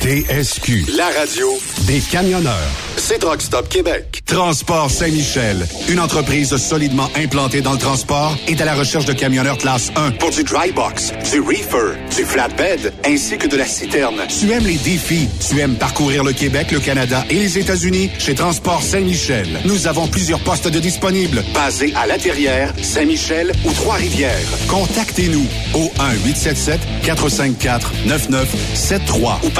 TSQ. La radio des camionneurs. C'est Rock Stop Québec. Transport Saint-Michel. Une entreprise solidement implantée dans le transport est à la recherche de camionneurs classe 1 pour du dry box, du reefer, du flatbed, ainsi que de la citerne. Tu aimes les défis. Tu aimes parcourir le Québec, le Canada et les États-Unis chez Transport Saint-Michel. Nous avons plusieurs postes de disponibles basés à La Terrière, Saint-Michel ou Trois-Rivières. Contactez-nous au 1-877-454-9973 ou par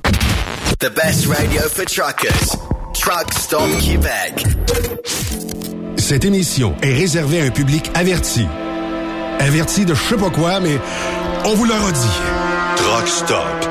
The best radio for truckers. Truck Stop Québec. Cette émission est réservée à un public averti. Averti de je sais pas quoi, mais on vous le redit. Truck Stop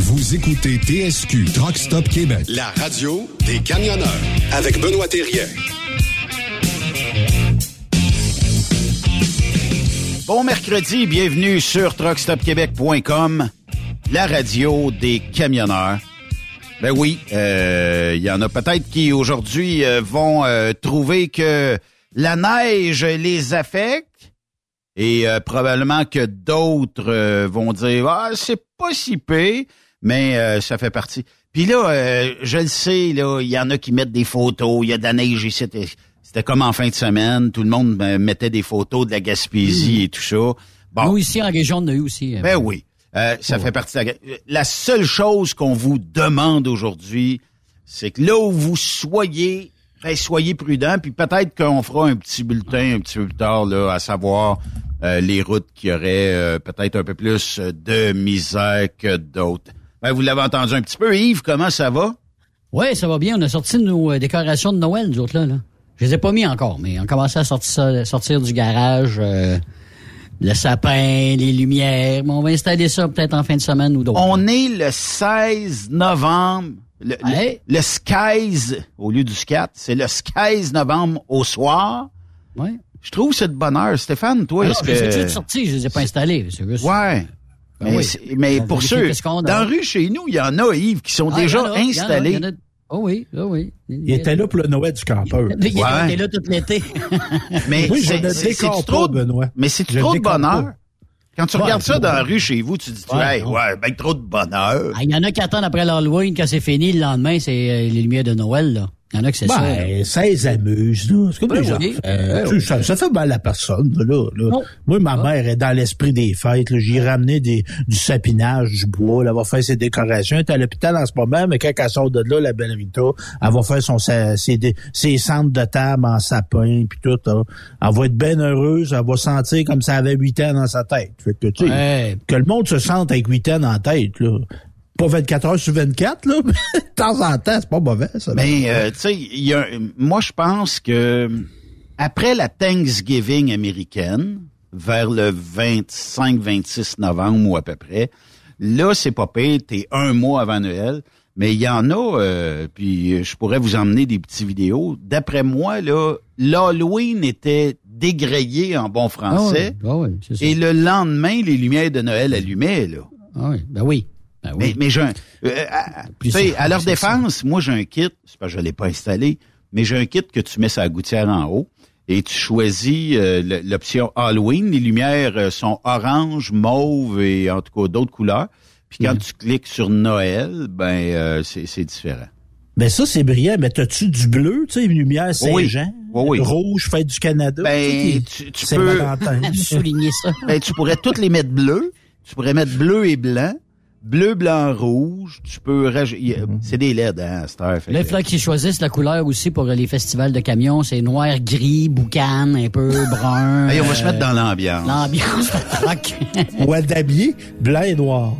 Vous écoutez TSQ Truck Stop Québec, la radio des camionneurs avec Benoît Thérien. Bon mercredi, bienvenue sur truckstopquebec.com, la radio des camionneurs. Ben oui, euh, il y en a peut-être qui aujourd'hui euh, vont euh, trouver que la neige les affecte et euh, probablement que d'autres euh, vont dire ah c'est pas si pire, mais euh, ça fait partie. Puis là, euh, je le sais là, il y en a qui mettent des photos, il y a de la neige ici. C'était, comme en fin de semaine, tout le monde euh, mettait des photos de la Gaspésie et tout ça. Bon, Nous, ici, en région, on a eu aussi. euh, ben oui, euh, ça fait partie de la... La seule chose qu'on vous demande aujourd'hui, c'est que là où vous soyez, ben, soyez prudents, puis peut-être qu'on fera un petit bulletin un petit peu plus tard, là, à savoir euh, les routes qui auraient euh, peut-être un peu plus de misère que d'autres. Ben, vous l'avez entendu un petit peu. Yves, comment ça va? Ouais, ça va bien. On a sorti nos euh, décorations de Noël, nous autres, là. là. Je les ai pas mis encore, mais on commençait à sortir, ça, sortir du garage, euh, le sapin, les lumières. Mais on va installer ça peut-être en fin de semaine ou d'autres. On est le 16 novembre. Le, le- Ouais. le au lieu du scat, c'est le skies novembre au soir. Ouais. Je trouve que c'est de bonheur. Stéphane, toi, Alors, est-ce je les ai que... sortis, je les ai pas installés. C'est juste... Ouais. Ben mais oui. pour ceux, dans la rue chez nous, il y en a, Yves, qui sont Ah, déjà il y en a, il y en a, installés. il y en a- Oh oui, oh oui. Il était là pour le Noël du campeur. Il était Ouais. là tout l'été. Mais Oui, je c'est- trop, Benoît. mais c'est trop de bonheur. pas. Quand tu Ouais, regardes ça dans la rue chez vous, tu te dis, Ouais, hey, ouais, ben trop de bonheur. Ah, Il y en a qui attendent après l'Halloween, quand c'est fini, le lendemain, c'est euh, les lumières de Noël, là. Il y en a que c'est ça. là. Ben, ça les amuse, là. C'est comme Ben oui. enfants. Ben oui. ça, ça fait mal à personne, là. là. Moi, ma Ah. mère est dans l'esprit des fêtes. là. J'y ai ramené des, du sapinage, du bois. là. Elle va faire ses décorations. Elle est à l'hôpital en ce moment, mais quand elle sort de là, la belle Rita, elle va faire son, sa- ses, centres de table en sapin, puis tout. là. Elle va être bien heureuse. Elle va sentir comme ça avait huit ans dans sa tête. Fait que, tu sais, Ouais. que le monde se sente avec 8 ans en tête, là. Pas 24 heures sur 24, là, mais de temps en temps, c'est pas mauvais, ça. Mais, euh, tu sais, il y a, moi, je pense que après la Thanksgiving américaine, vers le 25-26 novembre ou à peu près, là, c'est pas pire, t'es un mois avant Noël. Mais il y en a, euh, puis je pourrais vous emmener des petites vidéos. D'après moi, là, l'Halloween était dégrayé en bon Ah français. ah ça. Et le lendemain, les lumières de Noël allumaient, là. Ah ouais, ben oui. Ben Mais, oui. mais j'ai un, euh, à- Plus tu sais, ça, à leur défense, moi j'ai un kit, c'est pas que je l'ai pas installé, mais j'ai un kit que tu mets sur la gouttière en haut et tu choisis euh, l'option Halloween. Les lumières euh, sont orange, mauve et en tout cas d'autres couleurs. Puis quand tu cliques sur Noël, ben euh, c'est c'est différent. Ben ça, c'est brillant. Mais t'as-tu du bleu, tu sais, une lumière Saint-Jean? Oui, oui. Rouge, fête du Canada? Ben, tu peux. Souligner ça. ben, tu pourrais toutes les mettre bleues. Tu pourrais mettre bleu et blanc. Bleu, blanc, rouge. Tu peux rajouter. C'est des LED, hein, fait Là, il faudrait qu'ils choisissent la couleur aussi pour les festivals de camions. C'est noir, gris, boucan, un peu brun. Hey, on va se euh, mettre dans l'ambiance. L'ambiance. Ou à d'habiller, blanc et noir.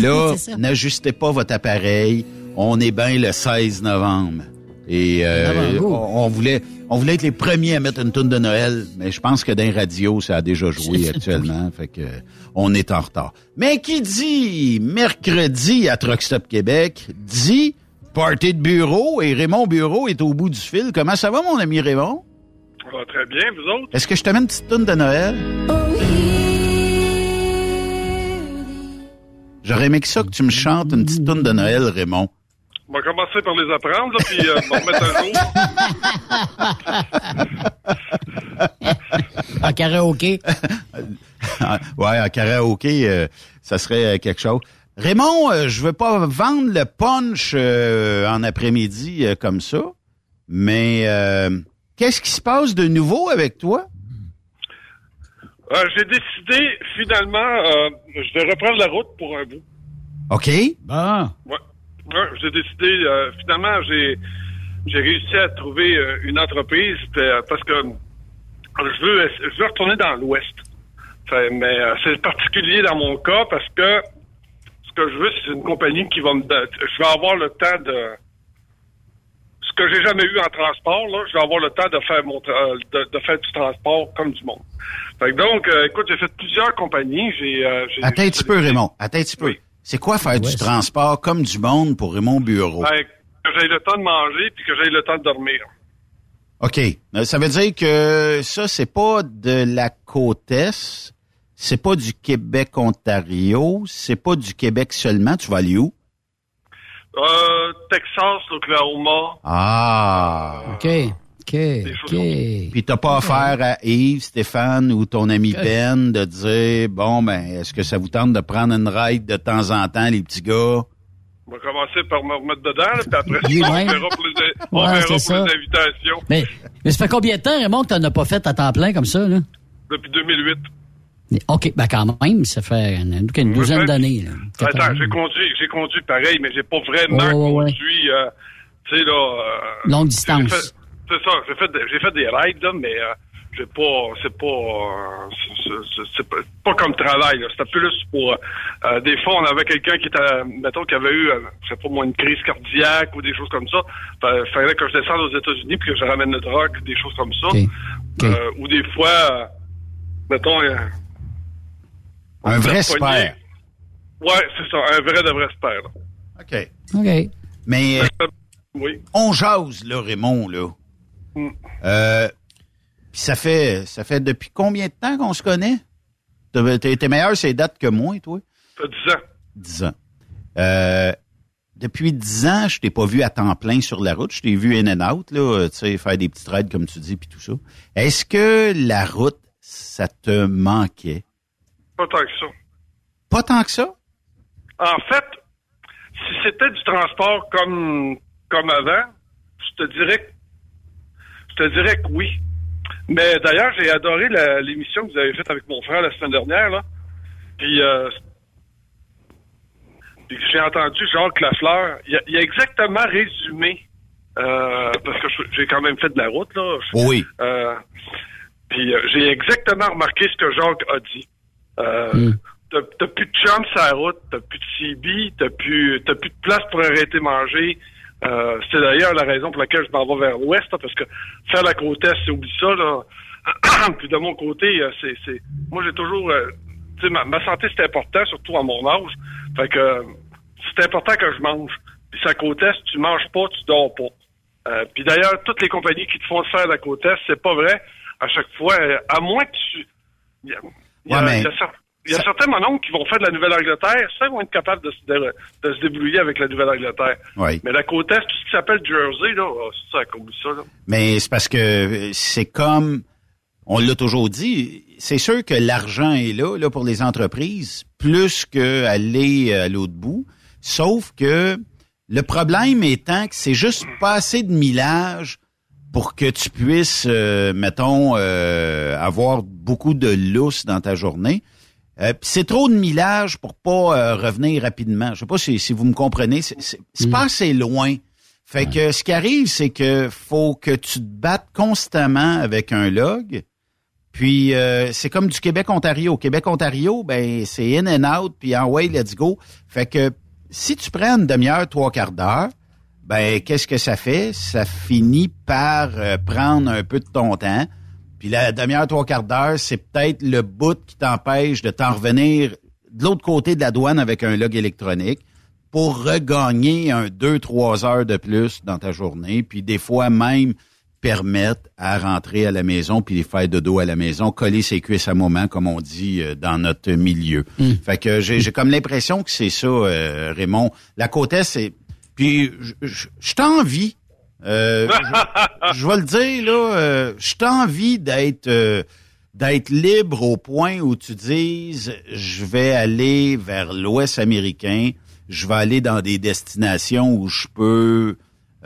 Là, n'ajustez pas votre appareil. On est bien le 16 novembre. Et euh, Avant-goût. on, on voulait On voulait être les premiers à mettre une tune de Noël, mais je pense que dans les radios, ça a déjà joué actuellement. fait que on est en retard. Mais qui dit mercredi à Truck Stop Québec, dit party de bureau et Raymond Bureau est au bout du fil. Comment ça va, mon ami Raymond? Ça va très bien, vous autres? Est-ce que je te mets une petite tune de Noël? J'aurais aimé que ça que tu me chantes une petite tune de Noël, Raymond. On va commencer par les apprendre, là, puis euh, on va remettre un jour. en karaoké? ouais, en karaoké, euh, ça serait euh, quelque chose. Raymond, euh, je veux pas vendre le punch euh, en après-midi euh, comme ça, mais euh, qu'est-ce qui se passe de nouveau avec toi? Euh, J'ai décidé, finalement, euh, je vais reprendre la route pour un bout. OK. Bon. Ouais. Ouais, j'ai décidé, euh, finalement, j'ai j'ai réussi à trouver euh, une entreprise euh, parce que je veux, je veux retourner dans l'Ouest. Fait, mais euh, c'est particulier dans mon cas parce que ce que je veux, c'est une compagnie qui va me... Je vais avoir le temps de... Ce que j'ai jamais eu en transport, là, je vais avoir le temps de faire mon tra- euh, de, de faire du transport comme du monde. Fait que donc, euh, écoute, j'ai fait plusieurs compagnies. J'ai, euh, j'ai- Attends un petit peu, Raymond. Attends un petit peu. C'est quoi faire du transport comme du monde pour Raymond Bureau? Ben, que j'ai le temps de manger puis que j'ai le temps de dormir. OK. Euh, Ça veut dire que ça, c'est pas de la côte Est, c'est pas du Québec-Ontario, c'est pas du Québec seulement. Tu vas aller où? Euh, Texas, Oklahoma. Ah! OK. OK. OK. Puis t'as pas affaire à Yves, Stéphane ou ton ami Ben de dire bon ben est-ce que ça vous tente de prendre une ride de temps en temps, les petits gars? On va commencer par me remettre dedans, là, puis après, on verra pour les, on Ouais, verra c'est pour ça. les invitations. Mais, mais ça fait combien de temps, Raymond, que t'en as pas fait à temps plein comme ça, là? Depuis 2008. Mais, OK, ben quand même, ça fait une, une douzaine d'années. Attends, j'ai conduit, j'ai conduit pareil, mais j'ai pas vraiment ouais, conduit, euh, tu sais, là... euh, Longue j'ai distance. C'est ça, j'ai fait, des- j'ai fait des rides, là, mais euh, j'ai pas, c'est pas, euh, c'est- c'est- c'est pas, pas comme travail, là. C'était plus pour, euh, des fois, on avait quelqu'un qui était, mettons, qui avait eu, euh, je sais pas moi, une crise cardiaque ou des choses comme ça. Fa- fallait que je descende aux États-Unis puis que je ramène le drogue, des choses comme ça. Euh, ou des fois, euh, mettons, euh, Un vrai spare. Ouais, c'est ça, un vrai de vrai spare. là. OK. OK. Mais euh, Oui. on jase, là, Raymond, là. Mm. Euh, puis ça fait ça fait depuis combien de temps qu'on se connaît? T'es meilleur ces dates que moi, toi? Ça fait 10 ans. 10 ans. Euh, depuis 10 ans, je t'ai pas vu à temps plein sur la route. Je t'ai vu in and out, là, tu sais, faire des petites raids comme tu dis, puis tout ça. Est-ce que la route, ça te manquait? Pas tant que ça. Pas tant que ça? En fait, si c'était du transport comme comme avant, je te dirais que je te dirais que oui. Mais d'ailleurs, j'ai adoré l'émission que vous avez faite avec mon frère la semaine dernière, là. Puis, euh, puis j'ai entendu Jacques Lafleur. Il a, il a exactement résumé, euh, parce que j'ai quand même fait de la route, là. Je- Oui. euh, puis euh, j'ai exactement remarqué ce que Jacques a dit. Euh, Mm. T'as plus de chums sur la route, t'as plus de CB, t'as plus, t'as plus de place pour arrêter manger. Euh, c'est d'ailleurs la raison pour laquelle je m'en vais vers l'ouest, là, parce que faire la côte est, c'est oublie ça, là. Puis de mon côté, euh, c'est, c'est, moi j'ai toujours, euh, tu sais, ma, ma santé c'est important, surtout à mon âge. Fait que euh, c'est important que je mange. Puis sa côte est, tu manges pas, tu dors pas. Euh, puis d'ailleurs, toutes les compagnies qui te font faire la côte est, c'est pas vrai. À chaque fois, à moins que tu, il y a, il y a- Ouais, mais y a il y a certains mononcles qui vont faire de la Nouvelle-Angleterre, ça, ils vont être capables de, se- de, de se débrouiller avec la Nouvelle-Angleterre. Oui. Mais la côte est, tout ce qui s'appelle Jersey, là, oh, c'est ça, comme ça, là. Mais c'est parce que euh, c'est comme, on l'a toujours dit, c'est sûr que l'argent est là, là pour les entreprises, plus qu'aller à l'autre bout. Sauf que le problème étant que c'est juste pas assez de millage pour que tu puisses, euh, mettons, euh, avoir beaucoup de lousse dans ta journée. Euh, c'est trop de millage pour pas euh, revenir rapidement. Je sais pas si, si vous me comprenez. C'est pas assez loin. Fait que ce qui arrive, c'est que faut que tu te battes constamment avec un log. Puis euh, c'est comme du Québec-Ontario. Québec-Ontario, ben c'est in and out, puis en way, let's go. Fait que si tu prends une demi-heure, trois quarts d'heure, ben qu'est-ce que ça fait? Ça finit par euh, prendre un peu de ton temps. Puis la demi-heure, trois quarts d'heure, c'est peut-être le bout qui t'empêche de t'en revenir de l'autre côté de la douane avec un log électronique pour regagner un deux, trois heures de plus dans ta journée. Puis des fois même permettre à rentrer à la maison puis les faire de dos à la maison, coller ses cuisses à moment, comme on dit euh, dans notre milieu. Hmm. Fait que j'ai comme l'impression que c'est ça, euh, Raymond. La côte est, c'est... Puis je t'envie. Euh, je, je vais le dire, là, euh, je t'envie d'être... euh, d'être libre au point où tu dises je vais aller vers l'Ouest américain, je vais aller dans des destinations où je peux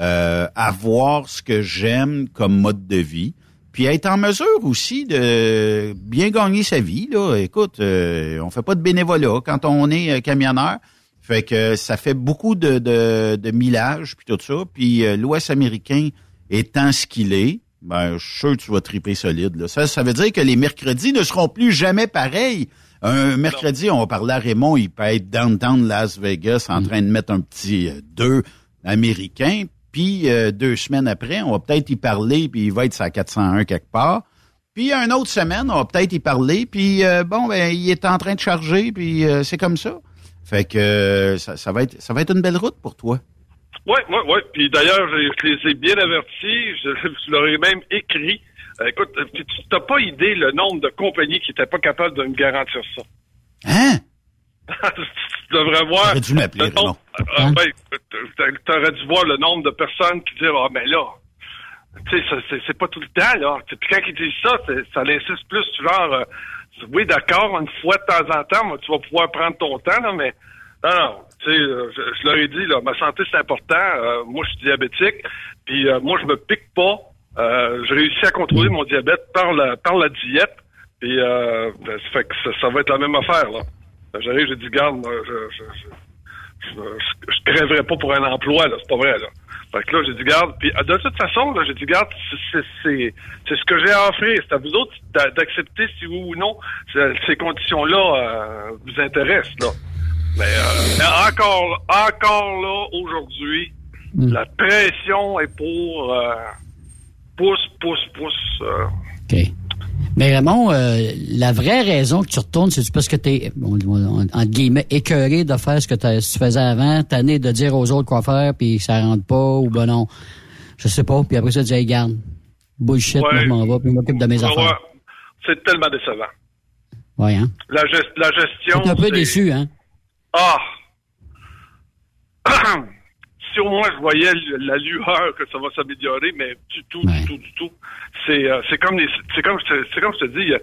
euh, avoir ce que j'aime comme mode de vie, puis être en mesure aussi de bien gagner sa vie. Là, écoute, euh, on fait pas de bénévolat quand on est camionneur. Fait que ça fait beaucoup de, de, de millage puis tout ça. Puis euh, l'Ouest américain étant ce qu'il est, ben, je suis sûr que tu vas triper solide. Là. Ça, ça veut dire que les mercredis ne seront plus jamais pareils. Un mercredi, on va parler à Raymond, il peut être downtown Las Vegas en train de mettre un petit euh, deux américain. Puis euh, deux semaines après, on va peut-être y parler, puis il va être sa 401 quelque part. Puis une autre semaine, on va peut-être y parler, puis euh, bon, ben, il est en train de charger, puis euh, c'est comme ça. Fait que euh, ça, ça va être ça va être une belle route pour toi. Oui, oui, oui. Puis d'ailleurs, je, je les ai bien avertis. Je, je leur ai même écrit. Euh, écoute, euh, tu n'as pas idée le nombre de compagnies qui n'étaient pas capables de me garantir ça. Hein? tu devrais voir. T'aurais dû m'appeler, Raymond. euh, ben, tu aurais dû voir le nombre de personnes qui disent Ah, mais là, tu sais, c'est, pas tout le temps, là. Puis quand ils disent ça, ça l'insiste plus, genre, oui, d'accord, une fois de temps en temps, moi, tu vas pouvoir prendre ton temps, là, mais non. Tu sais, euh, je, je leur ai dit, là, ma santé, c'est important. Euh, moi, je suis diabétique. Puis euh, moi, je me pique pas. Euh, j'ai réussi à contrôler mon diabète par la, par la diète. Puis euh, ben, ça fait que ça, va être la même affaire, là. J'arrive, j'ai dit, garde, je, je, je, je, je- je crèverais pas pour un emploi, là. C'est pas vrai, là. Fait que là, j'ai dit, garde. Puis de toute façon, là, j'ai dit, garde, c'est- ce que j'ai à offrir. C'est à vous autres d'a- d'accepter si oui ou non ces conditions-là euh, vous intéressent, là. Mais, euh, mais encore, encore là, aujourd'hui, la pression est pour euh, pouce, pouce, pouce. euh, OK. Mais Raymond, euh, la vraie raison que tu retournes, c'est parce que t'es, bon, entre guillemets, écœuré de faire ce que tu faisais avant, tanné de dire aux autres quoi faire, puis ça rentre pas, ou ben non, je sais pas, puis après ça, tu dis, hey, garde, bullshit, Ouais. moi je m'en vais, puis je m'occupe de mes ouais, affaires. c'est tellement décevant. Ouais, hein? La, gest- la gestion. T'es un peu déçu, hein? Ah! au moins je voyais la lueur que ça va s'améliorer, mais du tout, du tout, du tout. C'est euh, c'est comme les c'est comme je te- c'est comme je te dis. euh,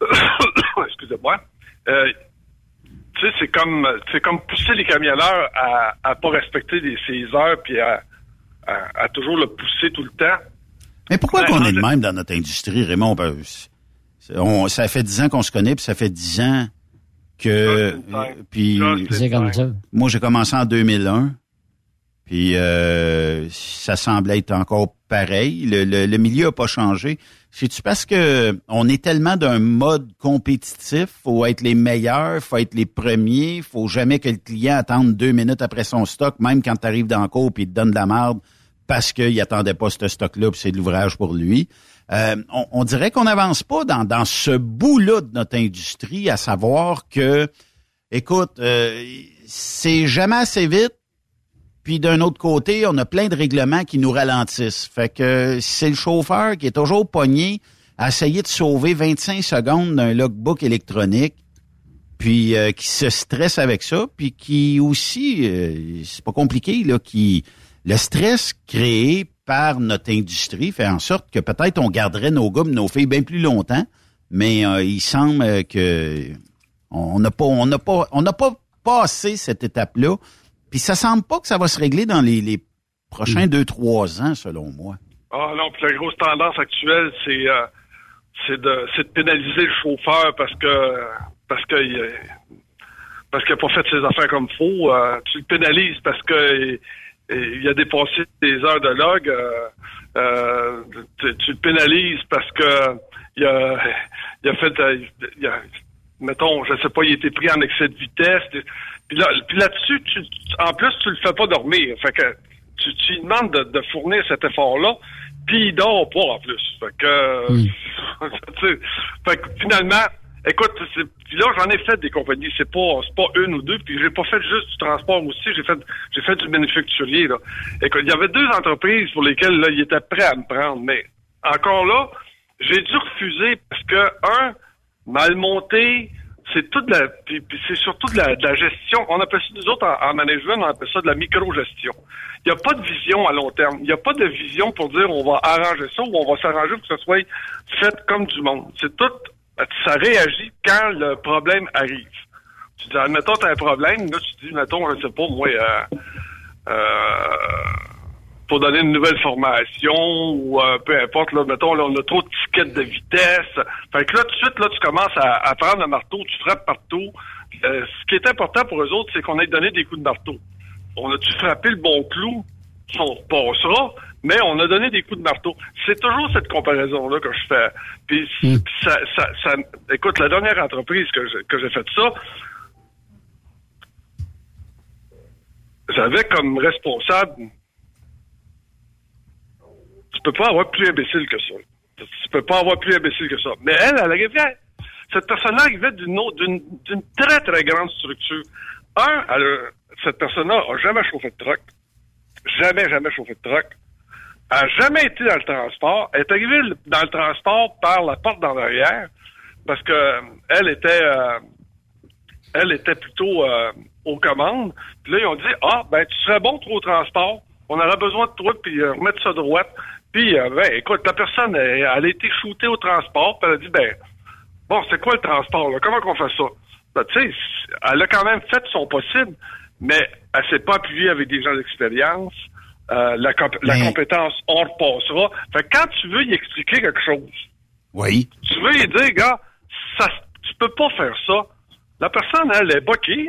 Excusez-moi. Euh, tu sais, c'est comme c'est comme pousser les camionneurs à, à pas respecter les, ses heures puis à, à, à toujours le pousser tout le temps. Mais pourquoi Ouais, qu'on est de même dans notre industrie, Raymond? Ben, on- ça fait dix ans qu'on se connaît, puis ça fait dix ans que... euh, Puis, moi, j'ai commencé en 2001, puis euh, ça semblait être encore pareil. Le, le- le milieu a pas changé. C'est-tu parce que on est tellement d'un mode compétitif, faut être les meilleurs, faut être les premiers, faut jamais que le client attende deux minutes après son stock, même quand tu arrives dans le cours puis il te donne de la merde parce qu'il attendait pas ce stock-là c'est de l'ouvrage pour lui. Euh, on, on dirait qu'on n'avance pas dans, dans ce bout-là de notre industrie, à savoir que, écoute, euh, c'est jamais assez vite, puis d'un autre côté, on a plein de règlements qui nous ralentissent. Fait que c'est le chauffeur qui est toujours pogné à essayer de sauver 25 secondes d'un logbook électronique, puis euh, qui se stresse avec ça, puis qui aussi, euh, c'est pas compliqué, là, qui le stress créé par notre industrie fait en sorte que peut-être on garderait nos et nos filles bien plus longtemps, mais euh, il semble que on n'a pas, on n'a pas, on n'a pas passé cette étape-là. Puis ça semble pas que ça va se régler dans les, les prochains deux, trois ans, selon moi. Ah non, puis la grosse tendance actuelle, c'est euh, c'est de pénaliser le chauffeur parce que parce que parce qu'il a pas fait ses affaires comme faut. Euh, tu le pénalises parce que il, il a dépassé des heures de log. euh, tu, tu le pénalises parce que il a il a fait il a- mettons, je sais pas, il a été pris en excès de vitesse. Puis là, puis là-dessus, en plus, tu le fais pas dormir. Fait que tu, tu lui demandes de, de fournir cet effort-là, puis il dort pas en plus. Fait que, fait que finalement, écoute, puis là j'en ai fait des compagnies, c'est pas pas une ou deux, puis j'ai pas fait juste du transport aussi, j'ai fait j'ai fait du manufacturier là. Écoute, il y avait deux entreprises pour lesquelles là, ils étaient prêts à me prendre, mais encore là, j'ai dû refuser parce que un mal monté, c'est toute la c'est surtout de la, de la gestion. On appelle ça nous autres en, en management, on appelle ça de la micro-gestion. Il n'y a pas de vision à long terme. Il n'y a pas de vision pour dire on va arranger ça ou on va s'arranger pour que ça soit fait comme du monde. C'est tout ça réagit quand le problème arrive. Tu dis, admettons, tu as un problème, là, tu dis, mettons, je sais pas, moi, euh, euh, pour donner une nouvelle formation ou euh, peu importe, là, mettons, là, on a trop de tickets de vitesse. Fait que là, tout de suite, là, tu commences à, à prendre le marteau, tu frappes partout. Euh, ce qui est important pour eux autres, c'est qu'on ait donné des coups de marteau. On a-tu frappé le bon clou? On passera, mais on a donné des coups de marteau. C'est toujours cette comparaison-là que je fais. Puis, puis ça, ça, ça- écoute, la dernière entreprise que j'ai, que j'ai fait ça, j'avais comme responsable peux pas avoir plus imbécile que ça. Tu peux pas avoir plus imbécile que ça. Mais elle, elle arrivait, cette personne-là arrivait d'une d'une très, très grande structure. Un, cette personne-là a jamais chauffé de truck. Jamais, jamais chauffé de truck. Elle a jamais été dans le transport. Elle est arrivée dans le transport par la porte d'en arrière parce que euh, elle était euh, elle était plutôt euh, aux commandes. Puis là, ils ont dit Ah, ben, tu serais bon trop au transport. On aurait besoin de toi, puis euh, remettre ça droite. Puis, euh, ben, écoute, la personne, elle, elle a été shootée au transport, puis elle a dit Ben, bon, c'est quoi le transport, là? Comment qu'on fait ça? Ben, tu sais, elle a quand même fait son possible, mais elle s'est pas appuyée avec des gens d'expérience. Euh, la, comp- la Mais- compétence, on repassera. Fait que quand tu veux y expliquer quelque chose, Oui. tu veux lui dire, gars, ça, tu peux pas faire ça. La personne, elle est boquée.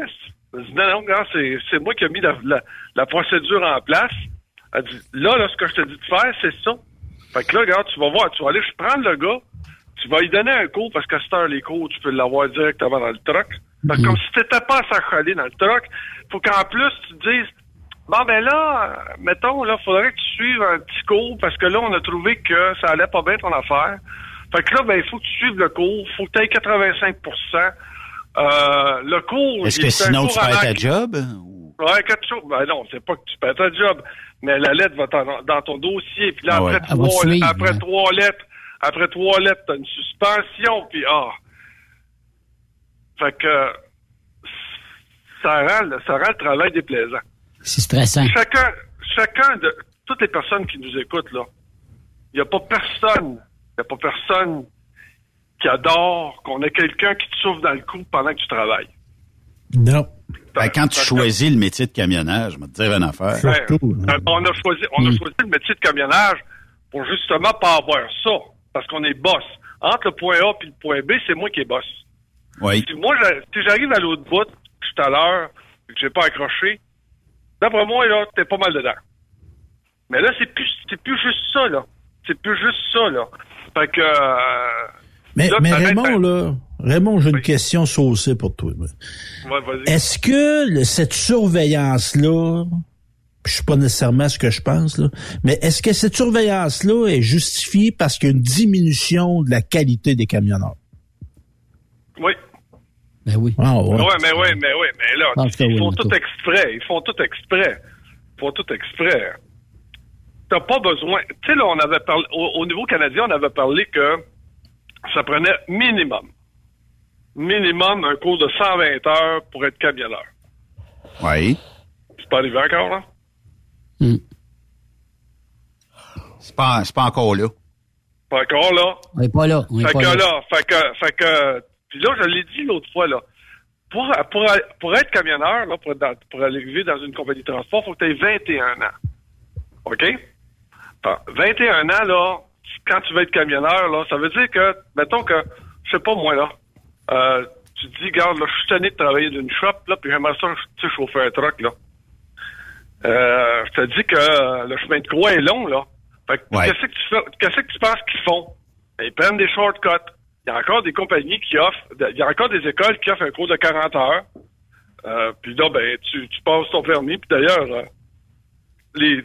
Elle dit, non, non, gars, c'est, c'est moi qui ai mis la, la- la procédure en place. Elle dit, là, là, ce que je te dis de faire, c'est ça. Fait que là, gars, tu vas voir, tu vas aller prendre le gars, tu vas lui donner un cours, parce qu'à cette heure, les cours, tu peux l'avoir directement dans le truck. Fait que comme si t'étais pas à s'accoler dans le truck, faut qu'en plus, tu te dises, Bon, ben là, mettons, là, faudrait que tu suives un petit cours parce que là, on a trouvé que ça allait pas bien ton affaire. Fait que là, ben, il faut que tu suives le cours. faut que tu aies 85% euh, Le cours... Est-ce que sinon tu perds ta job? Ouais, quelque chose. Ben non, c'est pas que tu perds ta job. Mais la lettre va dans ton dossier. Puis là, Ah ouais. après, te trois, suivre, après hein. trois lettres, après trois lettres, t'as une suspension. Puis ah. Fait que ça rend, le- ça rend le travail déplaisant. C'est stressant. Chacun, chacun de toutes les personnes qui nous écoutent, là, il n'y a pas personne, il n'y a pas personne qui adore qu'on ait quelqu'un qui te souffle dans le cou pendant que tu travailles. Non. Ben, quand tu choisis le métier de camionnage, je vais te dire une affaire. Surtout, hein. Euh, on a choisi, on a choisi le métier de camionnage pour justement pas avoir ça, parce qu'on est boss. Entre le point A et le point B, c'est moi qui est boss. Oui. Si moi, si j'arrive à l'autre bout, je suis à l'heure, et que j'ai pas accroché, d'après moi, là, t'es pas mal dedans. Mais là, c'est plus, c'est plus juste ça, là. C'est plus juste ça, là. Fait que, euh, Mais, là, mais Raymond, là, Raymond, j'ai une question saucée pour toi. Ouais, vas-y. Est-ce que le- cette surveillance-là, je suis pas nécessairement ce que je pense, là, mais est-ce que cette surveillance-là est justifiée parce qu'il y a une diminution de la qualité des camionneurs? Oui. Ben oui. Ah, ouais. Ouais, mais oui, mais oui, mais là, ils font tout. exprès. Ils font tout exprès. Ils font tout exprès. T'as pas besoin. Tu sais, là, on avait parlé, au, au niveau canadien, on avait parlé que ça prenait minimum, minimum un cours de 120 heures pour être camionneur. Oui. C'est pas arrivé encore, là? C'est pas, c'est pas encore là. Pas encore, là? On n'est pas là. On est Fait pas que là. là, fait que, fait que, puis là, je l'ai dit l'autre fois, là. Pour, pour, pour être camionneur, là, pour, dans- pour aller vivre dans une compagnie de transport, faut que tu aies 21 ans. OK? Bon, 21 ans, là, quand tu veux être camionneur, là, ça veut dire que, mettons que, je sais pas moi, là, euh, tu te dis, regarde, là, je suis tanné de travailler d'une shop, là, puis j'aimerais ça, tu sais, chauffer un truck, là. Euh, je te dis que euh, le chemin de croix est long, là. Fait que, Ouais. qu'est-ce que tu fais, qu'est-ce que tu penses qu'ils font? Ils prennent des shortcuts. Il y a encore des compagnies qui offrent, il y a encore des écoles qui offrent un cours de 40 heures. Euh, puis là, ben, tu, tu passes ton permis. Puis d'ailleurs, euh, les,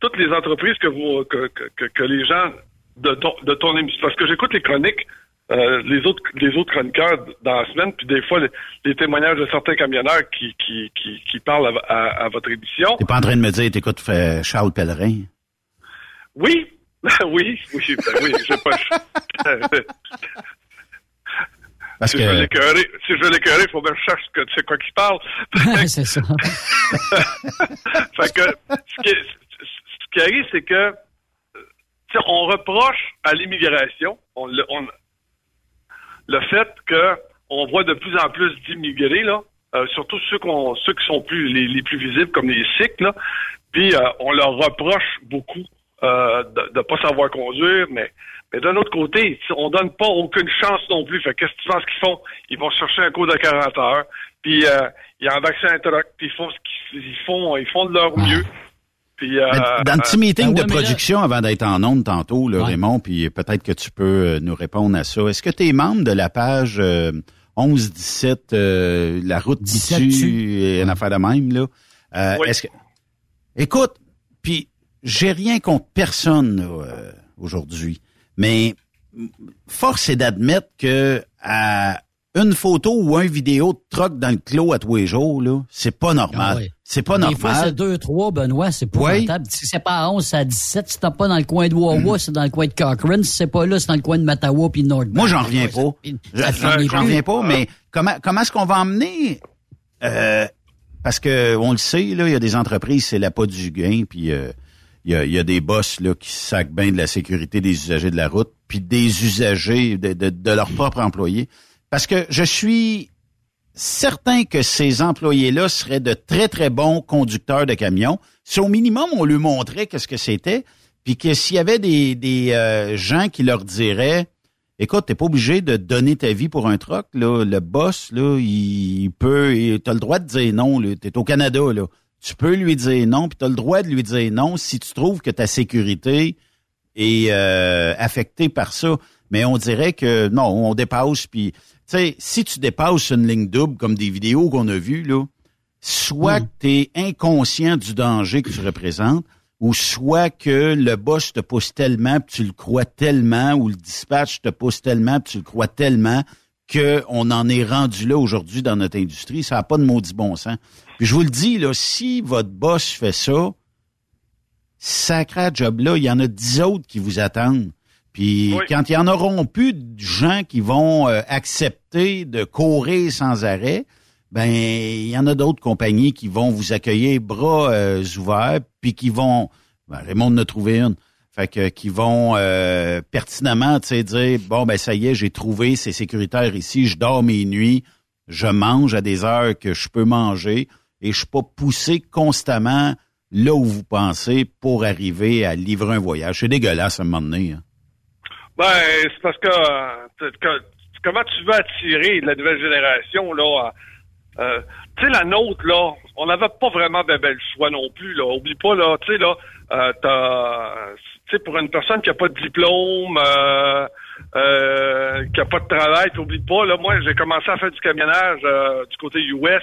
toutes les entreprises que vous que, que, que les gens de ton, de ton émission, parce que j'écoute les chroniques, euh, les autres les autres chroniqueurs dans la semaine, puis des fois les, témoignages de certains camionneurs qui qui, qui, qui parlent à, à, votre émission. T'es pas en train de me dire t'écoutes Charles Pellerin? Oui, oui, oui, ben oui, j'ai pas. si, je veux l'écœurer, si je veux l'écœurer, il faut bien que je cherche que tu sais quoi qu'il parle. c'est ça. fait que, ce qui, ce qui arrive, c'est que, on reproche à l'immigration, on, on, le fait que on voit de plus en plus d'immigrés, là, euh, surtout ceux, qu'on, ceux qui sont plus les, plus visibles, comme les Sikhs, là, puis euh, on leur reproche beaucoup euh, de ne pas savoir conduire, mais, mais d'un autre côté, on donne pas aucune chance non plus. Fait qu'est-ce que tu penses qu'ils font? Ils vont chercher un cours de 40 heures, puis euh, ils vaccin un truc, puis ils font ce qu'ils font, ils font de leur mieux. Puis, euh, dans le petit meeting ben de production, avant d'être en onde tantôt, là, Raymond, puis peut-être que tu peux euh, nous répondre à ça. Est-ce que tu es membre de la page 11-17, la route d'issue et une affaire de même, là? Est-ce que... Écoute, puis j'ai rien contre personne euh, aujourd'hui, mais force est d'admettre que à une photo ou un vidéo de troc dans le clos à tous les jours, là, c'est pas normal. Ah c'est pas normal. Des fois, c'est 2, 3, Benoît, c'est pas rentable. Si c'est pas à 11, c'est à 17. Si t'es pas dans le coin de Wawa, c'est dans le coin de Cochrane. Si c'est pas là, c'est dans le coin de Mattawa puis Nord. Moi, j'en reviens pas. J'en reviens pas, mais comment, comment est-ce qu'on va emmener, euh, parce que on le sait, là, il y a des entreprises, c'est la pas du gain, puis euh, il y a, des boss là, qui sacent bien de la sécurité des usagers de la route, puis des usagers de, de, leurs propres employés. Parce que je suis certain que ces employés-là seraient de très, très bons conducteurs de camions. Si au minimum, on lui montrait qu'est-ce que c'était, puis que s'il y avait des, des euh, gens qui leur diraient Écoute, t'es pas obligé de donner ta vie pour un truck, là. Le boss, là, il peut. T'as le droit de dire non, là. T'es au Canada, là tu peux lui dire non, puis tu as le droit de lui dire non si tu trouves que ta sécurité est euh, affectée par ça. Mais on dirait que non, on dépasse, puis tu sais, si tu dépasses une ligne double comme des vidéos qu'on a vues, là, soit que tu es inconscient du danger que tu représentes, ou soit que le boss te pousse tellement, puis tu le crois tellement, ou le dispatch te pousse tellement, puis tu le crois tellement, qu'on en est rendu là aujourd'hui dans notre industrie. Ça n'a pas de maudit bon sens. Puis je vous le dis, là, si votre boss fait ça, sacré job-là, il y en a dix autres qui vous attendent. Puis quand il y en auront plus de gens qui vont euh, accepter de courir sans arrêt, ben il y en a d'autres compagnies qui vont vous accueillir bras euh, ouverts, puis qui vont, ben, Raymond en a trouvé une, fait que qui vont euh, pertinemment, tu sais, dire bon ben ça y est, j'ai trouvé, c'est sécuritaire ici, je dors mes nuits, je mange à des heures que je peux manger et je suis pas poussé constamment là où vous pensez pour arriver à livrer un voyage. C'est dégueulasse à un moment donné. Hein. Ben, c'est parce que, euh, comment tu veux attirer la nouvelle génération là euh, tu sais la nôtre là, on n'avait pas vraiment de bel choix non plus là. Oublie pas là, tu sais là, euh, t'as pour une personne qui a pas de diplôme, euh, euh, qui a pas de travail, t'oublies pas, là, moi, j'ai commencé à faire du camionnage euh, du côté US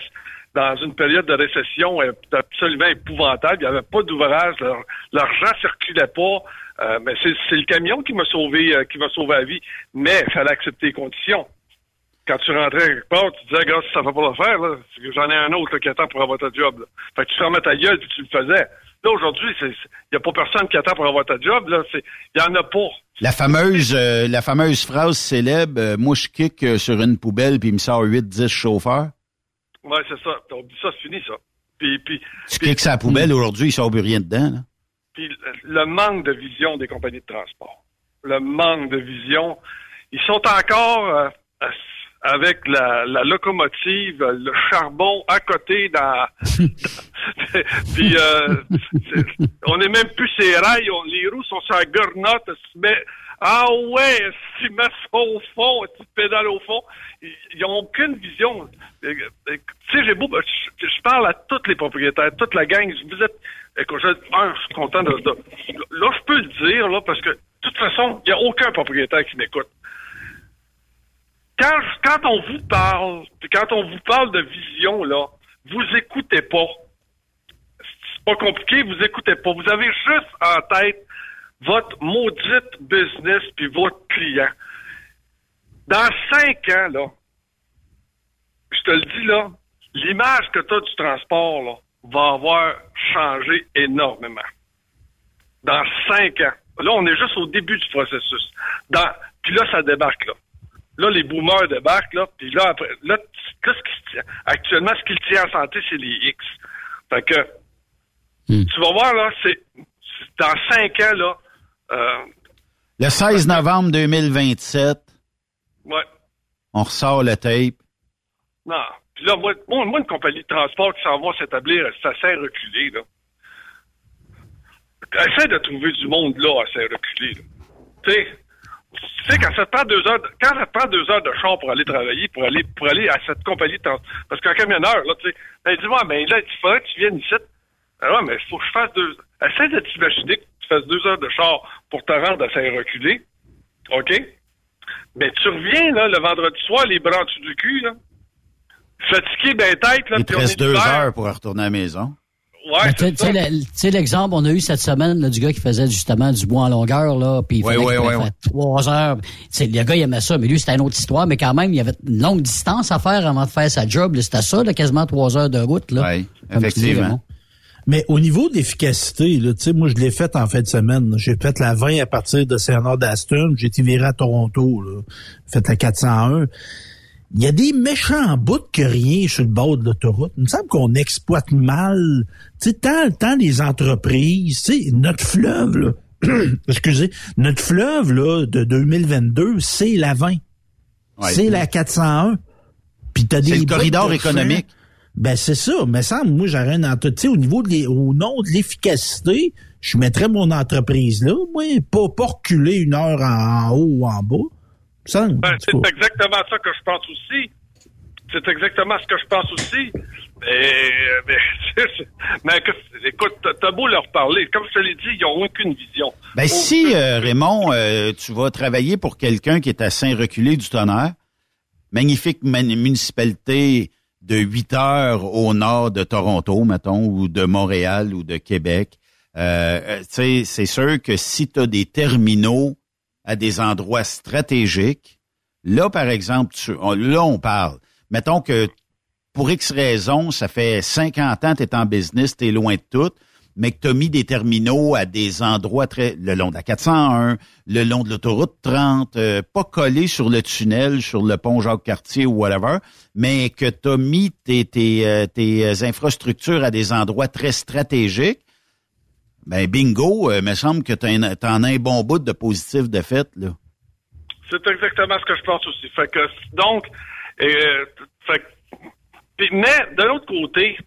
dans une période de récession absolument épouvantable. Il n'y avait pas d'ouvrage, l'argent circulait pas. Mais c'est le camion qui m'a sauvé, qui m'a sauvé la vie. Mais il fallait accepter les conditions. Quand tu rentrais quelque part, tu disais, gars, ça ne fait pas l'affaire, j'en ai un autre qui attend pour avoir ta job. Fait que tu fermais ta gueule puis tu le faisais. Là, aujourd'hui, il n'y a pas personne qui attend pour avoir ta job. Il n'y en a pas. La fameuse, euh, la fameuse phrase célèbre, euh, moi, je kick euh, sur une poubelle puis il me sort 8-10 chauffeurs. Oui, c'est ça. On dit ça, c'est fini, ça. Puis, puis, tu kicks sa poubelle aujourd'hui, il sort plus rien dedans. Là. Le manque de vision des compagnies de transport. Le manque de vision. Ils sont encore avec la, locomotive, le charbon à côté dans, puis euh, on est même plus ces rails, les roues sont sur la gornotte, mais ah ouais, tu mets ça au fond, tu pédales au fond. Ils n'ont aucune vision. Euh, euh, tu sais, j'ai beau, je, parle à tous les propriétaires, toute la gang. Vous êtes, écoute, je, je suis content de, de, Là, je peux le dire, là, parce que de toute façon, il n'y a aucun propriétaire qui m'écoute quand, quand on vous parle, quand on vous parle de vision, là, vous écoutez pas. pas compliqué, vous écoutez pas. Vous avez juste en tête votre maudite business puis votre client. Dans cinq ans, là, je te le dis là, l'image que tu as du transport là, va avoir changé énormément. Dans cinq ans. Là, on est juste au début du processus. Dans, puis là, ça débarque là. Là, les boomers débarquent, là, puis là, après, là, qu'est-ce qui tient? Actuellement, ce qui le tient en santé, c'est les X. Fait que, Hmm. tu vas voir, là, c'est, c'est dans cinq ans, là, euh, Le 16 novembre 2027, ouais, on ressort le tape. non. Puis là, moi, moi, une compagnie de transport qui s'en va s'établir, ça sert reculé, là. Essaie de trouver du monde, là, à s'est reculé, là. Tu sais, tu sais, quand ça te prend deux heures, de- quand ça prend deux heures de char pour aller travailler, pour aller, pour aller à cette compagnie de transport, parce qu'un camionneur, là, tu sais, ben, ouais, mais là, il faudrait que tu viennes ici. Ah ouais, mais il faut que je fasse deux, essaie de t'imaginer que tu fasses deux heures de char pour te rendre à saint reculé. OK? Mais tu reviens, là, le vendredi soir, les bras en du cul, là. Fatigué ben tête, là. Il te reste est deux heures pour retourner à la maison. Ouais, tu sais- l'exemple, on a eu cette semaine là, du gars qui faisait justement du bois en longueur, là, puis il Ouais, ouais, ouais, ouais. trois heures. Tu sais, le gars, il aimait ça, mais lui, c'était une autre histoire, mais quand même, il y avait une longue distance à faire avant de faire sa job. là. C'était ça, là, quasiment trois heures de route. Là, dis, effectivement. Mais au niveau de l'efficacité, là, tu sais, moi, je l'ai fait en fin de semaine. J'ai fait la 20 à partir de Saint-Honor d'Aston. J'ai été viré à Toronto, là. Fait la 401. Il y a des méchants bouts que rien sur le bord de l'autoroute. Il me semble qu'on exploite mal, tu sais, tant, tant les entreprises, tu sais, notre fleuve, là, excusez, notre fleuve, là, de 2022, c'est la 20. Ouais. c'est la 401. Puis t'as des C'est le corridor économique. Ben c'est ça, mais ça, moi j'aurais un entre- tu sais, au niveau de au nom de l'efficacité, je mettrais mon entreprise là, moi, pas, pas reculer une heure en, en haut ou en bas. Ben, c'est exactement ça que je pense aussi. C'est exactement ce que je pense aussi. Mais, mais, écoute, t'as- beau leur parler. Comme je te l'ai dit, ils n'ont aucune vision. Ben si, euh, Raymond, euh, tu vas travailler pour quelqu'un qui est à Saint-Reculé du Tonnerre, magnifique municipalité de 8 heures au nord de Toronto, mettons, ou de Montréal ou de Québec. Euh, euh, tu sais, c'est sûr que si tu as des terminaux à des endroits stratégiques, là, par exemple, tu- on- là, on parle. Mettons que pour X raisons, ça fait 50 ans que tu es en business, tu loin de tout, mais que tu mis des terminaux à des endroits très le long de la 401, le long de l'autoroute 30, euh, pas collé sur le tunnel, sur le pont Jacques-Cartier ou whatever, mais que tu as mis tes, euh, tes infrastructures à des endroits très stratégiques, ben bingo, euh, me semble que tu en as un bon bout de positif de fait, là. C'est exactement ce que je pense aussi. Fait que, donc, euh, fait puis, mais de l'autre côté,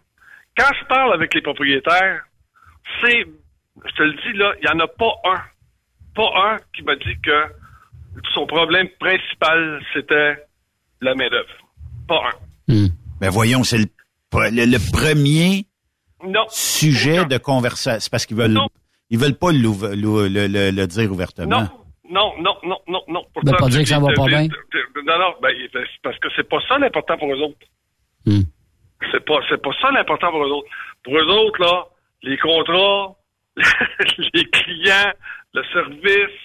quand je parle avec les propriétaires, c'est, je te le dis là, il n'y en a pas un, pas un qui m'a dit que son problème principal, c'était la main-d'œuvre. Pas un. Ben voyons, c'est le, le- le premier Non. sujet de conversation. C'est parce qu'ils veulent, Non. ils veulent pas le, le- le dire ouvertement. Non, non, non, non, non, non. Ben, pas dire que ça va pas bien. Non, non, ben, parce que c'est pas ça l'important pour eux autres. Hmm. C'est pas, c'est pas ça l'important pour eux autres. Pour eux autres, là, les contrats, les clients, le service,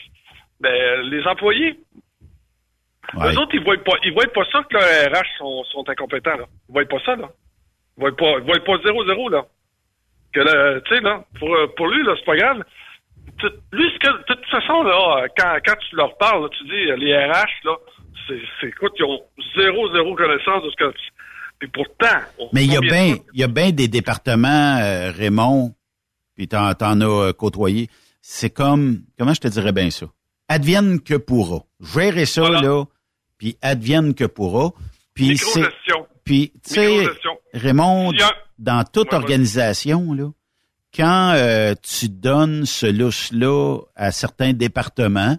ben, les employés. Ouais. Eux autres, ils voient pas, ils voient pas ça que leurs RH sont, sont incompétents, là. Ils voient pas ça, là. Ils voient pas, ils voient pas 0-0, là. Que tu sais, là, pour, euh, pour lui, là, c'est pas grave. Lui, ce que, de toute façon, là, quand, quand tu leur parles, là, tu dis, euh, les RH, là, c'est, écoute, ils ont zéro, zéro connaissance de ce que, puis pourtant. Mais il y a bien, il y a bien des départements, euh, Raymond, puis t'en, t'en as côtoyé. C'est comme, comment je te dirais bien ça? Advienne que pourra. Gérer ça, Voilà. là, puis advienne que pourra. Puis c'est. Puis, tu sais. Raymond, dans toute Ouais, ouais. organisation, là, quand euh, tu donnes ce lousse-là à certains départements,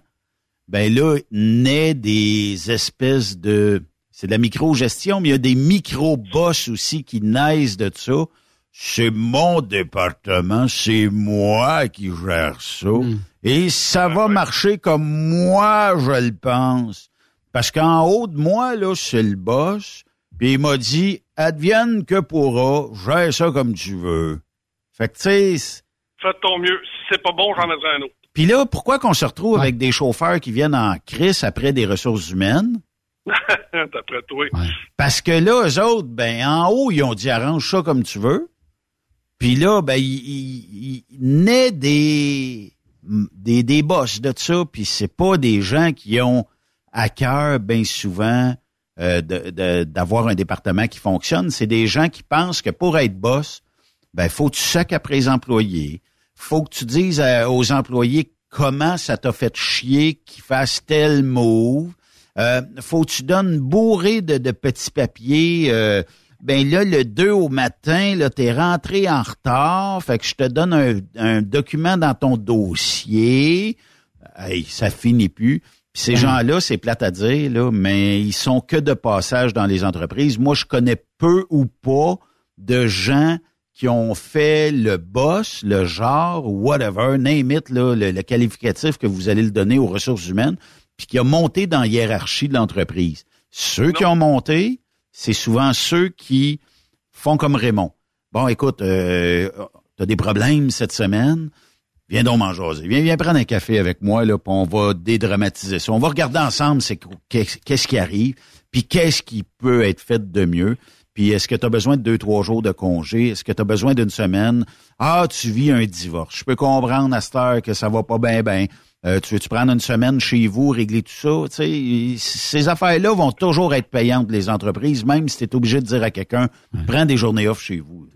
ben là, naît des espèces de... C'est de la micro-gestion, mais il y a des micro-boss aussi qui naissent de ça. C'est mon département, c'est moi qui gère ça. Et ça va marcher comme moi je le pense. Parce qu'en haut de moi, là, c'est le boss. Puis il m'a dit, advienne que pourra, gère ça comme tu veux. Fait que, tu sais... Faites ton mieux. Si c'est pas bon, j'en mettrai un autre. Puis là, pourquoi qu'on se retrouve avec des chauffeurs qui viennent en crise après des ressources humaines? D'après toi. Parce que là, eux autres, ben, en haut, ils ont dit arrange ça comme tu veux. Puis là, ben, il, naît des, des, des boss de ça, puis c'est pas des gens qui ont à cœur, bien souvent, euh, d'avoir un département qui fonctionne. C'est des gens qui pensent que pour être boss, ben, faut que tu sacs après les employés. Faut que tu dises aux employés comment ça t'a fait chier qu'ils fassent tel move. Euh, faut que tu donnes bourré de, de petits papiers. Euh, ben là, le 2 au matin, là, t'es rentré en retard, fait que je te donne un, un document dans ton dossier. Hey, ça finit plus. Puis ces gens-là, c'est plate à dire, là, mais ils sont que de passage dans les entreprises. Moi, je connais peu ou pas de gens qui ont fait le boss, le genre, whatever, name it, là, le, qualificatif que vous allez le donner aux ressources humaines, puis qui a monté dans la hiérarchie de l'entreprise. Ceux qui ont monté, c'est souvent ceux qui font comme Raymond. Bon, écoute, euh, tu as des problèmes cette semaine, Viens donc m'en jaser. Viens, viens prendre un café avec moi, là, puis on va dédramatiser ça. On va regarder ensemble c'est qu'est-ce qui arrive, puis qu'est-ce qui peut être fait de mieux. Puis est-ce que tu as besoin de deux, trois jours de congé? Est-ce que tu as besoin d'une semaine? Ah, tu vis un divorce. Je peux comprendre à cette heure que ça va pas bien, bien. Euh, tu veux-tu prendre une semaine chez vous, régler tout ça? sais, ces affaires-là vont toujours être payantes, les entreprises, même si tu es obligé de dire à quelqu'un, prends des journées off chez vous.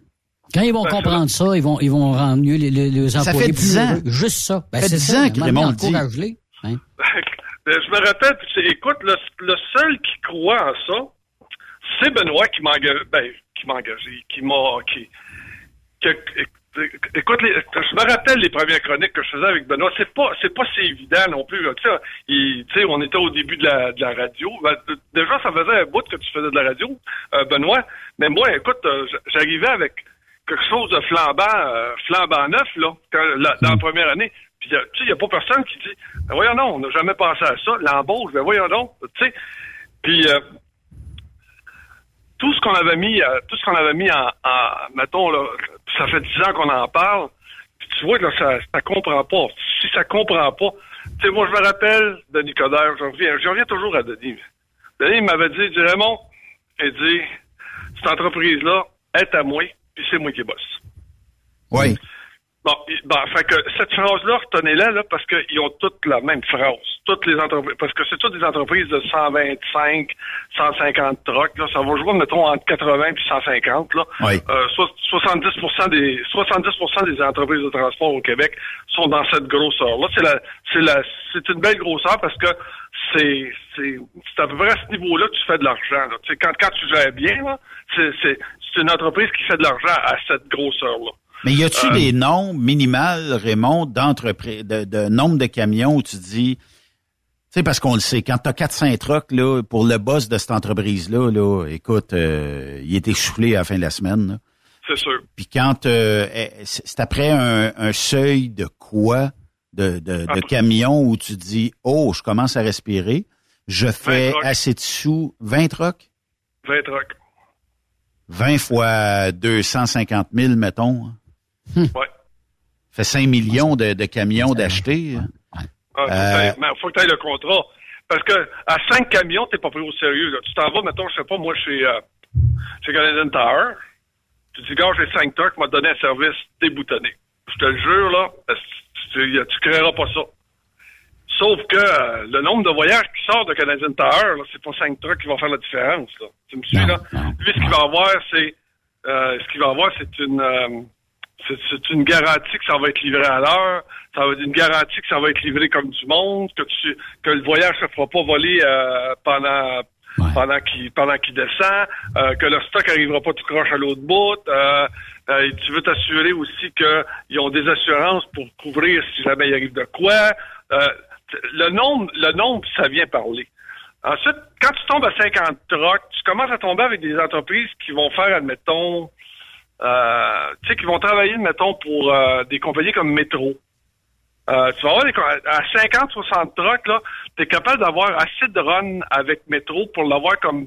Quand ils vont comprendre ça, ils vont, ils vont rendre mieux les, les, employés ça fait 10 ans. Juste ça. Ben, ça fait 10 ans que Raymond dit. Hein? Ben, je me rappelle, écoute, le, le, seul qui croit en ça, c'est Benoît qui m'a engagé, ben, qui m'a engagé, qui m'a, qui, écoute, je me rappelle les premières chroniques que je faisais avec Benoît. C'est pas, c'est pas si évident non plus. Tu sais, on était au début de la, de la radio. Ben, déjà, ça faisait un bout que tu faisais de la radio, euh, Benoît. Mais moi, écoute, euh, j'arrivais avec quelque chose de flambant, euh, flambant neuf, là, dans la hmm. première année. Puis, tu sais, il n'y a pas personne qui dit, ben, voyons non, on n'a jamais pensé à ça. L'embauche, ben voyons donc, tu sais. Puis, euh, tout ce qu'on avait mis, euh, tout ce qu'on avait mis en, mettons, là, ça fait dix ans qu'on en parle, puis tu vois, là, ça, ça comprend pas. Si ça comprend pas, tu sais, moi, je me rappelle Denis Coderre, je reviens, je reviens toujours à Denis. Denis m'avait dit, dit Raymond, il dit, cette entreprise-là est à moi, puis c'est moi qui bosse. Oui. Bon, bon, fait que cette phrase-là, retenez-la, là, parce qu'ils ont toutes la même phrase. Toutes les entreprises, parce que c'est toutes des entreprises de 125, 150 trucks, là. Ça va jouer, mettons, entre 80 et 150, là. Oui. Euh, 70% des, 70% des entreprises de transport au Québec sont dans cette grosseur-là. C'est la, c'est la, c'est une belle grosseur parce que c'est, c'est, c'est à peu près à ce niveau-là que tu fais de l'argent, là. Tu sais, quand, quand tu gères bien, là, c'est, c'est, une entreprise qui fait de l'argent à cette grosseur-là. Mais y a-tu euh, des nombres minimales, Raymond, d'entreprises, de, de, nombre de camions où tu dis, tu sais, parce qu'on le sait, quand tu as 400 trucks, là, pour le boss de cette entreprise-là, là, écoute, euh, il est essoufflé à la fin de la semaine. C'est sûr. Puis quand euh, eh, c'est après un, seuil de quoi, de, de, de camions où tu dis, oh, je commence à respirer, je fais assez de sous, 20 trucks? 20 trucks. 20 fois 250 000, mettons. Hmm. Ouais. Fait 5 millions de, de camions d'acheter. Ah, euh... Mais faut que tu aies le contrat. Parce que à 5 camions, t'es pas pris au sérieux. Là. Tu t'en vas, mettons, je sais pas, moi, chez, euh, chez Canadian Tower. Tu dis, gars, j'ai 5 trucks, m'a donné un service déboutonné. Je te le jure, là, tu, tu créeras pas ça? Sauf que euh, le nombre de voyages qui sortent de Canadian Tower, c'est pas 5 trucks qui vont faire la différence. Là. Tu me suis, là? Lui, ce qu'il va avoir, c'est euh, ce qu'il va avoir, c'est une euh, c'est une garantie que ça va être livré à l'heure, ça va être une garantie que ça va être livré comme du monde, que tu que le voyage se fera pas voler euh, pendant pendant qu'il pendant qu'il descend, euh, que le stock arrivera pas tout croche à l'autre bout. Euh, euh, tu veux t'assurer aussi qu'ils ont des assurances pour couvrir si jamais il arrive de quoi. Le nombre, le nombre, ça vient parler. Ensuite, quand tu tombes à 50 trucks, tu commences à tomber avec des entreprises qui vont faire, admettons, euh, tu sais, qui vont travailler, mettons, pour euh, des compagnies comme Métro. Euh, tu vas avoir des, à 50, 60 trucks, là, tu es capable d'avoir assez de run avec Métro pour l'avoir comme,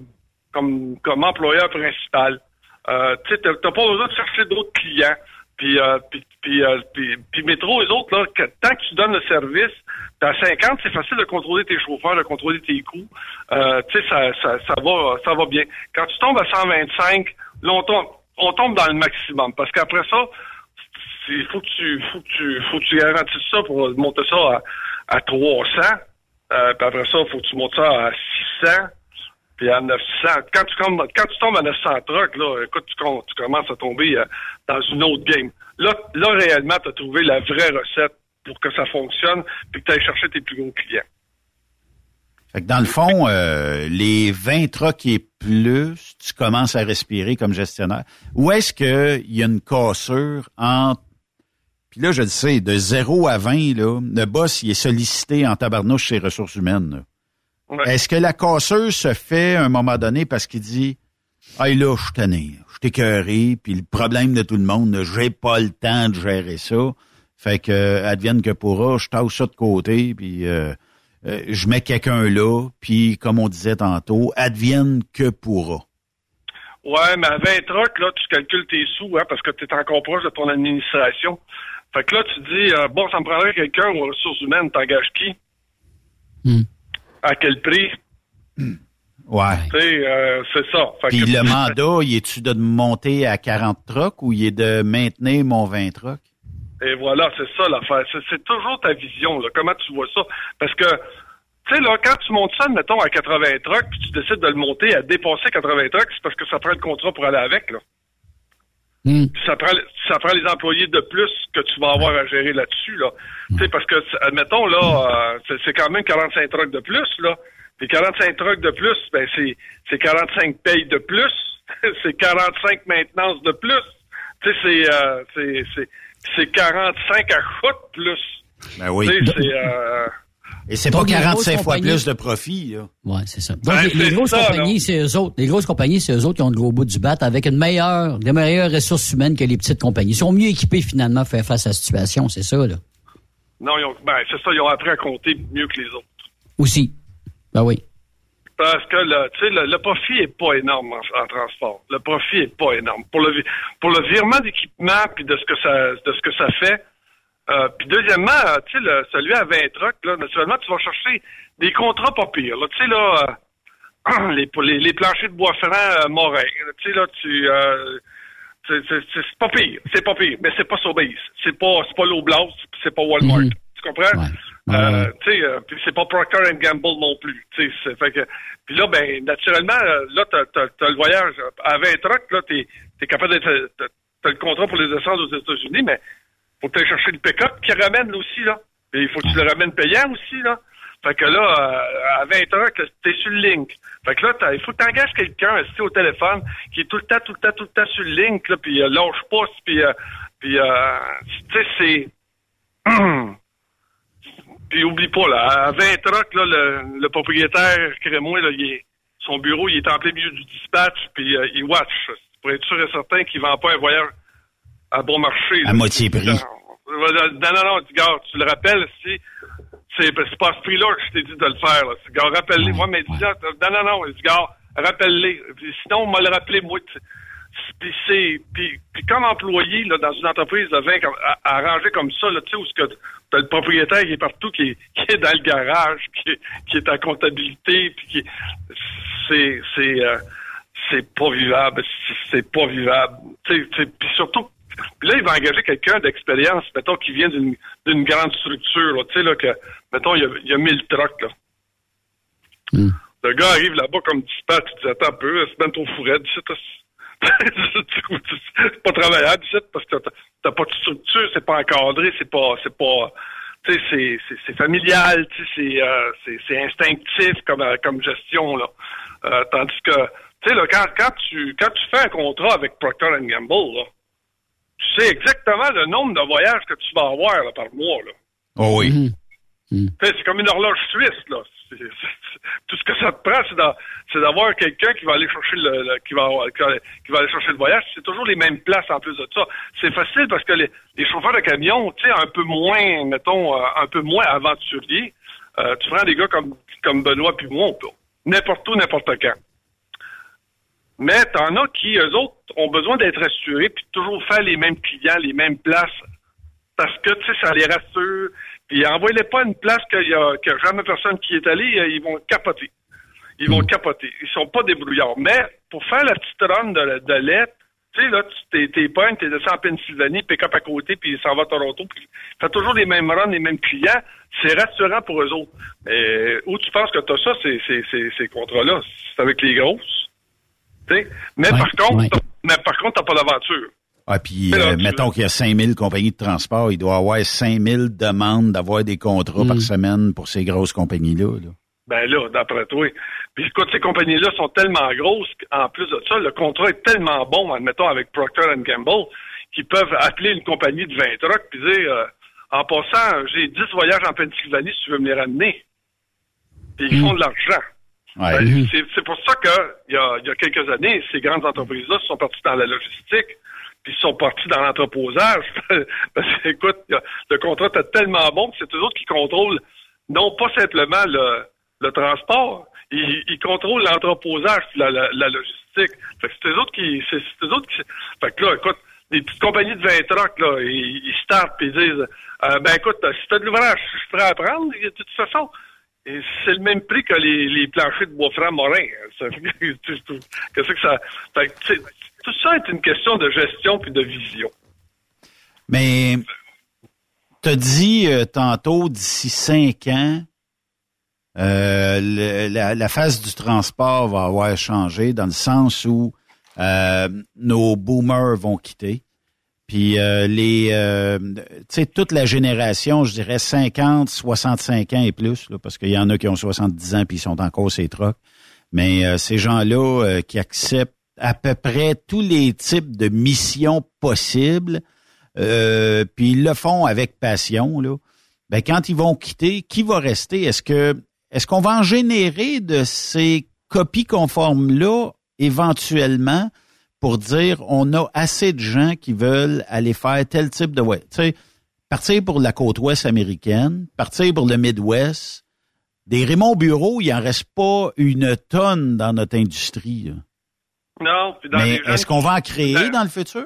comme, comme employeur principal. Tu sais, t'as pas besoin de chercher d'autres clients. Puis, euh, puis, puis, euh, puis, puis métro, les autres, là, que, tant que tu donnes le service, à 50, c'est facile de contrôler tes chauffeurs, de contrôler tes coûts. Euh, tu sais, ça, ça, ça, va, ça va bien. Quand tu tombes à 125, là, on tombe, on tombe dans le maximum. Parce qu'après ça, il faut que tu, faut que tu, faut que tu garantisses ça pour monter ça à, à 300. Euh, puis après ça, il faut que tu montes ça à 600. Puis à 900. Quand tu, tombes, à 900 trucks, là, écoute, tu, tu commences à tomber euh, dans une autre game. Là, là réellement, tu as trouvé la vraie recette pour que ça fonctionne, puis que tu ailles chercher tes plus gros clients. Fait que dans le fond, euh, les 20 trucks et plus, tu commences à respirer comme gestionnaire. Où est-ce qu'il y a une cassure entre... Puis là, je le sais, de 0 à 20, là, le boss, il est sollicité en tabarnouche ses ressources humaines. là. Ouais. Est-ce que la casseuse se fait à un moment donné parce qu'il dit Ah là, je suis tanné, je suis écœuré, puis le problème de tout le monde, j'ai pas le temps de gérer ça. Fait que advienne que pourra, je tasse ça de côté, puis euh, euh, je mets quelqu'un là, puis comme on disait tantôt, advienne que pourra. Ouais, mais à 20 trucks, là, tu calcules tes sous, hein, parce que tu es encore proche de ton administration. Fait que là, tu dis, euh, bon, ça me prendrait quelqu'un aux ressources humaines, t'engages qui? Hmm. À quel prix? Ouais. Tu sais, euh, c'est ça. Fait Puis que- le mandat, il est-tu de monter à 40 trucks ou il est de maintenir mon 20 trucks? Et voilà, c'est ça l'affaire. C'est, c'est toujours ta vision, là. Comment tu vois ça? Parce que, tu sais, là, quand tu montes ça, mettons, à 80 trucks, puis tu décides de le monter à dépasser 80 trucks, c'est parce que ça prend le contrat pour aller avec, là. Hmm. Ça prend, ça prend les employés de plus que tu vas avoir à gérer là-dessus, là. Tu sais, parce que, admettons, là, euh, c'est, c'est quand même 45 trucks de plus, là. Puis 45 trucks de plus, ben, c'est, c'est 45 payes de plus. c'est 45 maintenances de plus. Tu sais, c'est, euh, c'est, c'est, c'est 45 à chute plus. Ben oui. Tu sais, c'est, euh, Et c'est pas les 45 grosses fois compagnies- plus de profit, là. Ouais, c'est ça. Donc, Ben, les, grosses ça, compagnies, c'est eux autres. Les grosses compagnies, c'est eux autres qui ont le gros bout du bat avec une meilleure, des meilleures ressources humaines que les petites compagnies. Ils sont mieux équipés, finalement, à faire face à la situation, c'est ça, là. non, ils ont, ben, c'est ça, ils ont appris à compter mieux que les autres. Aussi. Ben oui. Parce que le, tu sais, le, le profit est pas énorme en, en transport. Le profit est pas énorme. Pour le pour le virement d'équipement puis de ce que ça de ce que ça fait. Euh, puis deuxièmement, euh, tu sais, celui à 20 trucks, là, naturellement, tu vas chercher des contrats pas pires. là. Tu sais, là, euh, les, pour les, les planchers de bois franc euh, Morin. Tu sais, là, tu. Euh, c'est pas pire, c'est pas pire, mais c'est pas Sobeys, c'est pas c'est pas Loblaws, c'est pas Walmart, Mhm. tu comprends? Ouais. Euh, Ouais. tu sais, euh, c'est pas Procter Gamble non plus. Tu sais, c'est- fait que, puis là, ben, naturellement, là, t'as, t'as, t'as le voyage à 20 trucks, là, t'es, t'es capable d'être, t'as, t'as le contrat pour les descendre aux États-Unis, mais faut que chercher le pick-up qui ramène aussi, là. Et il faut que tu le ramènes payant aussi, là. Fait que là, euh, à 20 trucks, là, t'es sur le link. Fait que là, il faut que t'engages quelqu'un, au téléphone, qui est tout le temps, tout le temps, tout le temps sur le link, là, puis euh, lâche pas, puis, euh, puis, euh, tu sais, c'est... Puis oublie pas, là, à 20 trucks, là, le, le propriétaire crémois, là, il est, son bureau, il est en plein milieu du dispatch, puis euh, il watch. Pour être sûr et certain qu'il vend pas un voyage à bon marché. À là. moitié prix. Non, non, non, non, gars, tu le rappelles, si c'est pas ce prix-là que je t'ai dit de le faire. Là. Gars, rappelle-les. Moi, mais dis, non, non, non, dis, gars, rappelle-les. Sinon, on m'a le rappelé, moi. Puis c'est, puis, puis comme employé là, dans une entreprise de vin comme, à- arrangée comme ça, là, tu sais, où ce que t'as le propriétaire qui est partout, qui est, qui est dans le garage, qui est, qui est en comptabilité, puis qui c'est c'est euh, c'est pas vivable, c'est- pas vivable. Puis surtout, puis là il va engager quelqu'un d'expérience, mettons qui vient d'une d'une grande structure, là, tu sais là que mettons il y a, il y a 1000 trucks là. Hmm. Le gars arrive là-bas comme dispatch, tu dis attends un peu, c'est même trop fourré, tu sais, t'as- c'est pas travaillable parce que t'as- pas de structure, c'est pas encadré, c'est pas c'est pas tu sais c'est c'est familial, tu sais c'est euh, c'est instinctif comme euh, comme gestion là. Euh, tandis que tu sais là quand quand tu quand tu fais un contrat avec Procter Gamble là, tu sais exactement le nombre de voyages que tu vas avoir là, par mois là. Oh oui. Mhm. Sais, c'est comme une horloge suisse, là. C'est- c'est- c'est- tout ce que ça te prend, c'est d'a- c'est d'avoir quelqu'un qui va aller chercher le, le- qui, va, qui, va, qui va aller chercher le voyage. C'est toujours les mêmes places en plus de ça. C'est facile parce que les, les chauffeurs de camion, tu sais, un peu moins, mettons, euh, un peu moins aventuriers, euh, tu prends des gars comme, comme Benoît puis moi, on peut n'importe où, n'importe quand. Mais t'en as qui, eux autres, ont besoin d'être assurés puis toujours faire les mêmes clients, les mêmes places. Parce que, tu sais, ça les rassure. Puis envoyez-les pas une place qu'il y a, a jamais personne qui est allé, euh, ils vont capoter. Ils vont capoter. Ils sont pas débrouillards. Mais pour faire la petite run de, de tu sais, là, tu t'es, t'es pognes, t'es descendu en Pennsylvanie, pick-up à côté, puis il s'en va à Toronto, puis fait toujours les mêmes runs, les mêmes clients. C'est rassurant pour eux autres. Mais où tu penses que t'as ça, c'est, c'est, c'est, ces contrats-là? C'est avec les grosses? Mais Ouais, par contre, ouais. mais par contre, t'as pas d'aventure. Ah, puis euh, mettons qu'il y a 5000 compagnies de transport, il doit y avoir 5000 demandes d'avoir des contrats Mm. par semaine pour ces grosses compagnies-là. là. Ben là, d'après toi. Puis écoute, ces compagnies-là sont tellement grosses qu'en plus de ça, le contrat est tellement bon, admettons, avec Procter Gamble, qu'ils peuvent appeler une compagnie de 20 trucks puis dire euh, en passant, j'ai 10 voyages en Pennsylvanie si tu veux me les ramener. Puis ils font de l'argent. Ouais. Ben, c'est, c'est pour ça que il y a, y a quelques années, ces grandes entreprises-là sont parties dans la logistique, puis ils sont partis dans l'entreposage. Parce que, écoute, a- le contrat est tellement bon que c'est eux autres qui contrôlent non pas simplement le, le transport, ils, ils contrôlent l'entreposage la, la, la logistique. Fait que c'est eux autres qui. C'est, c'est eux autres qui. Fait que là, écoute, les petites compagnies de 20 trucks, là, ils, ils startent puis ils disent euh, Ben écoute, si t'as de l'ouvrage, je suis prêt à prendre, de toute façon. C'est le même prix que les, planchers de bois franc morin. Que- Qu'est-ce que ça. Fait tu tout ça est une question de gestion puis de vision. Mais t'as dit euh, tantôt d'ici cinq ans, euh, la phase du transport va avoir changé dans le sens où euh, nos boomers vont quitter. Puis euh, les euh, tu sais toute la génération, je dirais 50, 65 ans et plus parce qu'il y en a qui ont 70 ans puis ils sont encore ces trucks. Mais euh, ces gens-là qui acceptent à peu près tous les types de missions possibles, puis ils le font avec passion là. Ben quand ils vont quitter, qui va rester? Est-ce que est-ce qu'on va en générer de ces copies conformes là éventuellement? Pour dire on a assez de gens qui veulent aller faire tel type de ouais, tu sais partir pour la côte ouest américaine, partir pour le Midwest. Des Raymond Bureau, il en reste pas une tonne dans notre industrie. là. Non, puis dans Mais est-ce qu'on va en créer Ben, dans le futur?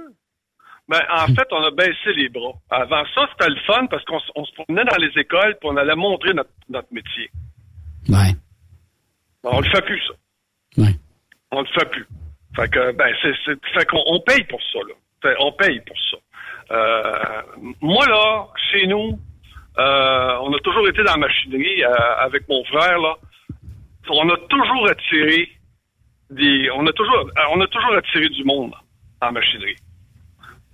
Ben, en fait, on a baissé les bras. Avant ça, c'était le fun parce qu'on on se promenait dans les écoles puis on allait montrer notre, notre métier. Ouais. Ben, on le fait plus, ça. Ouais. On le fait plus. Fait que, ben, c'est, fait qu'on on paye pour ça, là. On paye pour ça. Euh, moi, là, chez nous, euh, on a toujours été dans la machinerie euh, avec mon frère, là. On a toujours attiré des, on a toujours, euh, on a toujours attiré du monde en machinerie.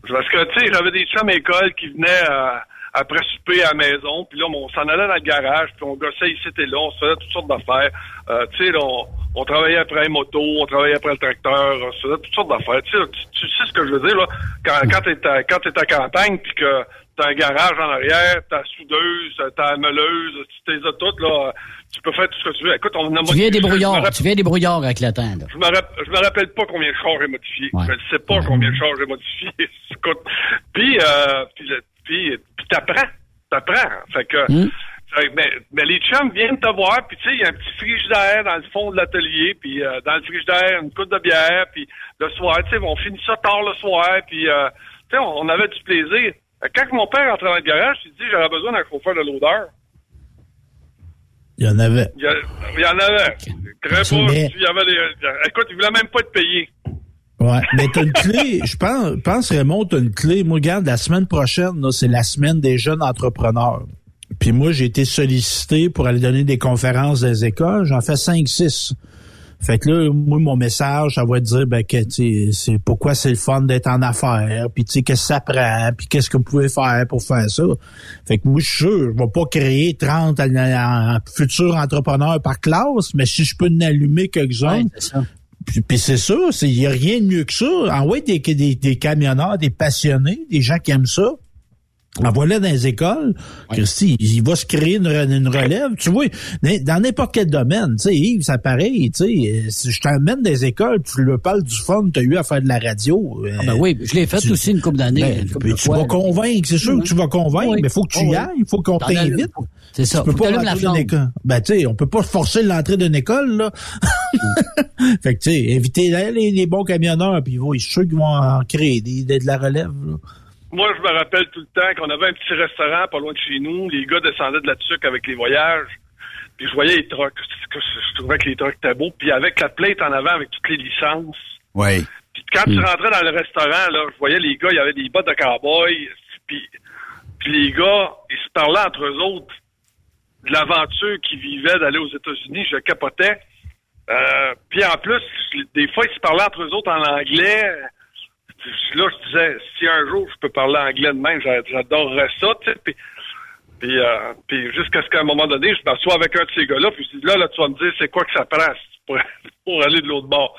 Parce que, tu sais, j'avais des chums à l'école qui venaient euh, après souper à la maison, puis là, on s'en allait dans le garage, puis on gossait ici et là, on se faisait toutes sortes d'affaires. Euh, tu sais, là, on travaillait après les motos, on travaillait après le tracteur, on faisait toutes sortes d'affaires. Tu sais, tu, tu sais ce que je veux dire, là, quand, quand t'es à, quand t'es à campagne, puis que t'as un garage en arrière, t'as la soudeuse, t'as la meuleuse, tu t'es toutes, là, tu peux faire tout ce que tu veux. Écoute, on a Tu viens des brouillards. rappelle- Tu viens des brouillards avec le temps, là. je me, rapp- je me rappelle pas combien de chars j'ai modifié. Ouais. Je ne sais pas combien de chars j'ai modifié. Écoute. Puis, euh, puis, puis, puis t'apprends. T'apprends. Fait que, Mm. Ben, ben, les chums viennent te voir, puis tu sais, il y a un petit frigidaire dans le fond de l'atelier, puis euh, dans le frigidaire, une coupe de bière, puis le soir, tu sais, on finit ça tard le soir, puis euh, tu sais, on, on avait du plaisir. Quand mon père entrait dans le garage, il dit, j'aurais besoin d'un chauffeur de l'odeur. Il y en avait. Il y, a- il y en avait. Très pas. mais- Il y avait des, écoute, il voulait même pas être payé. Ouais, mais t'as une clé, je pense, pense Raymond, t'as une clé. Moi, regarde, la semaine prochaine, c'est la semaine des jeunes entrepreneurs. Puis moi, j'ai été sollicité pour aller donner des conférences dans les écoles. J'en fais cinq, six. Fait que là, moi, mon message, ça va dire ben, que, tu sais, c'est pourquoi c'est le fun d'être en affaires, puis tu sais, qu'est-ce que ça prend, puis qu'est-ce que vous pouvez faire pour faire ça. Fait que moi, je suis sûr, je vais pas créer 30 en- en- en futurs entrepreneurs par classe, mais si je peux en allumer quelques-uns, Ouais, c'est ça. puis, puis c'est ça, il y a rien de mieux que ça. Envoyer des, des, des camionneurs, des passionnés, des gens qui aiment ça. Envoie-les dans les écoles. Christy, il va se créer une, re- une relève. Tu vois, dans n'importe quel domaine, tu sais, Yves, c'est pareil, tu sais, euh, si je t'emmène dans les écoles, tu leur parles du fun, tu as eu à faire de la radio. euh, Ah ben oui, je l'ai fait tu- aussi une couple d'années. ben, une de tu fois, vas convaincre, c'est sûr Oui. que tu vas convaincre, Oui. mais il faut que tu Oui, y ailles, il faut qu'on t'invite. C'est ça. Tu peux Faut que pas la flamme. école. Ben, tu sais, on peut pas forcer l'entrée d'une école, là. fait que, tu sais, invitez les, les, bons camionneurs, puis je suis sûr qu'ils vont en créer des, de la relève. Là. Moi, je me rappelle tout le temps qu'on avait un petit restaurant pas loin de chez nous. Les gars descendaient de la tuque avec les voyages. Puis je voyais les trucks. Je trouvais que les trucks étaient beaux. Puis avec la plate en avant, avec toutes les licences. Oui. Puis quand tu rentrais dans le restaurant, là, je voyais les gars, il y avait des bottes de cowboy. Puis, puis les gars, ils se parlaient entre eux autres de l'aventure qu'ils vivaient d'aller aux États-Unis. Je capotais. Euh, puis en plus, des fois, ils se parlaient entre eux autres en anglais. Là, je disais, si un jour je peux parler anglais de même, j'adorerais ça, tu sais. Puis, puis, euh, puis jusqu'à ce qu'à un moment donné, je m'assois avec un de ces gars-là, puis je dis, là, là, tu vas me dire, c'est quoi que ça prend pour, pour aller de l'autre bord?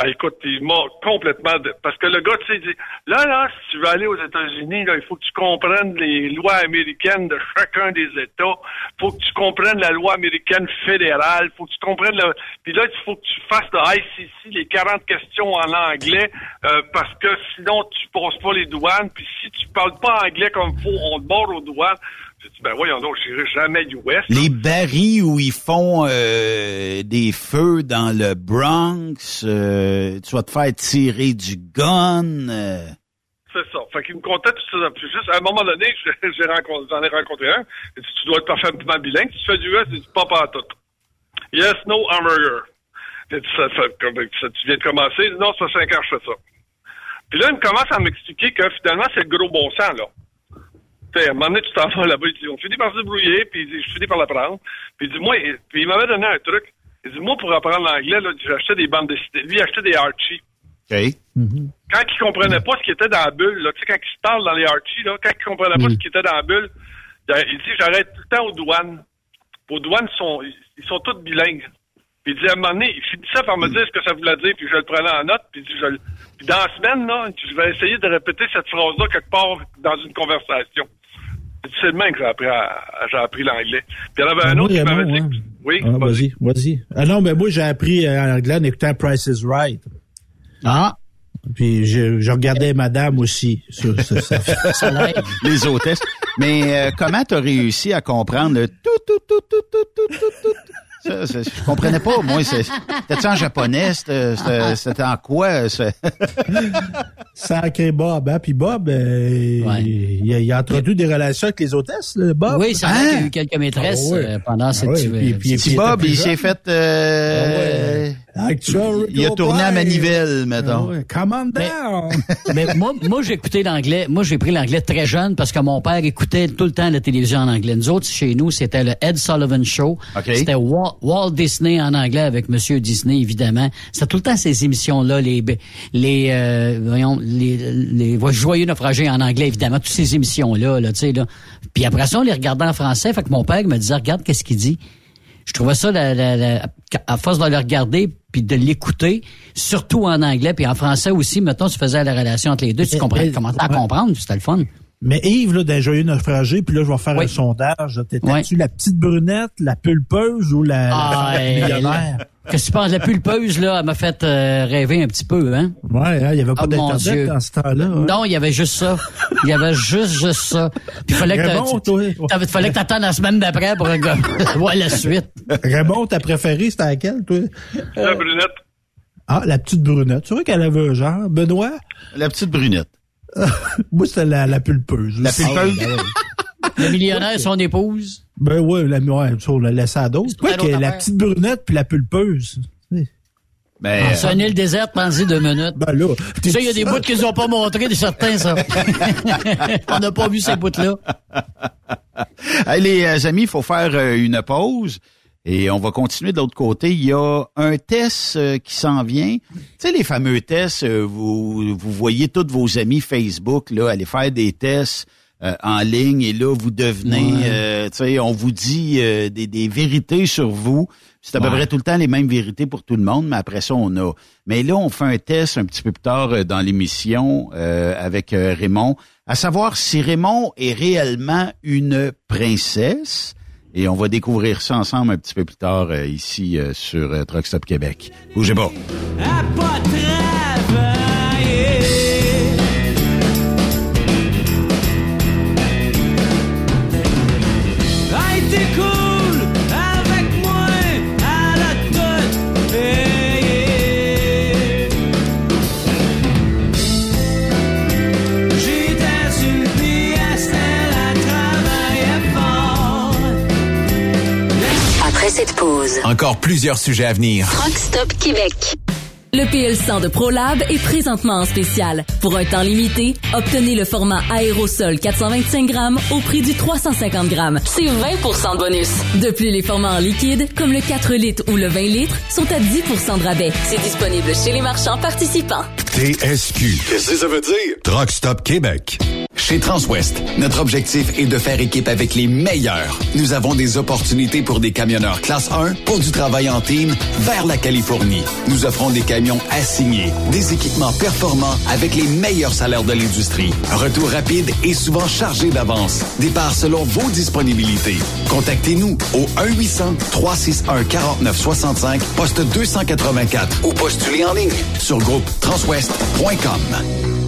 Ah, écoute, il m'a complètement... Parce que le gars, tu sais, dit, là, là, si tu veux aller aux États-Unis, là, il faut que tu comprennes les lois américaines de chacun des États. faut que tu comprennes la loi américaine fédérale. faut que tu comprennes... Le... Puis là, il faut que tu fasses le ICC, les 40 questions en anglais, euh, parce que sinon, tu passes pas les douanes. Puis si tu parles pas anglais comme faut, on te bord aux douanes ben voyons donc, je jamais US. Les barils où ils font euh, des feux dans le Bronx, euh, tu vas te faire tirer du gun. Euh. C'est ça. Fait qu'il me comptait tout ça. Puis juste, à un moment donné, j'ai rencontré, j'en ai rencontré un. Il dit, tu dois être parfaitement bilingue. Si tu fais du il dit, pas pas tout. Yes, no hamburger. Il dit, ça, ça, ça, tu viens de commencer. non, ça fait cinq ans que je fais ça. Puis là, il me commence à m'expliquer que finalement, c'est le gros bon sens, là à un moment donné, tu t'en vas là-bas, il dit, on finit par se débrouiller, puis il dit, je finis par l'apprendre. Puis il dit, moi, puis il m'avait donné un truc. Il dit, moi, pour apprendre l'anglais, là, j'achetais des bandes dessinées. Lui, il achetait des Archie. OK. Quand il comprenait pas ce qui était dans la bulle, là, tu sais, quand il se parle dans les Archie, là, quand il comprenait pas mm. ce qui était dans la bulle, il dit, j'arrête tout le temps aux douanes. Aux douanes, ils sont, ils sont tous bilingues. Puis il dit, à un moment donné, il finissait par me dire ce que ça voulait dire, puis je le prenais en note, puis, je, puis dans la semaine, là, je vais essayer de répéter cette phrase-là quelque part dans une conversation c'est de même que j'ai appris, l'anglais. Puis il y en avait ah un autre qui ah hein? dit. Oui, ah, vas-y. Vas-y. Ah non, mais moi, j'ai appris euh, l'anglais en écoutant Price is Right. Ah! Puis je, regardais Madame aussi. sur ça, ça, Les hôtesses. Mais euh, comment t'as réussi à comprendre le tout, tout, tout, tout, tout, tout, tout, tout? Ça, je comprenais pas, moi. C'était-tu en japonais? C'était en quoi? Sacré Bob, hein? Puis Bob, euh, il, a, il, a, entretenu des relations avec les hôtesses, Bob. Oui, ça hein? a eu quelques maîtresses ah euh, pendant cette... Ah oui. puis, puis, Bob, il s'est fait... Euh, ah il a tourné à Manivelle, mettons. Come on down! Mais, moi, moi j'ai écouté l'anglais. Moi, j'ai pris l'anglais très jeune parce que mon père écoutait tout le temps la télévision en anglais. Nous autres, chez nous, c'était le Ed Sullivan Show. C'était Walt, Disney en anglais avec Monsieur Disney, évidemment. C'était tout le temps ces émissions-là, les les euh, voyons, les, les joyeux naufragés en anglais, évidemment, toutes ces émissions-là, là, tu sais là. Puis après ça, on les regardait en français. Fait que mon père me disait, regarde, qu'est-ce qu'il dit je trouvais ça, à force de le regarder puis de l'écouter, surtout en anglais puis en français aussi, mettons, tu faisais la relation entre les deux, tu comprenais, commençais à comprendre, c'était le fun. Mais Yves, là, d'un joyeux naufragé, puis là, je vais faire un sondage. T'étais-tu la petite brunette, la pulpeuse ou la, ah, millionnaire? Qu'est-ce que tu penses? La pulpeuse, là, elle m'a fait euh, rêver un petit peu, hein? Ouais, hein, il y avait pas oh, d'internet dans ce temps-là. Hein? Non, il y avait juste ça. Il y avait juste, juste ça. Puis fallait que Raymond, tu fallait que t'attendes la semaine d'après pour voir la suite. Raymond, ta préférée, c'était laquelle, toi? La brunette. Ah, la petite brunette. Tu vois qu'elle avait un genre. Benoît? La petite brunette. Moi, c'était la, la pulpeuse. La pulpeuse? Ah, le millionnaire, son épouse? Ben ouais, la, ouais, on l'a laissé à d'autres. Quoi que la petite brunette puis la pulpeuse. Ben, ah, c'est une île déserte, pensez deux minutes. Ben là. Ça, il y a des bouts qu'ils ont pas montré, des certains, ça. On n'a pas vu ces bouts-là. Allez, les amis, il faut faire euh, une pause. Et on va continuer de l'autre côté. Il y a un test euh, qui s'en vient. Tu sais, les fameux tests, euh, vous, vous voyez tous vos amis Facebook là, aller faire des tests euh, en ligne et là, vous devenez, tu sais, on vous dit des, des, vérités sur vous. C'est à peu près tout le temps les mêmes vérités pour tout le monde, mais après ça, on a. Mais là, on fait un test un petit peu plus tard dans l'émission avec Raymond, à savoir si Raymond est réellement une princesse et on va découvrir ça ensemble un petit peu plus tard euh, ici euh, sur euh, Truck Stop Québec. Bougez pas. Encore plusieurs sujets à venir. Rockstop Québec. Le PL100 de ProLab est présentement en spécial. Pour un temps limité, obtenez le format aérosol 425 grammes au prix du 350 grammes. C'est 20 de bonus. De plus, les formats en liquide, comme le 4 litres ou le 20 litres, sont à 10% de rabais. C'est disponible chez les marchands participants. TSQ. Qu'est-ce que ça veut dire? Truck Stop Québec. Chez Transwest, notre objectif est de faire équipe avec les meilleurs. Nous avons des opportunités pour des camionneurs classe 1 pour du travail en team vers la Californie. Nous offrons des camions assignés, des équipements performants avec les meilleurs salaires de l'industrie. Retour rapide et souvent chargé d'avance. Départ selon vos disponibilités. Contactez-nous au 1-800-361-4965, poste 284 ou postulez en ligne sur groupe transwest.com.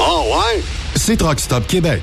Oh ouais? C'est Truck Stop Québec.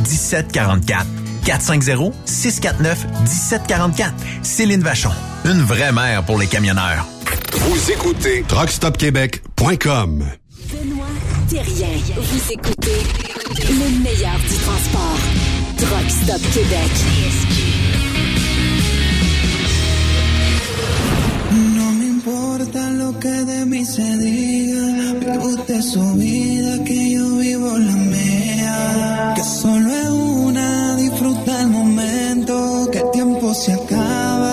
1744. 450-649-1744. Céline Vachon. Une vraie mère pour les camionneurs. Vous écoutez TruckStopQuébec.com. Benoît Thérien. Vous écoutez le meilleur du transport. Truck Stop Québec. No me importa lo que de mí se diga, vive usted su vida, que yo. Que solo es una, disfruta el momento, que el tiempo se acaba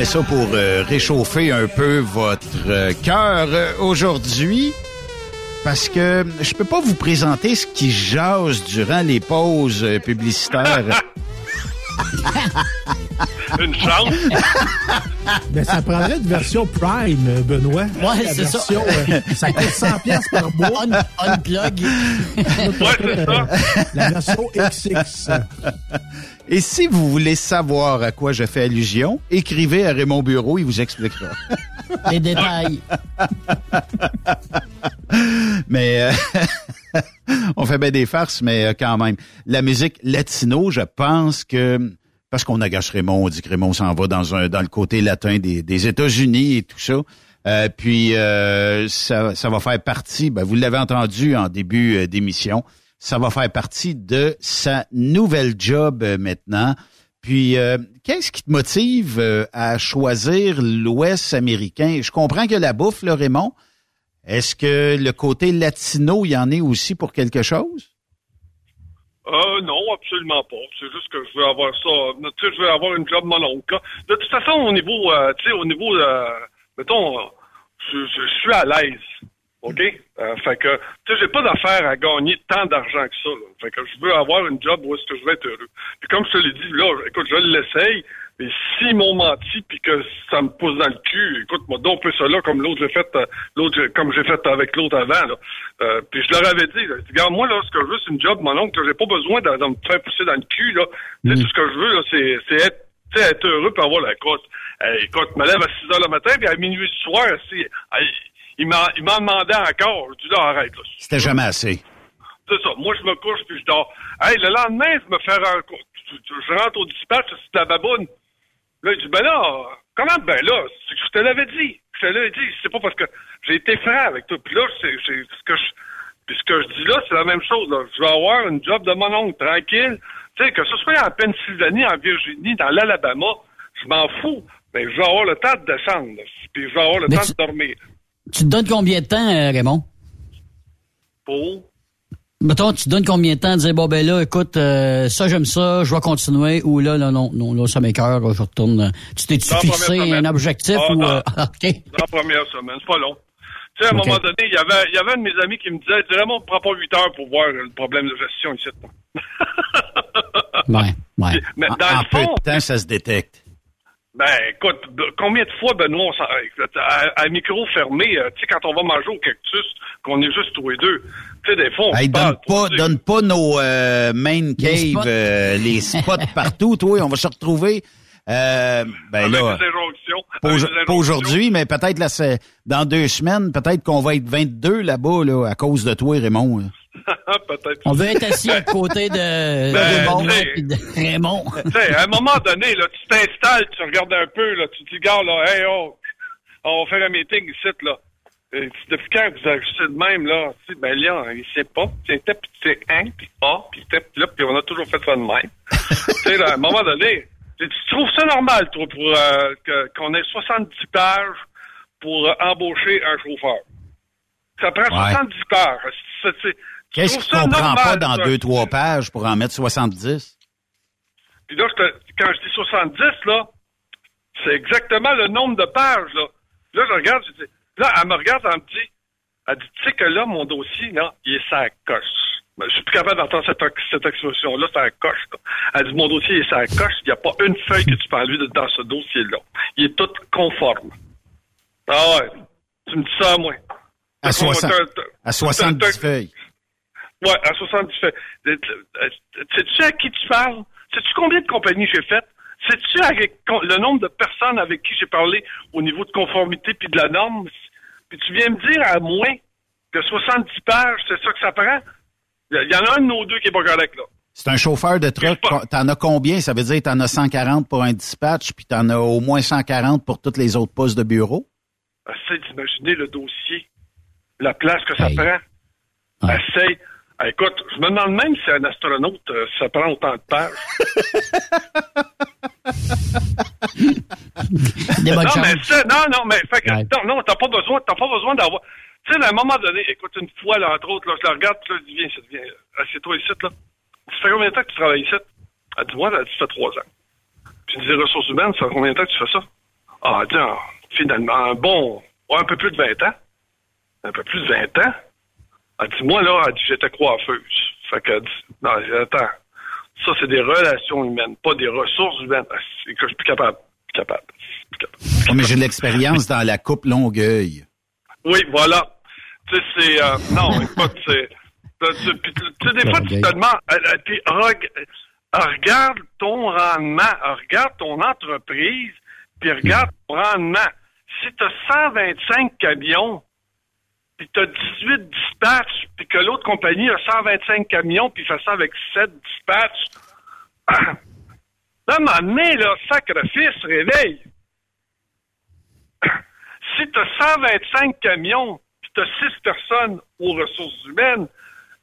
mets ça pour euh, réchauffer un peu votre euh, cœur euh, aujourd'hui. Parce que je peux pas vous présenter ce qui jase durant les pauses euh, publicitaires. Une chance? Ben, ça prendrait une version Prime, Benoît. Ouais, c'est ça. euh, ça coûte 100 pièces par mois. Un, unplug. La version XX. Et si vous voulez savoir à quoi je fais allusion, écrivez à Raymond Bureau, il vous expliquera. Les détails. mais euh, on fait bien des farces, mais euh, quand même. La musique latino, je pense que parce qu'on agace Raymond, on dit que Raymond s'en va dans un dans le côté latin des, des États-Unis et tout ça. Euh, puis euh, ça, ça va faire partie, ben, vous l'avez entendu en début euh, d'émission, ça va faire partie de sa nouvelle job euh, maintenant. Puis, euh, qu'est-ce qui te motive euh, à choisir l'Ouest américain? Je comprends que la bouffe, là, Raymond. Est-ce que le côté latino, il y en est aussi pour quelque chose? Euh, non, absolument pas. C'est juste que je veux avoir ça. Tu sais, je veux avoir une job là. De toute façon, au niveau, euh, tu sais, au niveau, euh, mettons, je suis à l'aise. OK? Euh, fait que, tu sais, j'ai pas d'affaire à gagner tant d'argent que ça. là. Fait que je veux avoir une job où est-ce que je vais être heureux. Puis comme je te l'ai dit, là, écoute, je l'essaye. Mais s'ils m'ont menti puis que ça me pousse dans le cul, écoute, moi, donc ça là comme l'autre j'ai fait, euh, l'autre, comme j'ai fait avec l'autre avant, là. Euh, puis je leur avais dit, là, regarde, moi, là, ce que je veux, c'est une job, mon oncle, j'ai pas besoin de, de me faire pousser dans le cul, là. Sais, Tout ce que je veux, là, c'est, c'est être, tu sais, être heureux puis avoir la côte. Eh, écoute, je me lève à 6 heures le matin puis à minuit du soir, si, il m'en, demandait encore. Je dis, là, arrête, là. C'était jamais assez. C'est ça. Moi, je me couche puis je dors. Hey, le lendemain, je me fais rencontrer. Je rentre au dispatch, c'est de la baboune. Là, il dit, ben là, comment, ben là, je te l'avais dit. Je te l'avais dit. C'est pas parce que j'ai été franc avec toi. Puis là, c'est, c'est ce que je, puis ce que je dis là, c'est la même chose, là. Je vais avoir une job de mon oncle, tranquille. Tu sais, que ce soit en Pennsylvanie, en Virginie, dans l'Alabama, je m'en fous. Mais je vais avoir le temps de descendre. Puis je vais avoir le Mais temps tu- de dormir. Tu te donnes combien de temps, euh, Raymond? Pour? Mettons, tu te donnes combien de temps à dire, bon, ben là, écoute, euh, ça, j'aime ça, je vais continuer, ou là, là, non, non, là, ça m'écoeure, là, je retourne. euh, Tu t'es-tu la fixé un objectif Ah, ou, euh, OK. Dans la première semaine, c'est pas long. Tu sais, à un moment donné, il y avait, il y avait un de mes amis qui me disait, dis Raymond, prends pas 8 heures pour voir le problème de gestion ici. Ouais, ouais. Mais En, dans en le peu fond, de temps, ça se détecte. Ben, écoute, combien de fois, Benoît, on à, à micro fermé, euh, tu sais, quand on va manger au cactus, qu'on est juste tous les deux, tu sais, des fois, on Hey, se donne parle. pas, donne pas nos euh, main Les cave, spots. euh, les spots partout, toi. On va se retrouver. Euh, ben avec là, des injonctions. Pas, aujourd'hui, mais peut-être là, c'est- dans deux semaines, peut-être qu'on va être 22 là-bas là, à cause de toi, Raymond. là. Peut-être. On veut être assis à côté de, de Ben, Raymond de à un moment donné, là, tu t'installes, tu regardes un peu, là, tu te dis, gars, là, hey, oh, on va faire un meeting ici, là. Et depuis quand vous ajustez de même, là? Tu sais, ben là, il sait pas. C'était, puis c'est un, puis A, puis là, puis on a toujours fait ça de même. tu sais, là, à un moment donné, tu trouves ça normal, toi, pour euh, qu'on ait 70 pages pour euh, embaucher un chauffeur? Ça prend Ouais. 70 pages. Qu'est-ce qu'on ça comprend normal, pas dans ça? deux, trois pages pour en mettre 70? Puis là, je te- quand je dis 70, là, c'est exactement le nombre de pages, là. Là, je regarde, je dis, là, elle me regarde, elle me dit, elle dit, tu sais que là, mon dossier, là, il est sa coche. Ben, je suis plus capable d'entendre cette, cette expression-là, c'est un coche. là. Elle dit, mon dossier est sa coche, il n'y a pas une feuille que tu enlever de- dans ce dossier-là. Il est tout conforme. Ah ouais, tu me dis ça à moi. À, T'as- 60, t'as- t'as- à 70 t'as- feuilles. Ouais, à 70 feuilles. Euh, euh, Sais-tu à qui tu parles? Sais-tu combien de compagnies j'ai faites? Sais-tu avec le nombre de personnes avec qui j'ai parlé au niveau de conformité puis de la norme? Puis tu viens me dire à moins que 70 pages, c'est ça que ça prend? Il y, en a un de nos deux qui est pas correct, là. C'est un chauffeur de truck. T'en as combien? Ça veut dire que t'en as 140 pour un dispatch, puis t'en as au moins 140 pour tous les autres postes de bureau? Essaye d'imaginer le dossier, la place que ça prend. Essaye. Ah, écoute, je me demande même si un astronaute, euh, ça prend autant de pages. Non, mais ça, non, non, mais fait que, Ouais. non, non, t'as pas besoin, t'as pas besoin d'avoir. Tu sais, à un moment donné, écoute, une fois, là, entre autres, là, je la regarde, puis là, je dis, viens, ici, viens, assieds-toi ici, là. Ça fait combien de temps que tu travailles ici? Elle dit, moi, elle dit, ça fait trois ans. Puis je dis, ressources humaines, ça fait combien de temps que tu fais ça? Ah, dit, ah, finalement, un bon, un peu plus de 20 ans. Un peu plus de 20 ans. Elle dit, moi, là, elle dit, j'étais coiffeuse. Fait qu'elle dit, non, attends. Ça, c'est des relations humaines, pas des ressources humaines. Ah, C'est que je suis plus capable. Plus capable. Oh, mais j'ai de l'expérience dans la coupe Longueuil. Oui, voilà. Tu sais, c'est... euh, non, écoute, c'est... Tu sais, des fois, tu te demandes... euh, euh, puis euh, regarde ton rendement, regarde ton entreprise, puis regarde ton rendement. Si tu as 125 camions, puis tu as 18 dispatchs, puis que l'autre compagnie a 125 camions, puis fait ça avec 7 dispatchs, là, à un moment donné, là, sacrifice, réveille. Si tu as 125 camions, puis tu as 6 personnes aux ressources humaines,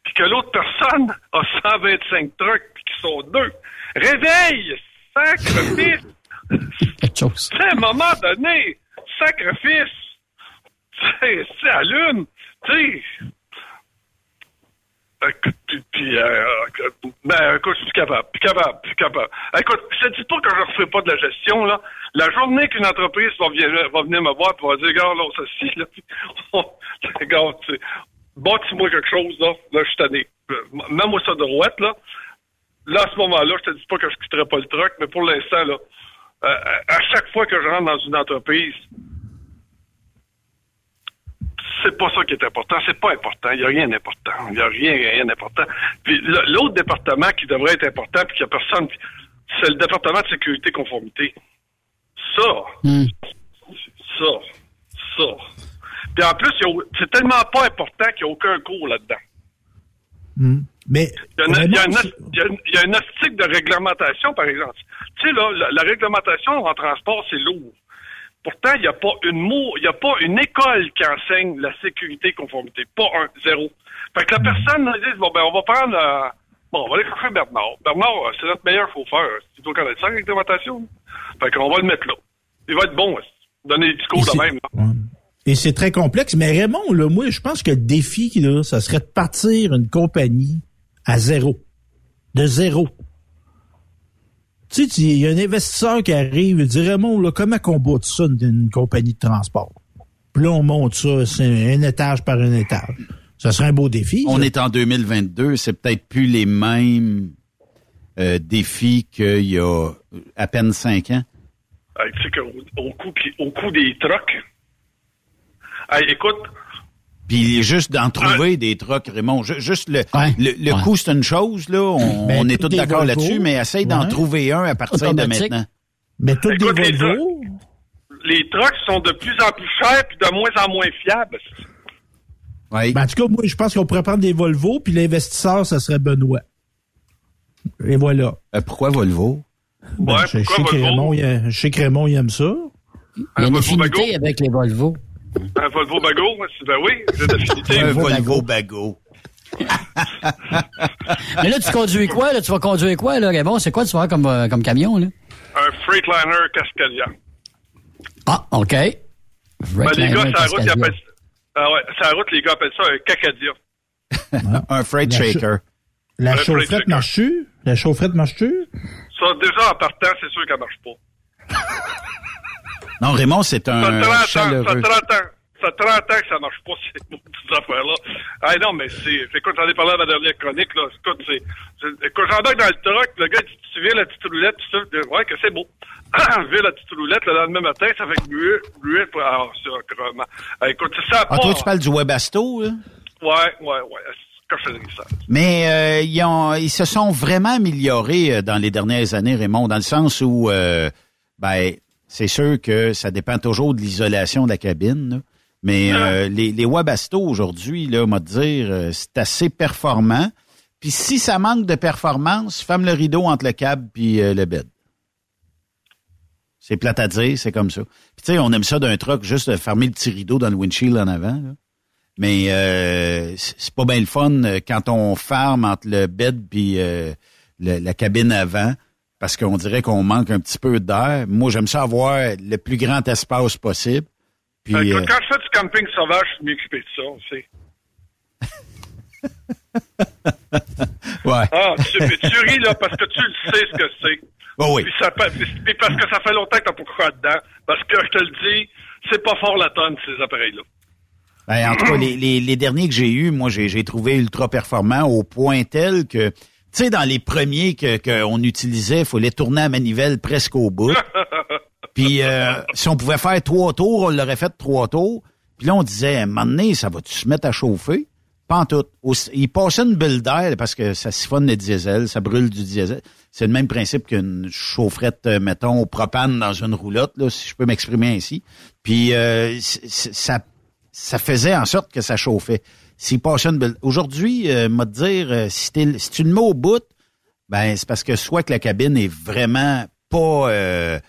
puis que l'autre personne a 125 trucks, puis qui sont deux, réveille! Sacrifice! C'est à un moment donné, sacrifice! C'est c'est à l'une, tu sais. Puis, puis, euh, ben, écoute, je suis capable, capable, capable. Écoute, je te dis pas que je ne refais pas de la gestion, là. La journée qu'une entreprise va venir, va venir me voir et va dire, regarde, là, si, là, regarde, tu sais, bâtis-moi quelque chose, là, là, je suis tanné. Euh, Mets-moi ça de droite, là. Là, à ce moment-là, je te dis pas que je quitterai pas le truck, mais pour l'instant, là, euh, à chaque fois que je rentre dans une entreprise, c'est pas ça qui est important. C'est pas important. Il n'y a rien d'important. Il n'y a rien, rien d'important. Puis l'autre département qui devrait être important, puis qu'il n'y a personne, c'est le département de sécurité conformité. Ça, ça, ça. Puis en plus, c'est tellement pas important qu'il n'y a aucun cours là-dedans. Hmm. Mais Il y, a une, il y a vraiment, une- il y a une- il y a une optique de réglementation, par exemple. Tu sais, là, la, la réglementation en transport, c'est lourd. Pourtant, il n'y a pas une mot, il n'y a pas une école qui enseigne la sécurité conformité. Pas un, zéro. Fait que la personne dit, bon, ben, on va prendre, euh, bon, on va aller chercher Bernard. Bernard, euh, c'est notre meilleur chauffeur. Tu dois connaître ça, réglementation. Fait qu'on va le mettre là. Il va être bon, euh, donner des discours de même. là. Et c'est très complexe. Mais Raymond, là, moi, je pense que le défi, là, ça serait de partir une compagnie à zéro. De zéro. Tu sais, tu- il y a un investisseur qui arrive et dit Raymond, là, comment qu'on botte ça une, une compagnie de transport? Puis là, on monte ça, c'est un étage par un étage. Ça serait un beau défi. On ça. est en 2022, c'est peut-être plus les mêmes euh, défis qu'il y a à peine cinq ans. Hey, tu sais qu'au au au coût des trucks, hey, écoute, Puis juste d'en trouver des trucks, Raymond. Ju- Juste le, le, le ouais. coût, c'est une chose, là. On, Ben, on est tous tous d'accord là-dessus, mais essaye d'en trouver un à partir de maintenant. Mais Écoute, des les Volvo. les trucks sont de plus en plus chers puis de moins en moins fiables. Oui. Ben, en tout cas, moi, je pense qu'on pourrait prendre des Volvo, puis l'investisseur, ça serait Benoît. Et voilà. Euh, pourquoi Volvo? Ben, Ouais, je, je sais Volvo? Raymond, je sais que Raymond, il aime ça. Il y a une Volvo affinité Bago? avec les Volvo. Un Volvo Bago, ben oui, j'ai d'affinité. Un Volvo Bago. Mais là, tu conduis quoi? Là? Tu vas conduire quoi, là, Raymond? C'est quoi tu vas avoir comme, euh, comme camion, là? Un Freightliner Cascadia. Ah, OK. Ben, les gars, sur la route, ils appellent ah ouais, sur la route, les gars appellent ça un cacadia. un freight La shaker. La chaufferette marche-tu? La chaufferette marche-tu? Ça, déjà, en partant, c'est sûr qu'elle marche pas. Non, Raymond, c'est un Ça fait 30 ans, ça chaleureux. fait 30 ans. Ça fait 30 ans que ça marche pas, ces petites affaires-là. Ah non, mais c'est, écoute, j'en ai parlé à ma dernière chronique, là. Écoute, c'est, j'embarque dans le truck, le gars, dit, tu viens la petite roulette, je dis, ouais, que c'est beau. viens la petite roulette, le lendemain matin, ça fait gluer, gluer, pour- ah, c'est. Ah, écoute, c'est ça, Ah, toi, tu parles du Webasto, là? Ouais, ouais, ouais. Mais euh, ils, ont, ils se sont vraiment améliorés euh, dans les dernières années, Raymond, dans le sens où, euh, ben, c'est sûr que ça dépend toujours de l'isolation de la cabine. là. Mais euh, les, les Webasto aujourd'hui, là, on va te dire, euh, c'est assez performant. Puis si ça manque de performance, ferme le rideau entre le câble puis euh, le bed. C'est plate à dire, c'est comme ça. Puis tu sais, on aime ça d'un truck, juste de fermer le petit rideau dans le windshield en avant. là. Mais euh, c'est pas bien le fun quand on ferme entre le bed puis la cabine avant, parce qu'on dirait qu'on manque un petit peu d'air. Moi, j'aime ça avoir le plus grand espace possible. Puis, Euh, quand, je fais du camping sauvage, je suis mieux occupé de ça, aussi. ouais. Ah, tu, tu ris, là, parce que tu le sais ce que c'est. Oh oui. Puis, ça, parce que ça fait longtemps que t'as pas couru dedans. Parce que, je te le dis, c'est pas fort la tonne, ces appareils-là. Ben, en tout cas, les, les- les derniers que j'ai eus, moi, j'ai j'ai trouvé ultra performants au point tel que, tu sais, dans les premiers que qu'on utilisait, il fallait tourner à manivelle presque au bout. Puis euh, si on pouvait faire trois tours, on l'aurait fait trois tours. Puis là, on disait, donné, ça va-tu se mettre à chauffer? Pas en tout. Il passait une bulle d'air parce que ça siphonne le diesel, ça brûle du diesel. C'est le même principe qu'une chaufferette, euh, mettons, au propane dans une roulotte, là, si je peux m'exprimer ainsi. Puis euh, ça, ça faisait en sorte que ça chauffait. S'il passait une bulle... Aujourd'hui, euh, m'a dire, euh, si, tu le mets au bout, ben c'est parce que soit que la cabine est vraiment pas, euh,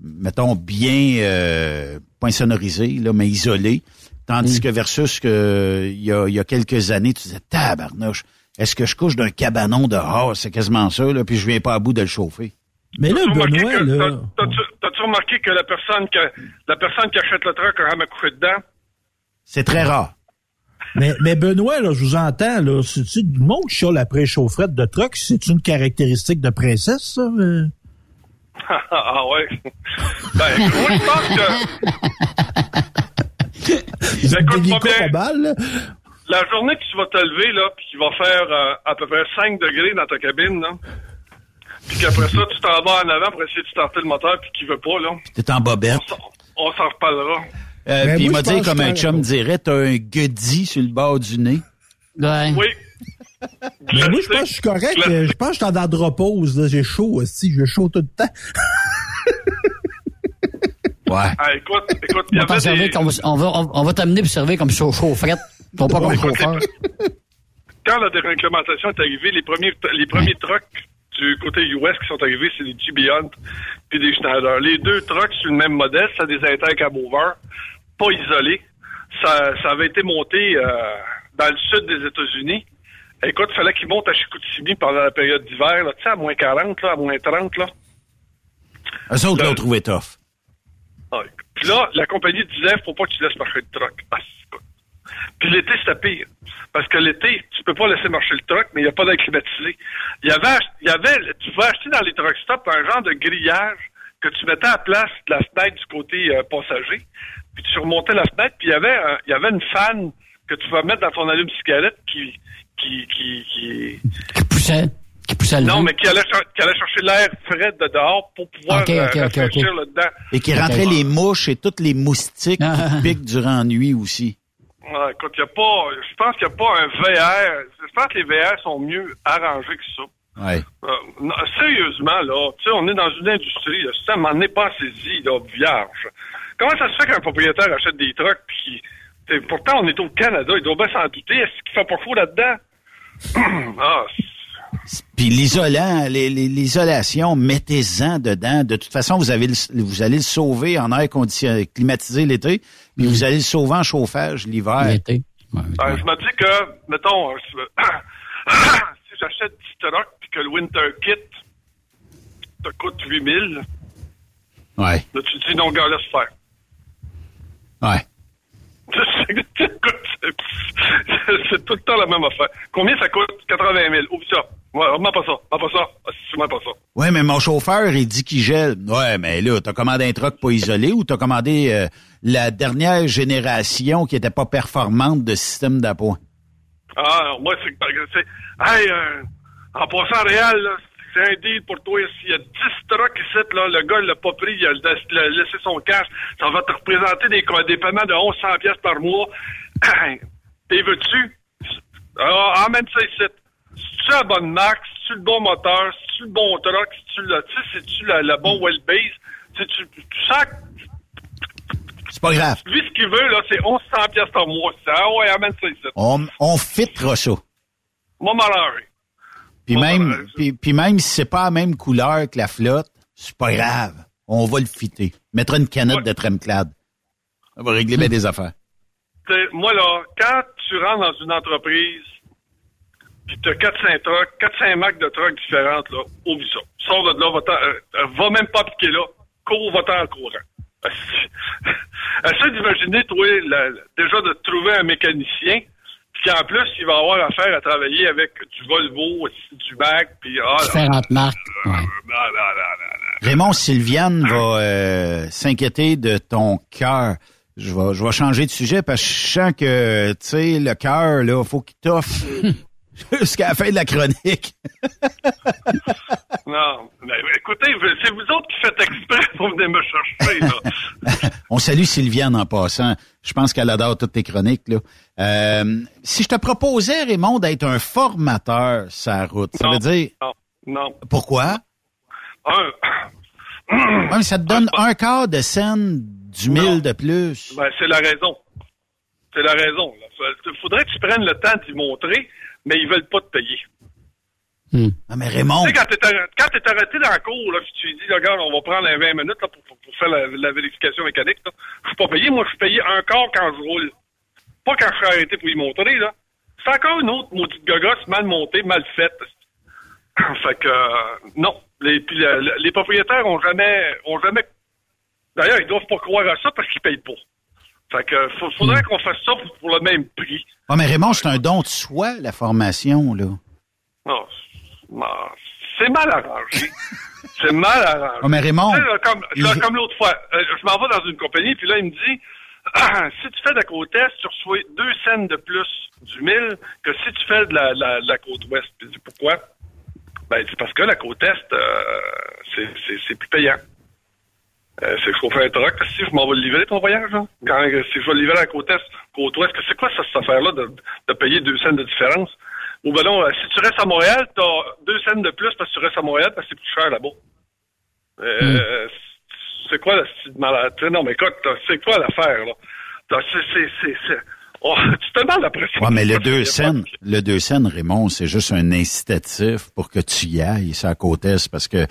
mettons, bien, euh, pas insonorisée, là, mais isolée. Tandis que versus que il y a, il y a quelques années, tu disais, tabarnouche, est-ce que je couche d'un cabanon dehors? C'est quasiment ça, là, puis je viens pas à bout de le chauffer. Mais là, Benoît, là... t'as- T'as-tu t'as-tu remarqué que la personne, que, la personne qui achète le truck a jamais couché dedans? C'est très rare. Mais, mais Benoît, là, je vous entends, là, c'est-tu du monde qui chiale après chaufferette de truck? C'est une caractéristique de princesse, ça? ah ouais. Ben, moi, je pense que... Écoute, pas bien. là. La journée que tu vas te lever, là, puis qu'il va faire euh, à peu près 5 degrés dans ta cabine, là, puis qu'après ça, tu t'en vas en avant pour essayer de starter le moteur, puis qu'il veut pas, là, T'es en bobette. on s'en reparlera. Euh, puis il m'a dit, comme un chum dirait, t'as un goodie sur le bord du nez. Ouais. Oui. Mais moi, je pense que je suis correct. euh, Je pense que je suis en andropause, là. J'ai chaud, aussi. J'ai chaud tout le temps. Ouais. Ah, écoute, écoute, il y On va des... comme- on va, on, va t'amener pour servir comme chaufferette, pas pas comme Ouais. chauffeur. Quand la déréglementation est arrivée, les premiers, les premiers trucks du côté US qui sont arrivés, c'est des G-Beyond puis des Schneider. Les deux trucks sur le même modèle, c'est des intercabovers, pas isolés. Ça, ça avait été monté euh, dans le sud des États-Unis. Écoute, il fallait qu'ils montent à Chicoutimi pendant la période d'hiver, là, tu sais, à moins 40, là, à moins 30, là. Eux autres l'ont trouvé tough. Ah, Puis là, la compagnie disait, faut pas que tu laisses marcher le truck. Ah. Puis l'été, c'était pire. Parce que l'été, tu peux pas laisser marcher le truck, mais il n'y a pas d'air climatisé. Il y avait, il y avait, tu pouvais acheter dans les truck stops un genre de grillage que tu mettais à la place de la fenêtre du côté euh, passager. Puis tu remontais la fenêtre, puis il y avait, un- il y avait une fan que tu pouvais mettre dans ton allume-cigarette qui, qui, qui, qui, Qui poussait, qui poussait le non, vent. mais qui allait, qui allait chercher l'air frais de dehors pour pouvoir Ok, euh, ok, ok, rafraîchir ok. le dedans. Et qui rentrait les mouches et toutes les moustiques qui piquent durant la nuit aussi. Ouais, écoute, y a pas, je pense qu'il n'y a pas un VR. Je pense que les VR sont mieux arrangés que ça. Ouais. Euh, non, sérieusement, là, tu sais, on est dans une industrie, là, ça m'en est pas saisi, là, vierge. Comment ça se fait qu'un propriétaire achète des trucks puis pourtant on est au Canada, il doit bien s'en douter. Est-ce qu'il fait pas fou là-dedans? ah, Puis l'isolant, l'isolation, mettez-en dedans. De toute façon, vous avez le- vous allez le sauver en air conditionné, climatisé l'été, puis vous allez le sauver en chauffage l'hiver. L'été. ben, je me dis que, mettons, euh, si, si j'achète 10 trucks puis que le Winter Kit te coûte 8000, Ouais. là, tu te dis non, gars, laisse faire. Ouais. C'est- tout le temps la même affaire. Combien ça coûte? 80 000. Oublie ça. Ouais, mets pas ça. Mets pas ça. Ah, c'est pas ça. Ouais, mais mon chauffeur, il dit qu'il gèle. Ouais, mais là, t'as commandé un truck pas isolé ou t'as commandé euh, la dernière génération qui était pas performante de système d'appoint? Ah, non, moi, c'est que, hey, euh, en passant réel, là, c'est un deal pour toi. S'il y a 10 trucks ici, là, le gars, il l'a pas pris, il a, il a laissé son cash. Ça va te représenter des, des paiements de 1100 pièces par mois. T'es veux-tu? Alors, emmène ça ici. Si tu as la bonne marque, si tu le bon moteur, si tu le bon truck, si tu le, tu si le, bon wheelbase, tu, tu, tu sens C'est pas grave. lui, ce qu'il veut, là, c'est 1100 pièces par mois. Ah ouais, amène ça ici. On, on fitera ça. Moi. Puis même, puis, puis même si c'est pas la même couleur que la flotte, c'est pas grave. On va le fitter. Mettra une canette de Tremclad. Ça va régler bien des affaires. Moi, là, quand tu rentres dans une entreprise, puis tu as 4-5 trucks, 4-5 marques de trucks différentes, là, oublie ça. Sors de là, va, euh, euh, va même pas piquer là, cours, va-t'en en courant. Essaye d'imaginer, toi, la- déjà de trouver un mécanicien, puis qu'en plus, il va avoir affaire à travailler avec du Volvo, du Mac, puis... Ah, là, Différentes marques. Ouais. là, là, là, là. Raymond Sylviane va euh, s'inquiéter de ton cœur. Je vais, je vais changer de sujet parce que je sens que, tu sais, le cœur, là, faut qu'il t'offre jusqu'à la fin de la chronique. Non, mais écoutez, c'est vous autres qui faites exprès pour venir me chercher, là. On salue Sylviane en passant. Je pense qu'elle adore toutes tes chroniques. Là. Euh, si je te proposais, Raymond, d'être un formateur la route, ça Non, veut dire... Non, non. Pourquoi? Un, Ouais, mais ça te donne un quart de scène du mille de plus. Ben, c'est la raison. C'est la raison. Il faudrait que tu prennes le temps d'y montrer, mais ils veulent pas te payer. Ah, mais Raymond, Tu sais, quand t'es arrêté, quand t'es arrêté dans la cour, là, puis tu dis, là, regarde, on va prendre un 20 minutes là, pour, pour- pour faire la, la vérification mécanique, je suis pas payé. Moi, je suis payé un quart quand je roule. Pas quand je suis arrêté pour y montrer. là. C'est encore une autre maudite gogosse mal montée, mal faite. fait que, euh, non. Les, puis le- le- les propriétaires ont jamais, ont jamais... D'ailleurs, ils doivent pas croire à ça parce qu'ils payent pas. Fait que, faut- faudrait qu'on fasse ça pour, pour le même prix. Ah, mais Raymond, c'est un don de soi, la formation, là. Non, c'est- non, c'est mal arrangé. c'est mal arrangé. Mais Raymond, là, comme, là, il- comme l'autre fois, euh, je m'en vais dans une compagnie, puis là, il me dit, Ah, si tu fais de la côte est, tu reçois deux cents de plus du mille que si tu fais de la, la, la côte ouest. Puis dis, pourquoi? Ben, c'est parce que la côte est, euh, c'est- plus payant. Euh, c'est faire un truck. Si je m'en vais le livrer ton voyage, là. Quand, si je vais le livrer à la côte est, côte ouest, c'est quoi ça, cette affaire-là de, de payer deux cents de différence? Ou ben non, euh, si tu restes à Montréal, t'as deux cents de plus parce que tu restes à Montréal parce que c'est plus cher là-bas. Euh, C'est quoi la Non, mais écoute, c'est quoi l'affaire, là? T'as- C'est, c'est, c'est, c'est- Oh, tu te demandes la pression. Ouais, mais le deux scènes, le deux scènes, Raymond, c'est juste un incitatif pour que tu y ailles, ça à côté, c'est parce que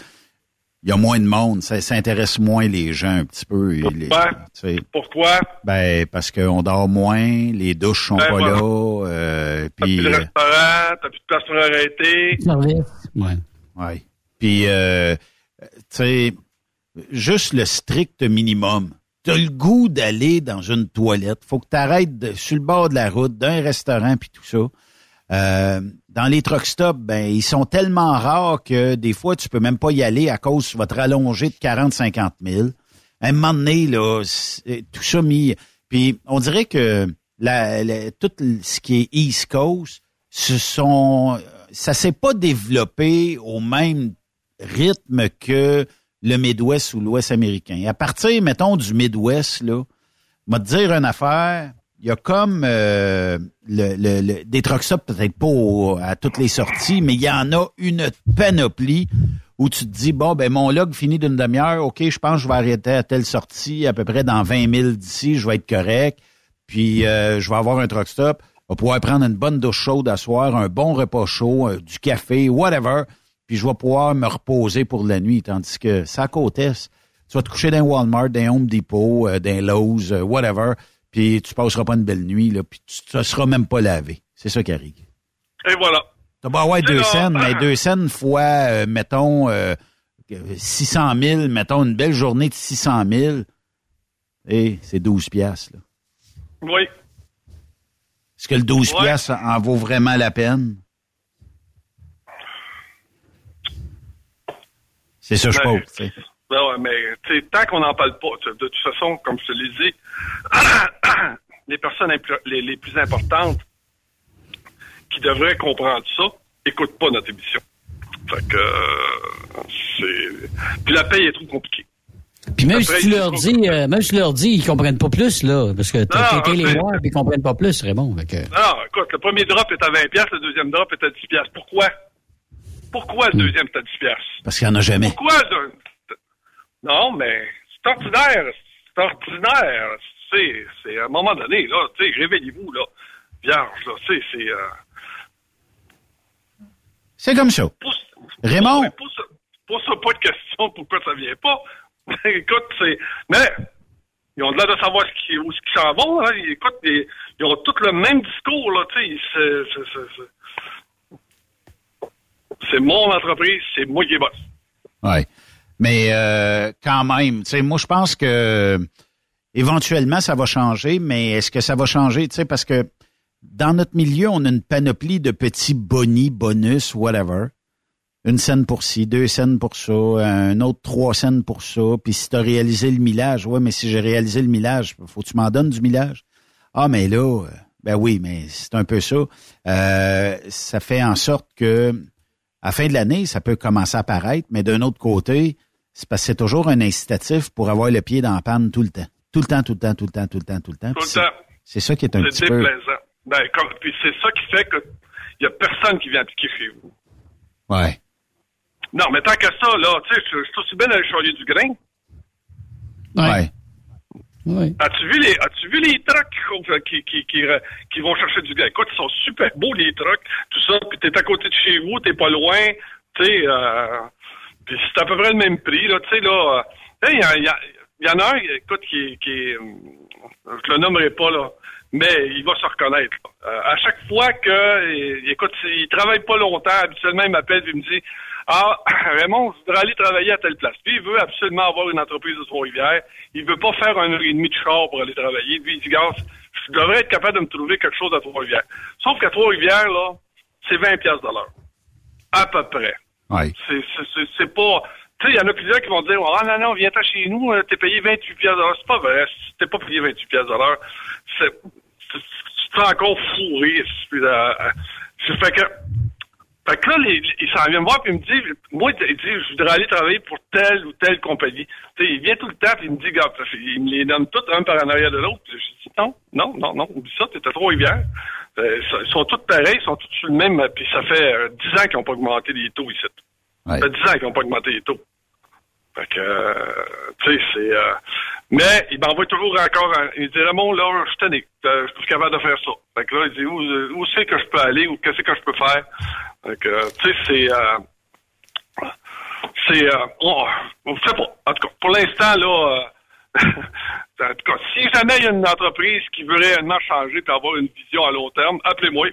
il y a moins de monde, ça, ça intéresse moins les gens un petit peu. les- Pourquoi? tu sais. Pourquoi? Ben, parce qu'on dort moins, les douches sont Ben, pas voilà. là, euh, T'as plus de euh, restaurant, t'as plus de place pour arrêter. Service. Ouais. Ouais. Puis, euh, tu sais, juste le strict minimum. T'as le goût d'aller dans une toilette. Faut que tu arrêtes sur le bord de la route, d'un restaurant, puis tout ça. Euh, dans les truck stops, ben, ils sont tellement rares que des fois, tu peux même pas y aller à cause tu vas te rallonger de 40-50 000. À un moment donné, là, c'est- tout ça mis... Puis, on dirait que la, la- tout ce qui est East Coast, ce sont... Ça s'est pas développé au même rythme que le Midwest ou l'Ouest américain. À partir, mettons, du Midwest, là, m'a dire une affaire, il y a comme euh, des truck stops, peut-être pas à toutes les sorties, mais il y en a une panoplie où tu te dis, bon, ben mon log finit d'une demi-heure, OK, je pense que je vais arrêter à telle sortie, à peu près dans 20 000 d'ici, je vais être correct, puis euh, je vais avoir un truck stop, je vais pouvoir prendre une bonne douche chaude à soir, un bon repas chaud, euh, du café, whatever, puis je vais pouvoir me reposer pour la nuit, tandis que ça à côte est, tu vas te coucher dans Walmart, dans Home Depot, dans Lowe's, whatever, puis tu passeras pas une belle nuit, là, puis tu ne seras même pas lavé. C'est ça qui arrive. Et voilà. Tu vas avoir C'est deux scènes, mais deux scènes fois, euh, mettons, euh, 600 000, mettons une belle journée de 600 000, et c'est 12 piastres. là. Oui. Est-ce que le 12 Ouais. piastres en vaut vraiment la peine? C'est ça je Ben, sais. Ben ouais, mais tu sais, tant qu'on n'en parle pas, de toute façon, comme je te l'ai dit, les personnes les, les plus importantes qui devraient comprendre ça, écoutent pas notre émission. Fait que euh, c'est. Puis la paye est trop compliquée. Puis même Après, si tu leur dis, euh, même si tu leur dis, ils comprennent pas plus, là. Parce que t'as été les voir, puis ils comprennent pas plus, Raymond. Fait que- Non, écoute, le premier drop est à 20 pièces, le deuxième drop est à 10 pièces. Pourquoi? Pourquoi Hmm. le deuxième est à 10 pièces? Parce qu'il n'y en a jamais. Pourquoi? le- Non, mais c'est ordinaire. C'est ordinaire. C'est, c'est à un moment donné, là, tu sais, réveillez-vous, là. Vierge, là, tu sais, c'est... Euh, C'est comme ça. Raymond? ouais, pose, pose ça pas de question pourquoi ça vient pas. Écoute, c'est... Mais ils ont l'air de savoir ce qui, où ce qu'ils s'en vont. Hein. Ils- Écoute, ils, ils ont tous le même discours, là, c'est- C'est mon entreprise, c'est moi qui bosse. Ouais. Mais euh, quand même, tu sais, moi je pense que éventuellement ça va changer, mais est-ce que ça va changer, tu sais, parce que dans notre milieu, on a une panoplie de petits bonis, bonus, whatever. Une scène pour ci, deux scènes pour ça, un autre trois scènes pour ça. Puis si tu as réalisé le millage, ouais, mais si j'ai réalisé le millage, faut que tu m'en donnes du millage. Ah, mais là, euh, ben oui, mais c'est un peu ça. Euh, ça fait en sorte que à la fin de l'année, ça peut commencer à apparaître, mais d'un autre côté, c'est parce que c'est toujours un incitatif pour avoir le pied dans la panne tout le temps. Tout le temps, tout le temps, tout le temps, tout le temps, tout le temps. Tout le c'est- temps. C'est ça qui est un petit C'est peu... déplaisant. Ben, comme, puis c'est ça qui fait que il y a personne qui vient appliquer chez vous. Ouais. Non, mais tant que ça, là, tu sais, je suis aussi bien d'aller charrier du grain. Ouais. As-tu vu les, as-tu vu les trucks qui, qui, qui, euh, qui vont chercher du grain? Écoute, ils sont super beaux, les trucks, tout ça, puis t'es à côté de chez vous, t'es pas loin, tu sais, euh, puis c'est à peu près le même prix, là, tu sais, là, euh, il y, il y il y en a un, écoute, qui, qui euh, je le nommerai pas, là, mais il va se reconnaître. Euh, à chaque fois que, euh, écoute, il travaille pas longtemps, habituellement, il m'appelle et il me dit, ah, Raymond, je voudrais aller travailler à telle place. Puis il veut absolument avoir une entreprise de Trois-Rivières. Il veut pas faire un heure et demie de char pour aller travailler. Lui, il dit, gars, je devrais être capable de me trouver quelque chose à Trois-Rivières. Sauf qu'à Trois-Rivières, là, c'est 20 pièces de l'heure. À peu près. C'est, pas... Tu sais, il y en a plusieurs qui vont dire, ah non, non, viens-t'en chez nous, euh, t'es payé 28 pièces de l'heure. C'est pas vrai. T'es pas payé 28 pièces. C'est, c'est, c'est encore fourré. C'est fait que... Fait que là, les- les- il s'en vient me voir puis il me dit, moi, je voudrais aller travailler pour telle ou telle compagnie. Tu sais, il vient tout le temps puis il me dit, gars, il me les nomme tous un par en arrière de l'autre. Je dis, non, non, non, non, oublie ça, t'es à Trois-Rivières. Euh, sont tous pareils, ils sont tous sur le même, euh, puis ça fait euh, 10 ans qu'ils n'ont pas augmenté les taux ici. Ça fait 10 ans qu'ils n'ont pas augmenté les taux. Fait que, euh, tu sais, c'est... euh, mais il m'envoie toujours encore... un- il dit, Raymond, là, je suis tanné. Euh, Je suis plus capable de faire ça. Fait que là, il dit, où, où c'est que je peux aller ou qu'est-ce que je peux faire? Fait que, tu sais, c'est... euh, c'est... Euh, on, sait pas. En tout cas, pour l'instant, là... en tout cas, si jamais il y a une entreprise qui veut réellement changer et avoir une vision à long terme, appelez-moi.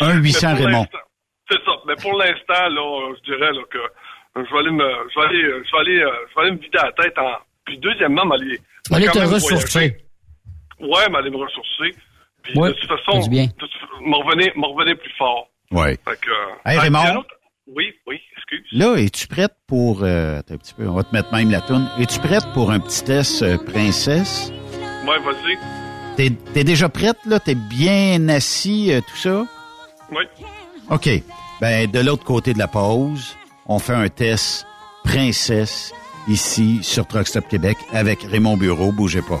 Un 800 Mais pour Raymond. l'instant- C'est ça. Mais pour l'instant, là, je dirais là, que je vais aller me, je vais aller, je vais aller, euh, je vais aller me vider la tête en. Puis deuxièmement, m'aller. Allez quand te même ressourcer. Ouais, m'aller me ressourcer. Puis Ouais, de toute façon, fais du bien. de toute- me revenir, plus fort. Ouais. Fait que, Hey, ah, Raymond. Oui, oui, excuse. Là, es-tu prête pour... Euh, attends un petit peu, on va te mettre même la toune. Es-tu prête pour un petit test euh, princesse? Ouais, vas-y. T'es, t'es déjà prête, là? T'es bien assis, euh, tout ça? Oui. OK. Ben, de l'autre côté de la pause, on fait un test princesse ici sur Truck Stop Québec avec Raymond Bureau. Bougez pas.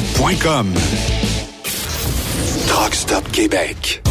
Truck Stop Québec.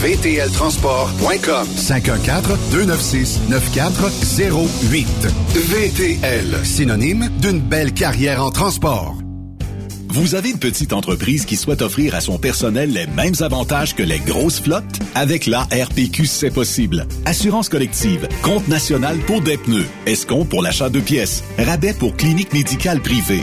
vtltransport.com 514-296-9408. VTL, synonyme d'une belle carrière en transport. Vous avez une petite entreprise qui souhaite offrir à son personnel les mêmes avantages que les grosses flottes? Avec la RPQ, c'est possible. Assurance collective, compte national pour des pneus, escompte pour l'achat de pièces, rabais pour clinique médicale privée,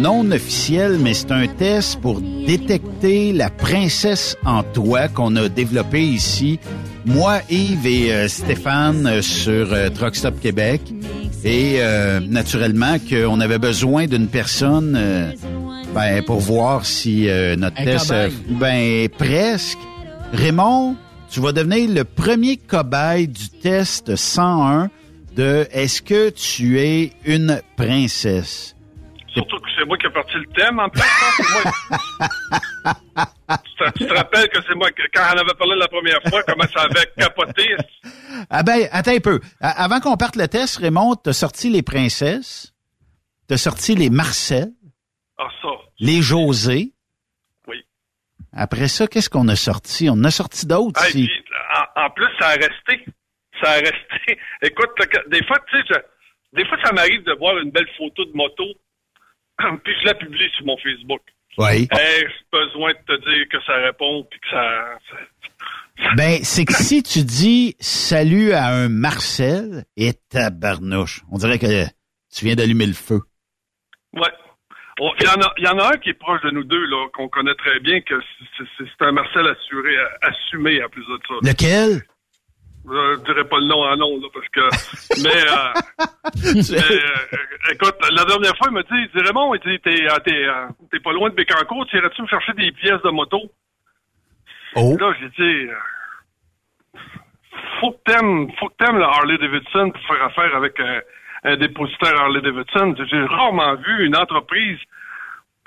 Non officiel, mais c'est un test pour détecter la princesse en toi qu'on a développé ici. Moi, Yves et euh, Stéphane euh, sur euh, Truck Stop Québec. Et euh, naturellement qu'on avait besoin d'une personne ben, pour voir si notre Un test... ben, presque. Raymond, tu vas devenir le premier cobaye du test 101 de Est-ce que tu es une princesse? Surtout que c'est moi qui ai parti le thème, en plus. hein, moi. tu, te, tu te rappelles que c'est moi, quand on avait parlé la première fois, comment ça avait capoté. Ah ben, attends un peu. Avant qu'on parte le test, Raymond, t'as sorti les princesses, t'as sorti les Marcel, Ah, ça. les José. Oui. Après ça, qu'est-ce qu'on a sorti? On a sorti d'autres puis, en, en plus, ça a resté. Ça a resté. Écoute, des fois, tu sais, des fois, ça m'arrive de voir une belle photo de moto, puis je la publie sur mon Facebook. Oui. Hey, j'ai besoin de te dire que ça répond, puis que ça... Ben, c'est que si tu dis salut à un Marcel et tabarnouche, on dirait que tu viens d'allumer le feu. Ouais. Oh, Il y, en a, il y en a un qui est proche de nous deux, là, qu'on connaît très bien, que c'est- un Marcel assuré, assumé en plus de ça. Lequel? Je dirais pas le nom en nom, là, parce que. mais, euh, mais, euh, écoute, la dernière fois, il m'a dit, il dit Raymond, il dit, t'es, euh, t'es, t'es pas loin de Bécancourt, tu irais-tu me chercher des pièces de moto? Oh. Là, j'ai dit, faut que t'aimes, faut que t'aimes le Harley Davidson pour faire affaire avec un, un dépositaire Harley Davidson. J'ai rarement vu une entreprise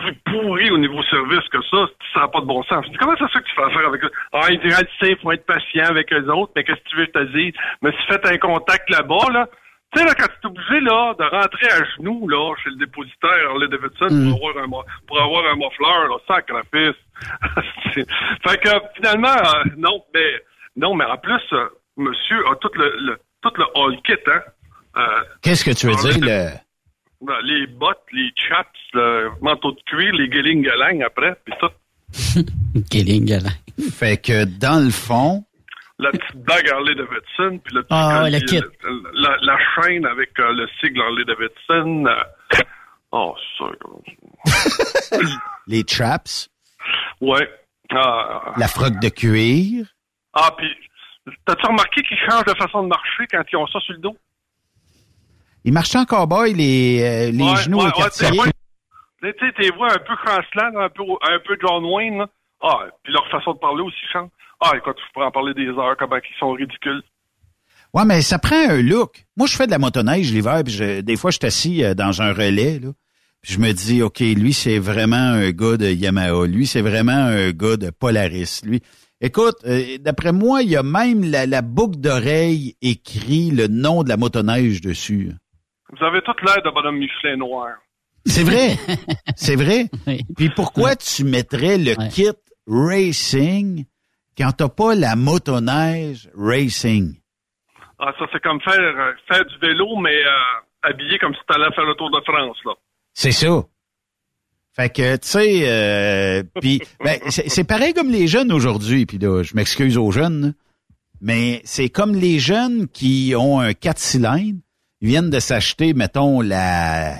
plus pourrie au niveau service que ça. Ça n'a pas de bon sens. Comment ça se fait que tu fais affaire avec eux? Ah, il dit, tu sais, faut être patient avec eux autres, mais qu'est-ce que tu veux que je te dise? Mais si tu fais un contact là-bas, là, tu sais, là, quand tu es obligé, là, de rentrer à genoux, là, chez le dépositaire Harley Davidson Mm. pour avoir un, pour avoir un muffler, là, sacrifice. Fait que, finalement, euh, non, mais, non, mais en plus, euh, monsieur a tout le, le- tout le all kit, hein. Euh, Qu'est-ce que tu veux dire? Le... ben, les bottes, les chaps, le manteau de cuir, les guéling-galang après, puis tout. Kéling galant. Fait que dans le fond, La petite bague Harley Davidson, puis le petit Ah, le kit. la, la chaîne avec euh, le sigle Harley Davidson. euh, oh, ça. les traps, Ouais. Ah, la froc de cuir. ah puis, t'as-tu remarqué qu'ils changent de façon de marcher quand ils ont ça sur le dos? Il marchait en cowboy, les, euh, les Ouais, genoux ouais, au quartier. Tu sais, t'es vois un peu chancelant, un peu, un peu John Wayne, là. Ah, puis leur façon de parler aussi change. Ah, écoute, je pourrais en parler des heures, comment ils sont ridicules. Ouais, mais ça prend un look. Moi, je fais de la motoneige l'hiver, puis je- des fois, je suis assis euh, dans un relais, là. Puis je me dis, OK, lui, c'est vraiment un gars de Yamaha. Lui, c'est vraiment un gars de Polaris. Lui, Écoute, euh, d'après moi, il y a même la, la boucle d'oreille écrit le nom de la motoneige dessus. Vous avez toute l'air de bonhomme Michelin noir. C'est vrai. C'est vrai. Puis pourquoi tu mettrais le kit racing quand t'as pas la motoneige racing? Ah, ça, c'est comme faire, euh, faire du vélo, mais euh, habillé comme si tu allais faire le Tour de France, là. C'est ça. Fait que, tu sais, euh, puis ben, c'est pareil comme les jeunes aujourd'hui, puis là, je m'excuse aux jeunes, mais c'est comme les jeunes qui ont un 4 cylindres, ils viennent de s'acheter, mettons, la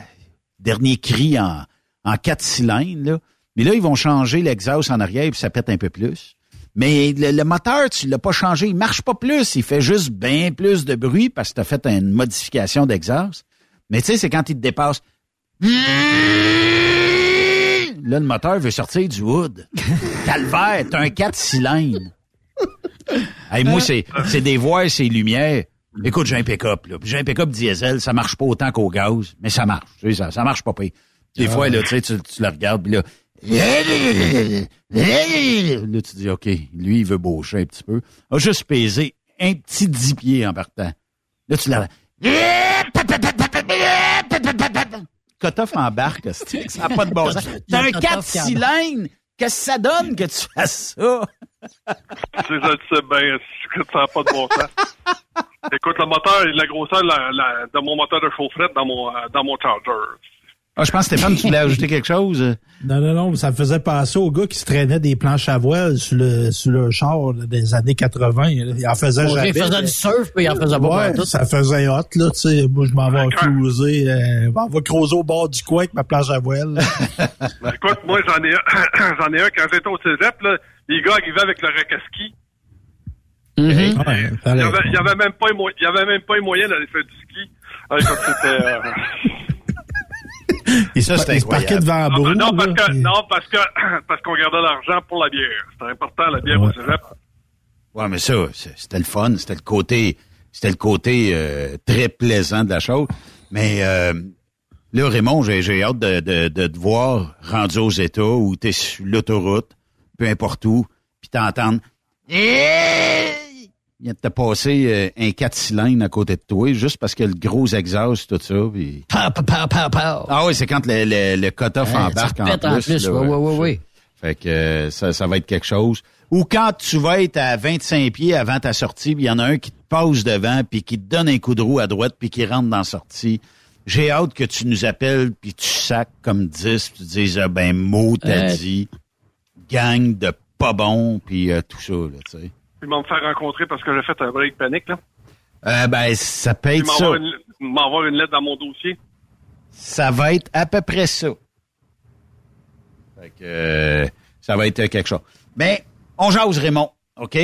dernier cri en, en 4 cylindres, là, mais là, ils vont changer l'exhaust en arrière, puis ça pète un peu plus. Mais le, le moteur, tu l'as pas changé, il marche pas plus, il fait juste bien plus de bruit parce que tu as fait une modification d'exhaust. Mais tu sais, c'est quand il te dépasse. Là, le moteur veut sortir du wood. Calvaire, t'as un 4 cylindres. Hey, moi, c'est, c'est des voies, c'est lumières. Écoute, j'ai un pick-up, là. Puis J'ai un pick-up diesel, ça marche pas autant qu'au gaz, mais ça marche. Tu sais, ça, ça marche pas pire. Des Ah fois, là, tu sais, tu, tu le regardes, puis là. Là, tu dis, OK, lui, il veut baucher un petit peu. A juste pesé un petit 10 pieds en partant. Là, tu l'as. Cutoff embarque, c'est- ça n'a pas de bon sens. T'as un 4 cylindres. Qu'est-ce que ça donne que tu fasses ça? Tu sais, je le sais bien, c'est que ça n'a pas de bon sens. Écoute, le moteur, la grosseur de, la- la- de mon moteur de chaufferette dans mon, euh, dans mon Charger. Ah, je pense, Stéphane, tu voulais ajouter quelque chose? Non, non, non, ça me faisait penser au gars qui se traînait des planches à voile sur le, sur le char là, des années 80. là. Il en faisait jamais. il faisait du surf, puis il en faisait pas Ouais, ça faisait hot, là, tu sais. Moi, je m'en vais cruiser, euh, m'en vais creuser au bord du coin avec ma planche à voile. Ben, écoute, moi, j'en ai un, j'en ai un quand j'étais au cégep, là, les gars arrivaient avec le rack Ouais, Il y, fallait- avait, même pas, il y avait même pas les moyens d'aller faire du ski. Ah, euh, Il se, c'était parquait devant la non, broue. non, parce là, que, non, parce que, parce qu'on gardait l'argent pour la bière. C'était important, la bière au cégep. Ouais, mais ça, c'est- c'était le fun, c'était le côté, c'était le côté euh, très plaisant de la chose. Mais euh, là, Raymond, j'ai, j'ai hâte de, de, de te voir rendu aux États où t'es sur l'autoroute, peu importe où, puis t'entends. Il vient de te passer euh, un 4 cylindres à côté de toi, juste parce que le gros exhaust, tout ça. Puis... Pow, pow, pow. Ah oui, c'est quand le, le, le cut-off Ouais, embarque en plus. en plus, là. Fait que euh, ça, ça va être quelque chose. Ou quand tu vas être à 25 pieds avant ta sortie, il y en a un qui te passe devant, puis qui te donne un coup de roue à droite, puis qui rentre dans la sortie. J'ai hâte que tu nous appelles, puis tu sacs comme 10, puis tu dises, ah, ben, mot t'as dit, gang de pas bon, puis euh, tout ça, là, tu sais. Ils vont me faire rencontrer parce que j'ai fait un break panique, là. Euh, ben, ça peut être ça. m'envoient une, lettre dans mon dossier. Ça va être à peu près ça. Fait que euh, ça va être quelque chose. Mais on jase, Raymond, OK?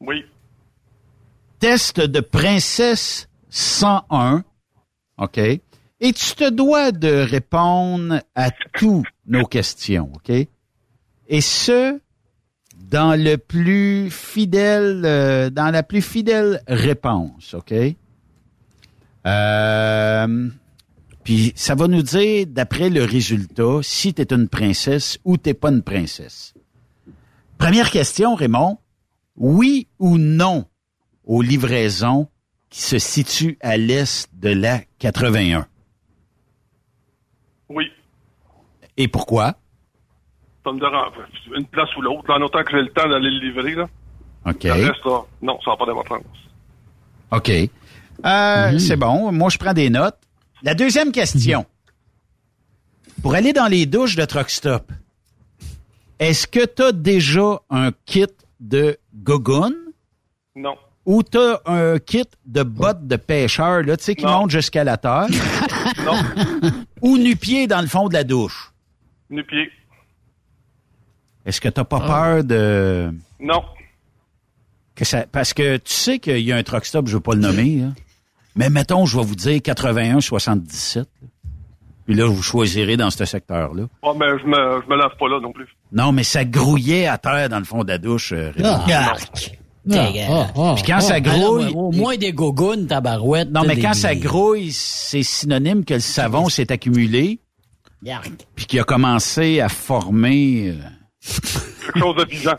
Oui. Test de princesse 101, OK? Et tu te dois de répondre à toutes nos questions, OK? Et ce, dans le plus fidèle, euh, dans la plus fidèle réponse, OK? Euh, puis ça va nous dire, d'après le résultat, si tu es une princesse ou t'es pas une princesse. Première question, Raymond. Oui ou non aux livraisons qui se situent à l'est de la 81? Oui. Et pourquoi? Ça me dérange. Une place ou l'autre, en autant que j'ai le temps d'aller le livrer, là. OK. Le reste, là, non, ça n'a pas d'importance. OK. Euh, C'est bon. Moi, je prends des notes. La deuxième question. Pour aller dans les douches de Truck Stop, est-ce que tu as déjà un kit de gogoon? Non. ou tu as un kit de bottes de pêcheur, là, tu sais, qui monte jusqu'à la terre? non. ou nu-pied dans le fond de la douche? Nu-pied. Est-ce que tu n'as pas peur de... Non. Que ça, parce que tu sais qu'il y a un truck stop, je veux pas le nommer, hein. mais mettons, je vais vous dire 81-77. là. Puis là, vous choisirez dans ce secteur-là. Ah, mais je me, je me lave pas là non plus. Non, mais ça grouillait à terre dans le fond de la douche. euh, Raymond. Ah. Puis quand ça Ah, grouille... non, au moins des gogoons, tabarouette. Non, mais des- quand ça grouille, c'est synonyme que le savon s'est accumulé, Yark. puis qu'il a commencé à former... euh, quelque chose de vivant.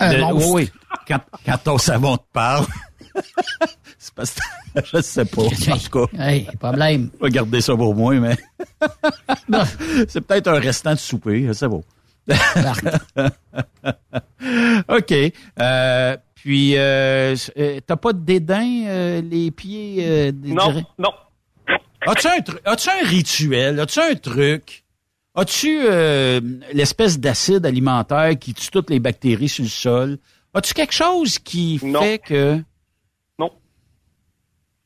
De- oui, oui. Quand, quand ton savon te parle. c'est parce que je sais pas. En tout cas. Hey, problème. Je vais garder ça pour moi, mais. c'est peut-être un restant de souper, sais pas. OK. Euh, puis, euh, euh, t'as pas de dédain, euh, les pieds? euh, des- Non, non. As-tu un, tru- as-tu un rituel? As-tu un truc? As-tu euh, l'espèce d'acide alimentaire qui tue toutes les bactéries sur le sol? As-tu quelque chose qui fait que... Non.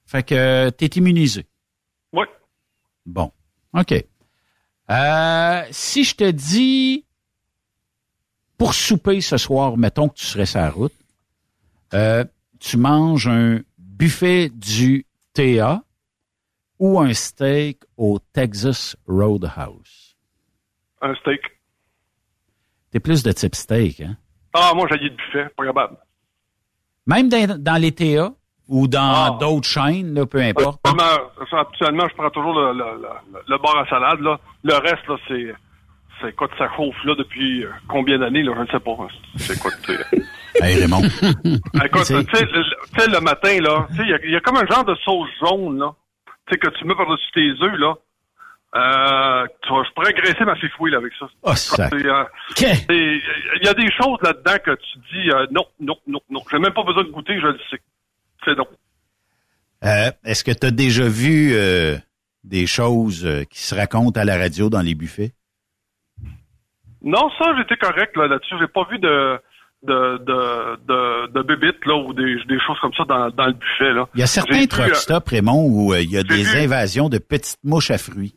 Fait que t'es immunisé? Oui. Bon. OK. Euh, si je te dis pour souper ce soir, mettons que tu serais sur la route, euh, tu manges un buffet du TA ou un steak au Texas Roadhouse? Un steak. T'es plus de type steak, hein? Ah, moi, j'ai le buffet, pas capable. Même dans, dans les TA ou dans Ah. d'autres chaînes, là, peu importe. Habituellement, je prends toujours le, le, le, le bar à salade. Là. Le reste, là, c'est. C'est quoi ça chauffe là depuis euh, combien d'années, là? Je ne sais pas. C'est quoi. Hey, Raymond. Écoute, tu sais, le, le- tu sais, le matin, là, il y y, a comme un genre de sauce jaune, là. Tu sais, que tu mets par-dessus tes œufs, là. Euh, tu vois, je pourrais graisser ma fifouille, là, avec ça. Oh. C'est, euh, Il y a des choses là-dedans que tu dis, euh, non, non, non, non. J'ai même pas besoin de goûter, je le sais. C'est non. Euh, Est-ce que tu as déjà vu euh, des choses qui se racontent à la radio dans les buffets? Non, ça, j'étais correct là, là-dessus. J'ai pas vu de de de de, de bébites, là ou des, des choses comme ça dans, dans le buffet là. Il y a certains truck stops, Raymond, où il y a des vu- invasions de petites mouches à fruits.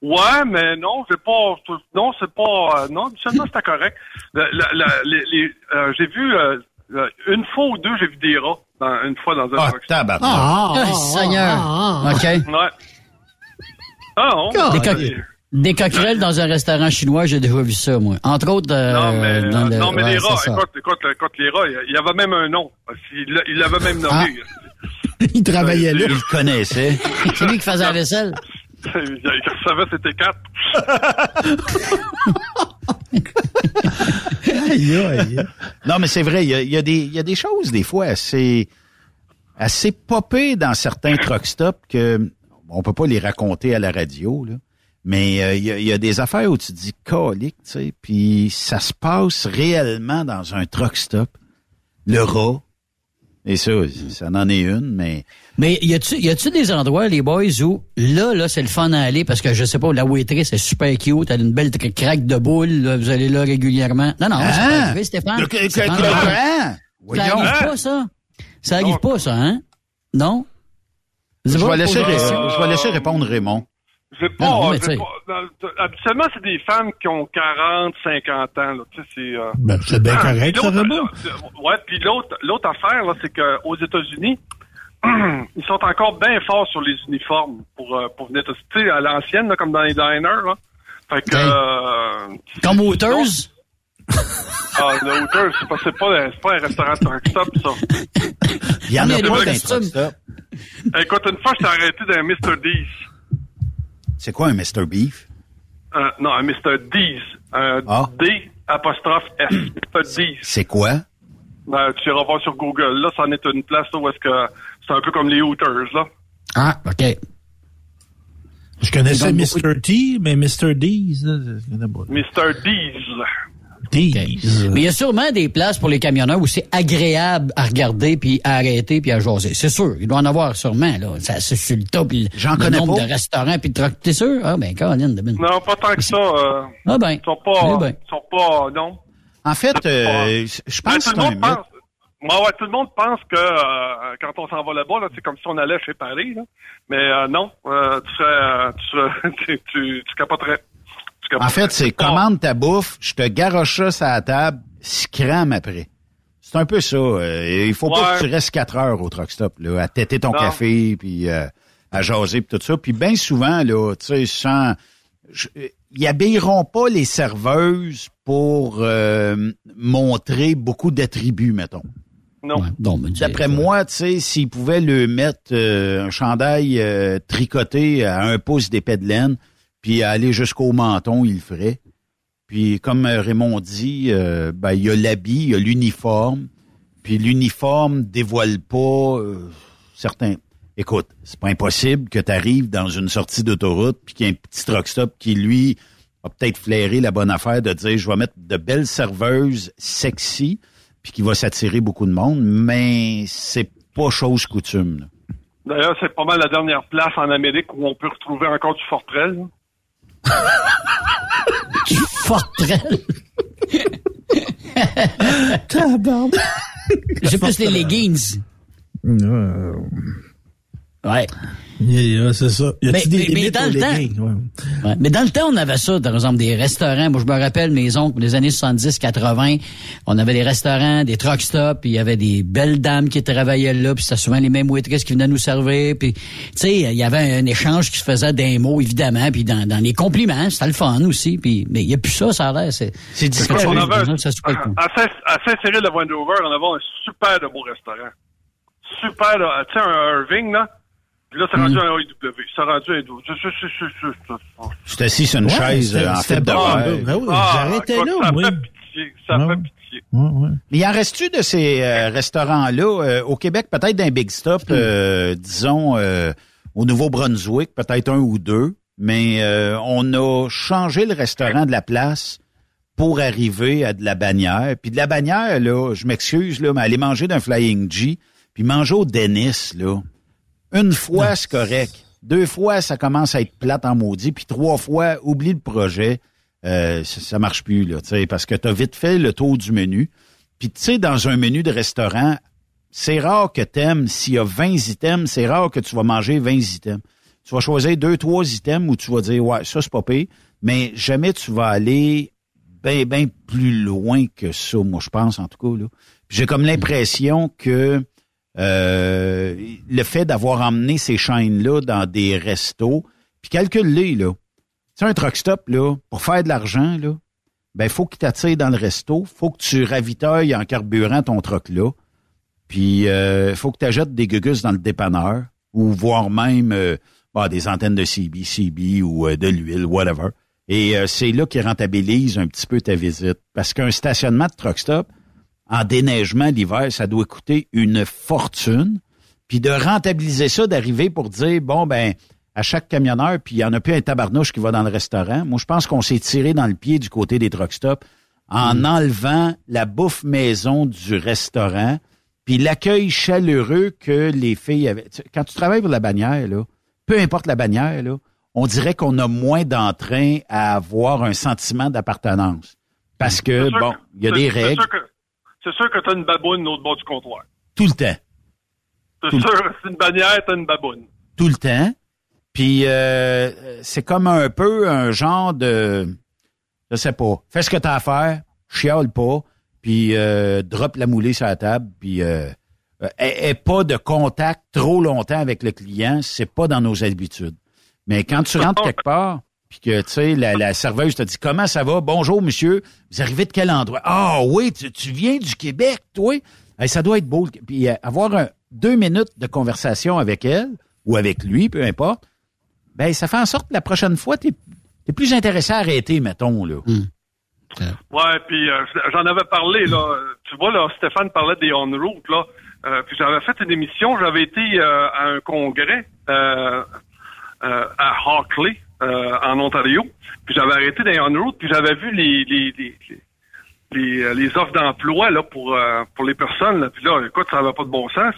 Ouais, mais non, c'est pas non, c'est pas euh, non, seulement c'était correct. Les, euh, j'ai vu euh, euh, une fois ou deux, j'ai vu des rats dans, une fois dans un Ah, truck stop. tabarnak. Ah, Seigneur. OK. Ouais. Ah non. Des, co- des coquerelles dans un restaurant chinois, j'ai déjà vu ça, moi. Entre autres, euh, Non, mais, dans le- non, mais ouais, les rats, écoute, écoute, écoute, les rats, il y avait même un nom. Il il l'avait même nommé. Il travaillait là. Il le connaissait. C'est lui qui faisait la vaisselle. Il savait c'était quatre. Non, mais c'est vrai, il y a, y a des, choses, des fois, assez, assez popées dans certains truck stops que on peut pas les raconter à la radio, là. Mais euh, il y, a, des affaires où tu dis colique, tu sais, puis ça se passe réellement dans un truck stop. Le rat. Et ça, ça en est une, mais Mais y a-tu y a-tu des endroits, les boys, où là, là, c'est le fun à aller parce que je sais pas, la waitress est super cute, elle a une belle cra- craque de boule, là, vous allez là régulièrement. Non, non, c'est Hein? pas arrivé, Stéphane. Le- le- C'est le- pas le- arrivé. hein? Ça arrive pas, ça. Ça arrive pas, ça, hein? Non? vais, laisser, je vais laisser répondre Raymond. J'ai pas, Non, pas- dans- habituellement, c'est des femmes qui ont 40, 50 ans, là. Tu sais, c'est, euh, Ben, c'est bien Ah, correct, ça, euh, Ouais, puis l'autre, l'autre affaire, là, c'est qu'aux États-Unis, ils sont encore bien forts sur les uniformes pour, euh, pour venir, te- tu sais, à l'ancienne, là, comme dans les diners, là. Fait que, euh, Comme Waters? ah, le Hooters, c'est pas, c'est pas, c'est pas un restaurant truck stop, ça. Il y en a pas le d'un costume. truck stop. Écoute, une fois, j'étais arrêté d'un Mr. Dees. C'est quoi un Mr. Beef? Euh, non, un Mr. Dees. Un Ah. D apostrophe S. Mr. Dees. C'est quoi? Ben, tu iras voir sur Google. Là, ça en est une place là, où est-ce que c'est un peu comme les Hooters, là. Ah, OK. Je connaissais Mr. T, mais Mr. D's, là, je connais pas. Mr. Dees. Mais il y a sûrement des places pour les camionneurs où c'est agréable à regarder puis à arrêter puis à jaser. C'est sûr, il doit en avoir sûrement là. Ça c'est sur le top. le- J'en le connais nombre pas. de restaurants puis de trucks. T'es sûr? Ah ben Caroline de. Non, pas tant que ça. Euh, Ah ben. ils sont Eh pas, ben. ils sont pas, non. En fait, euh, je pense que tout c'est le un monde mythe. pense. Ouais, ouais, tout le monde pense que euh, quand on s'en va là-bas, là, c'est comme si on allait chez Paris, là. Mais euh, non, euh, tu serais, euh, tu, serais tu, tu, tu capoterais. En fait, c'est commande ta bouffe, je te garoche ça sur la table, six crème après. C'est un peu ça. euh, il faut pas que tu restes quatre heures au truck stop, là, à têter ton Non. café, puis euh, à jaser, puis tout ça. Puis bien souvent, là, tu sais, sans... je- Ils habilleront pas les serveuses pour euh, montrer beaucoup d'attributs, mettons. Non. Ouais, D'après moi, tu sais, s'ils pouvaient le mettre euh, un chandail euh, tricoté à un pouce d'épais de laine, puis aller jusqu'au menton, ils le feraient. Puis comme euh, Raymond dit, euh, ben, il y a l'habit, il y a l'uniforme. Puis l'uniforme dévoile pas euh, certains. Écoute, c'est pas impossible que tu arrives dans une sortie d'autoroute puis qu'il y ait un petit truck stop qui, lui, a peut-être flairé la bonne affaire de dire je vais mettre de belles serveuses sexy puis qui va s'attirer beaucoup de monde, mais c'est pas chose coutume. D'ailleurs, c'est pas mal la dernière place en Amérique où on peut retrouver encore du Fortrel. Là. Fortrel. Tabarnak. J'ai plus les leggings. Euh, Ouais. C'est ça. Y Mais, des dans le temps, leggings? Ouais. Ouais. Mais dans le temps, on avait ça, par exemple, des restaurants. Moi, je me rappelle, mes oncles, les années 70, 80, on avait des restaurants, des truck stops, puis il y avait des belles dames qui travaillaient là, puis c'était souvent les mêmes waitresses qui venaient nous servir, puis, tu sais, il y avait un échange qui se faisait d'un mot, évidemment, puis dans, dans les compliments, c'était le fun aussi, puis, mais il y a plus ça, ça a l'air, c'est... C'est avait un- ça, coup. à Saint- à Saint-Cyril de Wendover, on avait un super de beau restaurant. Super. Tu sais, un Irving, là. Puis là, c'est rendu Mm. un AEW. C'est rendu un double. C'est- c'est- c'est- c'est- c'est- c'est- Je suis assis sur une Ouais, chaise euh, en fait de bon, là. Ben oui, Ah, j'arrêtais là, ça moi. fait pitié. Ça Ouais. fait pitié. Ouais, ouais. Mais il en reste-tu de ces euh, restaurants-là euh, au Québec, peut-être d'un Big Stop, euh, disons euh, au Nouveau-Brunswick, peut-être un ou deux, mais euh, on a changé le restaurant de la place pour arriver à de la bannière. Puis de la bannière, là, je m'excuse, là, mais aller manger d'un Flying G, puis manger au Dennis, là, une fois, c'est correct. Deux fois, ça commence à être plate en maudit. Puis trois fois, oublie le projet. Euh, ça, ça marche plus, là, tu sais, parce que tu as vite fait le tour du menu. Puis, tu sais, dans un menu de restaurant, c'est rare que t'aimes, s'il y a 20 items, c'est rare que tu vas manger 20 items. Tu vas choisir deux, trois items où tu vas dire, ouais, ça, c'est pas pire, mais jamais tu vas aller bien, bien plus loin que ça, moi, je pense, en tout cas, là. Puis J'ai comme l'impression que euh, le fait d'avoir emmené ces chaînes-là dans des restos, puis calcule-les, là. Tu un truck stop, là, pour faire de l'argent, là, ben, faut qu'il t'attire dans le resto, faut que tu ravitailles en carburant ton truck là, puis euh, faut que tu des gugus dans le dépanneur, ou voire même euh, bah, des antennes de CB, CB ou euh, de l'huile, whatever. Et c'est là qui rentabilise un petit peu ta visite. Parce qu'un stationnement de truck stop, en déneigement l'hiver, ça doit coûter une fortune. Puis de rentabiliser ça, d'arriver pour dire, bon, ben, à chaque camionneur, puis il y en a plus un tabarnouche qui va dans le restaurant. Moi, je pense qu'on s'est tiré dans le pied du côté des truck stops en enlevant la bouffe maison du restaurant, puis l'accueil chaleureux que les filles avaient. Quand tu travailles pour la bannière, là, peu importe la bannière, là, on dirait qu'on a moins d'entrain à avoir un sentiment d'appartenance. Parce que, C'est sûr bon, que- il y a des règles que- C'est sûr que t'as une baboune au bord du comptoir. tout le temps. C'est sûr, c'est une bannière, t'as une baboune. tout le temps. Puis euh, c'est comme un peu un genre de, je sais pas, fais ce que t'as à faire, chiale pas, puis euh, drop la moulée sur la table, puis euh, euh, aie- aie pas de contact trop longtemps avec le client, c'est pas dans nos habitudes. Mais quand tu rentres quelque part, puis que tu sais la, la serveuse te dit comment ça va, bonjour monsieur, vous arrivez de quel endroit? Ah oui, tu, tu viens du Québec, toi? Hey, Ça doit être beau. Puis euh, avoir un- deux minutes de conversation avec elle ou avec lui, peu importe. Ben ça fait en sorte que la prochaine fois t'es es plus intéressé à arrêter, mettons là. Ouais, puis euh, j'en avais parlé, là. Tu vois, là, Stéphane parlait des on-route, là. Euh, puis j'avais fait une émission, j'avais été euh, à un congrès euh, euh, à Hockley, euh, en Ontario. Puis j'avais arrêté des on-route, puis j'avais vu les les, les, les, les, euh, les offres d'emploi là pour euh, pour les personnes. Là. Puis là, écoute, ça n'avait pas de bon sens.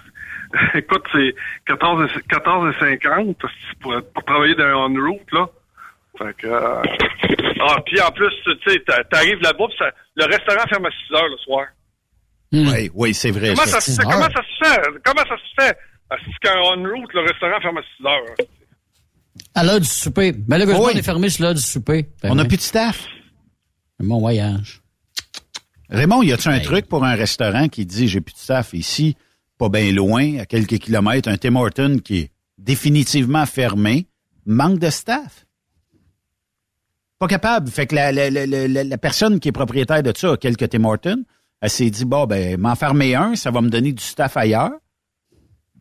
écoute, c'est 14 et, 14 et 50 pour, pour travailler dans on-route, là. Fait que... euh, Ah, puis en plus, tu sais, t'a- t'arrives là-bas, puis ça- le restaurant ferme à 6 heures le soir. Oui, oui, c'est vrai. Comment ça. ça, se fait? Comment ça se fait? Comment ça se fait? Parce qu'un on-route, le restaurant ferme à 6 heures. À l'heure du souper. Malheureusement, Oui. on est fermé sur l'heure du souper. Ben On n'a plus de staff. Mon voyage. Raymond, y a-tu un truc pour un restaurant qui dit j'ai plus de staff ici, pas bien loin, à quelques kilomètres, un Tim Horton qui est définitivement fermé, manque de staff? Pas capable. Fait que la, la, la, la- la personne qui est propriétaire de ça a quelques Tim Hortons. Elle s'est dit, bon, ben, m'en fermer un, ça va me donner du staff ailleurs.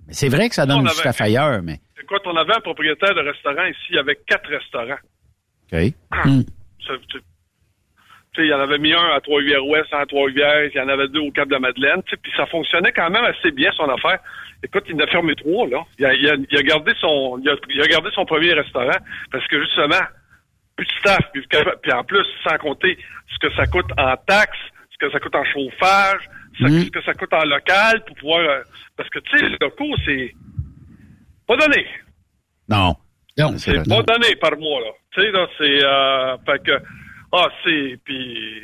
Mais c'est vrai que ça donne On du avait- staff ailleurs, mais. Écoute, on avait un propriétaire de restaurant ici avec quatre restaurants. OK. Ça, tu- sais, il y en avait mis un à Trois-Rivières-Ouest, un à Trois-Rivières, il y en avait deux au Cap-de-Madeleine, tu sais, puis ça fonctionnait quand même assez bien, son affaire. Écoute, il en a fermé trois, là. Il a, il a, il a gardé son, il a, il a gardé son premier restaurant, parce que justement, plus de staff, puis, puis en plus, sans compter ce que ça coûte en taxes, ce que ça coûte en chauffage, ce, ce que ça coûte en local, pour pouvoir, euh, parce que, tu sais, les locaux, c'est pas donné. Non. C'est pas donné par mois, là. Tu sais, là, c'est... Euh, fait que... Ah, c'est... Puis...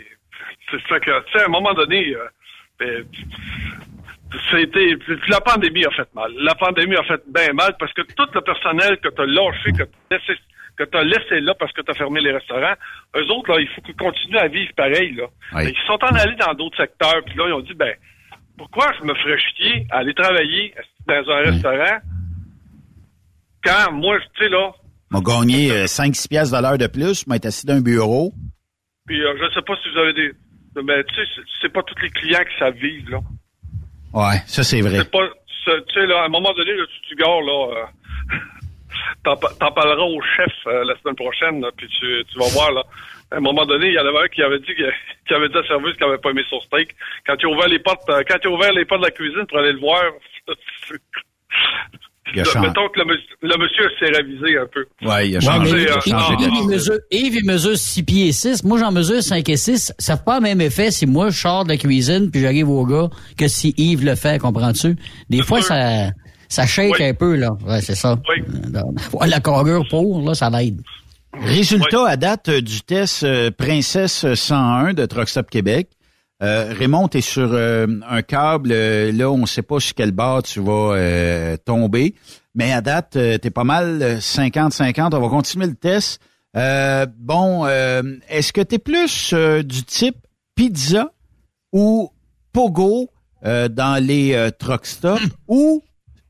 C'est ça que... Tu sais, à un moment donné... euh, ben, c'était... puis La pandémie a fait mal. La pandémie a fait bien mal parce que tout le personnel que t'as lâché, que t'as laissé, que t'as laissé là parce que t'as fermé les restaurants, eux autres, là, il faut qu'ils continuent à vivre pareil, là. Oui. Ils sont en allés dans d'autres secteurs, puis là, ils ont dit, ben, pourquoi je me ferais chier à aller travailler dans un restaurant quand? Moi, tu sais, là, m'a gagné euh, 5-6 piastres de l'heure de plus, m'a été assis d'un bureau. Puis euh, je sais pas si vous avez des. Mais tu sais, c'est- pas tous les clients qui savent vivre, là. Ouais, ça c'est vrai. C'est pas. c'est- Tu sais, là, à un moment donné, là, tu, tu gares, là. euh, T'en pa- t'en parleras au chef euh, la semaine prochaine, là, puis tu, tu vas voir, là. À un moment donné, il y en avait un qui avait dit qui avait dit à service qu'il avait pas aimé son steak. Quand il a ouvert les portes, euh, quand il a ouvert les portes de la cuisine pour aller le voir, Il a changé. mettons que le, monsieur- le monsieur s'est ravisé un peu. Ouais, il a changé. mais il a Yves, changé Yves, il mesure, Yves, il mesure 6 pieds et 6. Moi, j'en mesure 5 et 6. Ça fait pas le même effet si moi, je sors de la cuisine puis j'arrive au gars que si Yves le fait, comprends-tu? Des fois, ça, ça shake un peu, là. Ouais, c'est ça. Euh, Ouais, la carrure pour, là, ça l'aide. Résultat à date euh, du test euh, Princesse 101 de Truck Stop Québec. Euh, Raymond, tu es sur euh, un câble. euh, là, on ne sait pas sur quel bord tu vas euh, tomber. Mais à date, tu es pas mal euh, 50-50. On va continuer le test. Euh, bon, euh, est-ce que tu es plus euh, du type pizza ou pogo euh, dans les euh, truck stops ou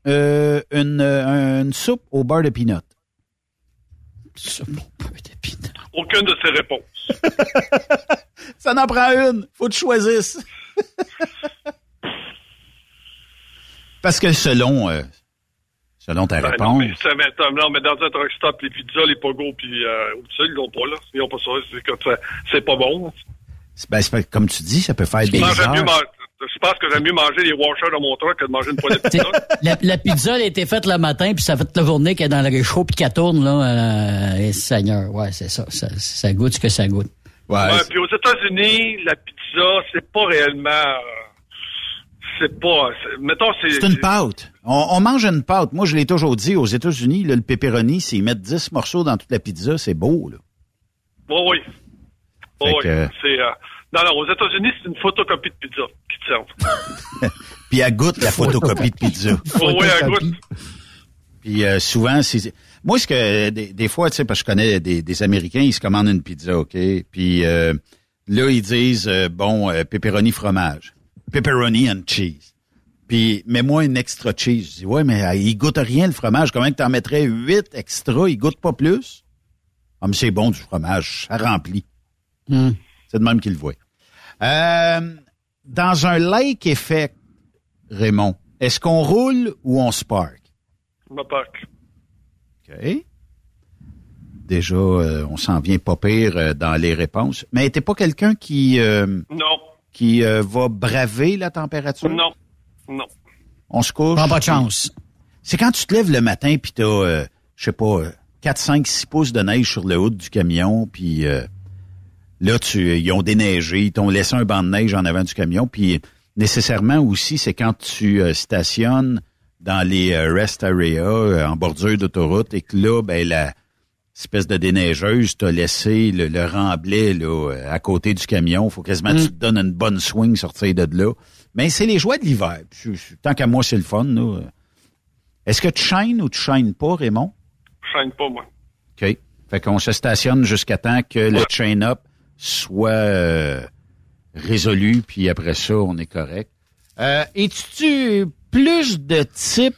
euh, une, euh, une soupe au beurre de peanut? Aucune de ces réponses. Ça n'en prend une. Faut que tu choisisses. Parce que selon, euh, selon ta Ben non, réponse, mais, ça, mais, non, dans un truck stop, les pizzas, les pogos, puis euh, ils l'ont pas, là. Ils ont pas ça. C'est que ça- c'est pas bon. ben, c'est pas- comme tu dis, ça peut faire des mieux heures. man- je pense que j'aime mieux manger les washers de mon truck que de manger une poêle de pizza. la, la pizza, elle a été faite le matin, puis ça fait toute la journée qu'elle est dans le réchaud, puis qu'elle tourne, là. Euh, et Seigneur, ouais, c'est ça, ça. Ça goûte ce que ça goûte. Ouais, Ouais, puis aux États-Unis, la pizza, c'est pas réellement. euh, c'est pas. c'est- Mettons, c'est. c'est une pâte. On, on mange une pâte. Moi, je l'ai toujours dit, aux États-Unis, le pepperoni, s'ils mettent 10 morceaux dans toute la pizza, c'est beau. Là. Oui, oui. Oui, que- C'est. euh, Non, non, aux États-Unis, c'est une photocopie de pizza qui te servent. Puis elle goûte la photocopie de pizza. Oh, oui, elle goûte. Puis euh, souvent, c'est... Moi, ce que des, des fois, tu sais, parce que je connais des, des Américains, ils se commandent une pizza, OK? Puis euh, là, ils disent, euh, bon, euh, pepperoni fromage. Pepperoni and cheese. Puis, mets-moi une extra cheese. Je dis, ouais, mais euh, il goûte rien, le fromage. Comment que t'en mettrais huit extra? Il goûte pas plus? Ah, mais c'est bon du fromage. Ça remplit. C'est de même qu'il le voit. Euh, dans un lake effect, Raymond, est-ce qu'on roule ou on se parque? Ma parc. OK. Déjà, euh, on s'en vient pas pire euh, dans les réponses. Mais t'es pas quelqu'un qui euh, Non. qui euh, va braver la température? Non. Non. On se couche? Prends pas de chance. C'est quand tu te lèves le matin puis t'as, euh, je sais pas, euh, 4, 5, 6 pouces de neige sur le haut du camion, puis euh, là, tu, ils ont déneigé, ils t'ont laissé un banc de neige en avant du camion, puis nécessairement aussi, c'est quand tu euh, stationnes dans les euh, rest areas euh, en bordure d'autoroute et que là, ben la espèce de déneigeuse t'a laissé le, le remblai là, à côté du camion. Faut quasiment que tu te donnes une bonne swing sortir de là. Mais c'est les joies de l'hiver. Tant qu'à moi, c'est le fun. là. Est-ce que tu shines ou tu shines pas, Raymond? Je chaîne pas, moi. OK. Fait qu'on se stationne jusqu'à temps que le chain-up soit euh, résolu, puis après ça, on est correct. Euh, Es-tu plus de type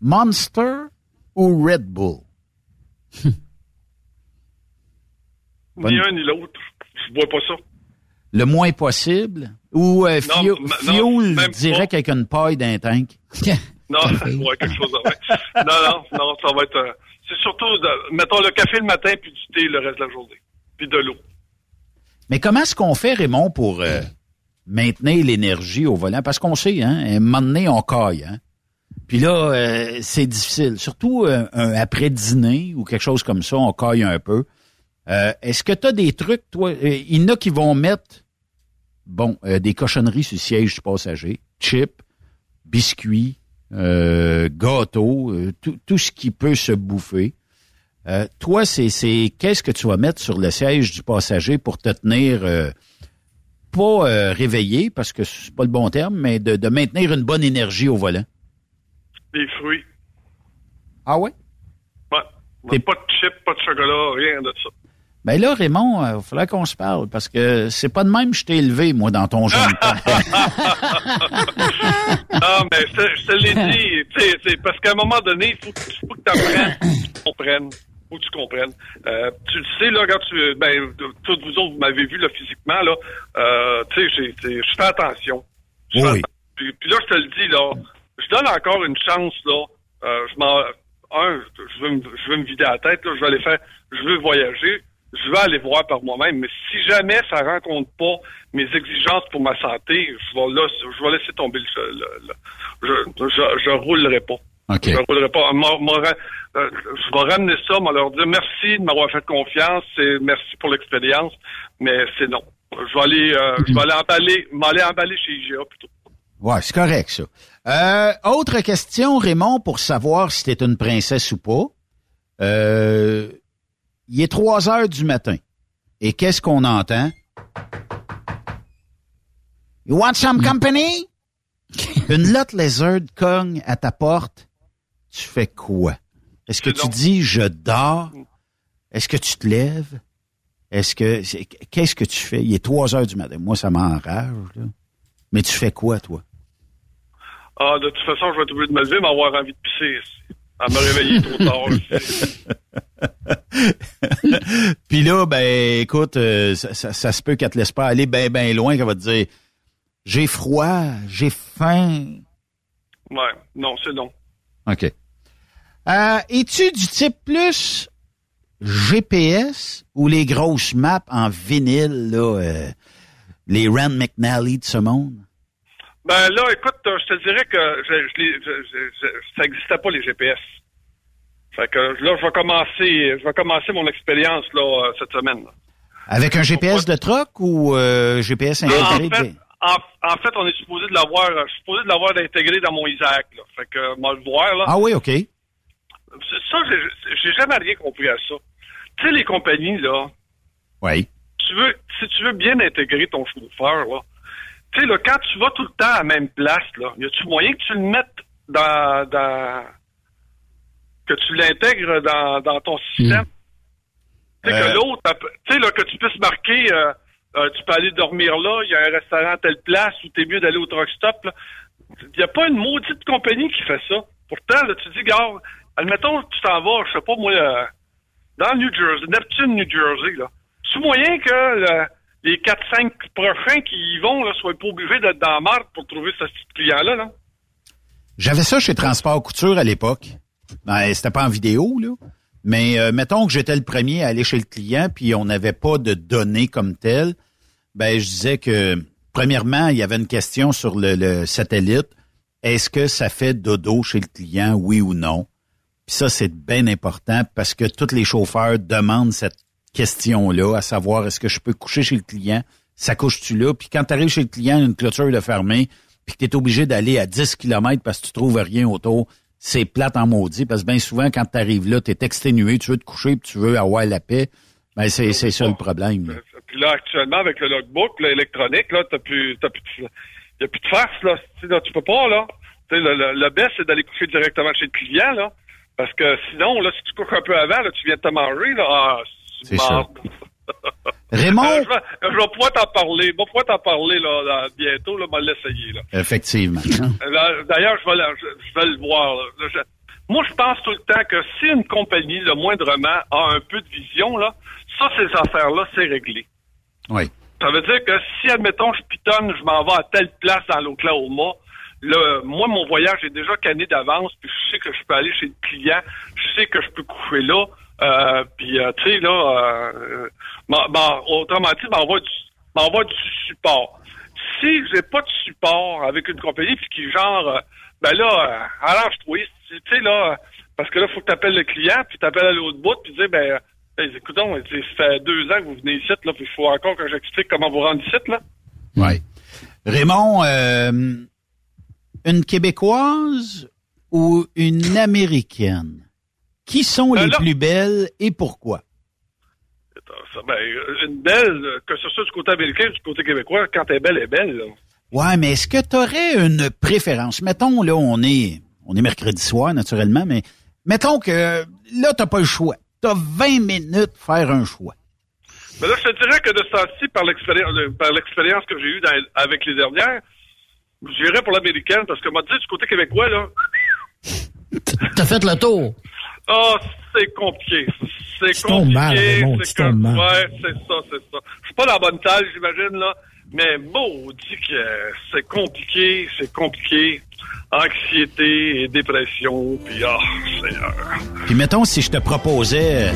Monster ou Red Bull? Ni un ni l'autre. Je vois pas ça. Le moins possible? Ou euh, Fio- non, Fuel direct avec une paille d'un tank? Non, ouais, quelque chose ouais. Non, non, non, ça va être. euh, c'est surtout, de- mettons le café le matin puis du thé le reste de la journée. Puis de l'eau. Mais comment est-ce qu'on fait, Raymond, pour euh, maintenir l'énergie au volant? Parce qu'on sait, hein, un moment donné, on caille. Hein? Puis là, euh, c'est difficile. Surtout euh, un après-dîner ou quelque chose comme ça, on caille un peu. Euh, Est-ce que tu as des trucs, toi? euh, Il y en a qui vont mettre, bon, euh, des cochonneries sur le siège du passager, chips, biscuits, gâteaux, tout, tout ce qui peut se bouffer. Euh, toi, c'est qu'est-ce que tu vas mettre sur le siège du passager pour te tenir euh, pas euh, réveillé parce que c'est pas le bon terme, mais de, de maintenir une bonne énergie au volant? Des fruits. Ah ouais? Ouais. Pas de chips, pas de chocolat, rien de ça. Ben là, Raymond, il faudrait qu'on se parle parce que c'est pas de même que je t'ai élevé, moi, dans ton jeune temps. Ah, mais je te- l'ai dit, c'est parce qu'à un moment donné, il faut, que- faut que tu apprennes, tu comprennes. Faut que tu comprennes. Euh, tu le sais, là, quand tu. Ben, tous vous autres, vous m'avez vu, là, physiquement, là. Euh, tu sais, je fais attention. Fais Puis, puis là, je te le dis, là, je donne encore une chance, là. Euh, je m'en. Un, je veux, me, je veux me vider la tête, là. Je veux aller faire. Je veux voyager. Je veux aller voir par moi-même. Mais si jamais ça rencontre pas mes exigences pour ma santé, je vais, là, je vais laisser tomber le. le- le- je, je, je roulerai pas. Je roulerai pas. M'a- m'a- euh, je vais ramener ça, m'a leur dire merci de m'avoir fait confiance, et merci pour l'expérience, mais c'est non. Je vais aller, euh, je vais aller emballer, m'aller emballer chez IGA plutôt. Ouais, c'est correct, ça. Euh, autre question, Raymond, pour savoir si t'es une princesse ou pas. Euh, il est 3 heures du matin. Et qu'est-ce qu'on entend? You want some company? Une Lot Lizard cogne à ta porte. Tu fais quoi? Est-ce que tu dis je dors? Est-ce que tu te lèves? Est-ce que qu'est-ce que tu fais? Il est 3 heures du matin. Moi, ça m'enrage, là. Mais tu fais quoi, toi? Ah, de toute façon, je vais être obligé de me lever, m'avoir envie de pisser. À me réveiller trop tard. Puis là, ben, écoute, euh, ça, ça- ça se peut qu'elle te laisse pas aller bien, bien loin, qu'elle va te dire J'ai froid, j'ai faim. Ouais, non, c'est non. OK. Euh, Es-tu du type plus GPS ou les grosses maps en vinyle, là, euh, les Rand McNally de ce monde? Ben là, écoute, euh, je te dirais que je, ça n'existait pas les GPS. Fait que là, je vais commencer, je vais commencer mon expérience là euh, cette semaine. là. Avec un GPS de truck ou euh, GPS En intégré? fait, en, en fait, on est supposé de l'avoir, supposé de l'avoir intégré dans mon Isaac. Là. Fait que, moi, le voir là. Ah oui, OK. Ça, j'ai- jamais rien compris à ça. Tu sais, les compagnies là, Oui. tu veux, si tu veux bien intégrer ton chauffeur, là, tu sais, là, quand tu vas tout le temps à la même place, là, y a-tu moyen que tu le mettes dans, dans, que tu l'intègres dans, dans ton système? Tu sais, Euh. que l'autre, elle peut- tu sais, là, que tu puisses marquer, euh, euh, tu peux aller dormir là, il y a un restaurant à telle place, ou t'es mieux d'aller au truck stop, là. Il n'y a pas une maudite compagnie qui fait ça. Pourtant, là, tu dis, gars, admettons, tu t'en vas, je sais pas, moi, euh, dans New Jersey, Neptune, New Jersey, là. C'est moyen que les 4-5 prochains qui y vont, là, soient pas obligés d'être dans la pour trouver ce petit client-là, là? J'avais ça chez Transport Couture à l'époque. Ben, c'était pas en vidéo, là. Mais euh, mettons que j'étais le premier à aller chez le client, puis on n'avait pas de données comme telles. Ben, je disais que, premièrement, il y avait une question sur le, le satellite. Est-ce que ça fait dodo chez le client, oui ou non? Puis ça, c'est bien important parce que tous les chauffeurs demandent cette question-là, à savoir est-ce que je peux coucher chez le client? Ça couche-tu là? Puis quand tu arrives chez le client, une clôture de fermée, puis que tu es obligé d'aller à 10 km parce que tu trouves rien autour, c'est plate en maudit. Parce que bien souvent, quand tu arrives là, tu es exténué, tu veux te coucher, puis tu veux avoir la paix. Ben, c'est c'est ça le problème. Puis là, actuellement, avec le logbook, l'électronique, là, t'as plus, t'as plus de, a plus de farce, là. Là, tu peux pas, là. Le, le, le best, c'est d'aller coucher directement chez le client, là. Parce que sinon, là, si tu couches un peu avant, là, tu viens de te manger, là. Ah, C'est marde. Raymond? Euh, je, vais, je vais pouvoir t'en parler. Je vais pouvoir t'en parler, là, là, bientôt, là, je vais l'essayer, là. Effectivement. Euh, D'ailleurs, je vais, le- je, je vais le voir. là. Là, je- moi, je pense tout le temps que si une compagnie, le moindrement, a un peu de vision, là, ça, ces affaires-là, c'est réglé. Oui. Ça veut dire que si, admettons, je pitonne, je m'en vais à telle place dans l'Oklahoma, là, moi, mon voyage est déjà canné d'avance, puis je sais que je peux aller chez le client, je sais que je peux coucher là. Euh, puis, euh, tu sais, là, euh, m'en- m'en- autrement dit, m'envoie du, m'envoie du support. Si j'ai pas de support avec une compagnie, puis qui genre, euh, ben là, euh, arrange-toi, tu sais, là, parce que là, faut que tu appelles le client, puis tu appelles à l'autre bout, puis dis, ben, ben, écoute donc, ça fait deux ans que vous venez ici, là, puis il faut encore que j'explique comment vous rendre ici, là. Oui. Raymond, euh, une Québécoise ou une Américaine? Qui sont Ben les là- plus belles et pourquoi? Ben, une belle, que ce soit du côté américain ou du côté québécois, quand elle est belle, elle est belle, là. Ouais, mais est-ce que tu aurais une préférence? Mettons, là, on est, on est mercredi soir, naturellement, mais mettons que là, t'as pas le choix. T'as 20 minutes pour faire un choix. Mais là, je te dirais que de ce temps-ci, par l'expérience, euh, par l'expérience que j'ai eue dans- avec les dernières, j'irais pour l'américaine parce que, moi, dit du côté québécois, là, T'as fait le tour. oh, c'est compliqué. C'est compliqué. c'est mal. Ouais, c'est ça, c'est ça. Suis pas la bonne salle, j'imagine, là. Mais maudit que c'est compliqué, c'est compliqué. Anxiété et dépression, puis ah, Seigneur. Puis mettons, si je te proposais...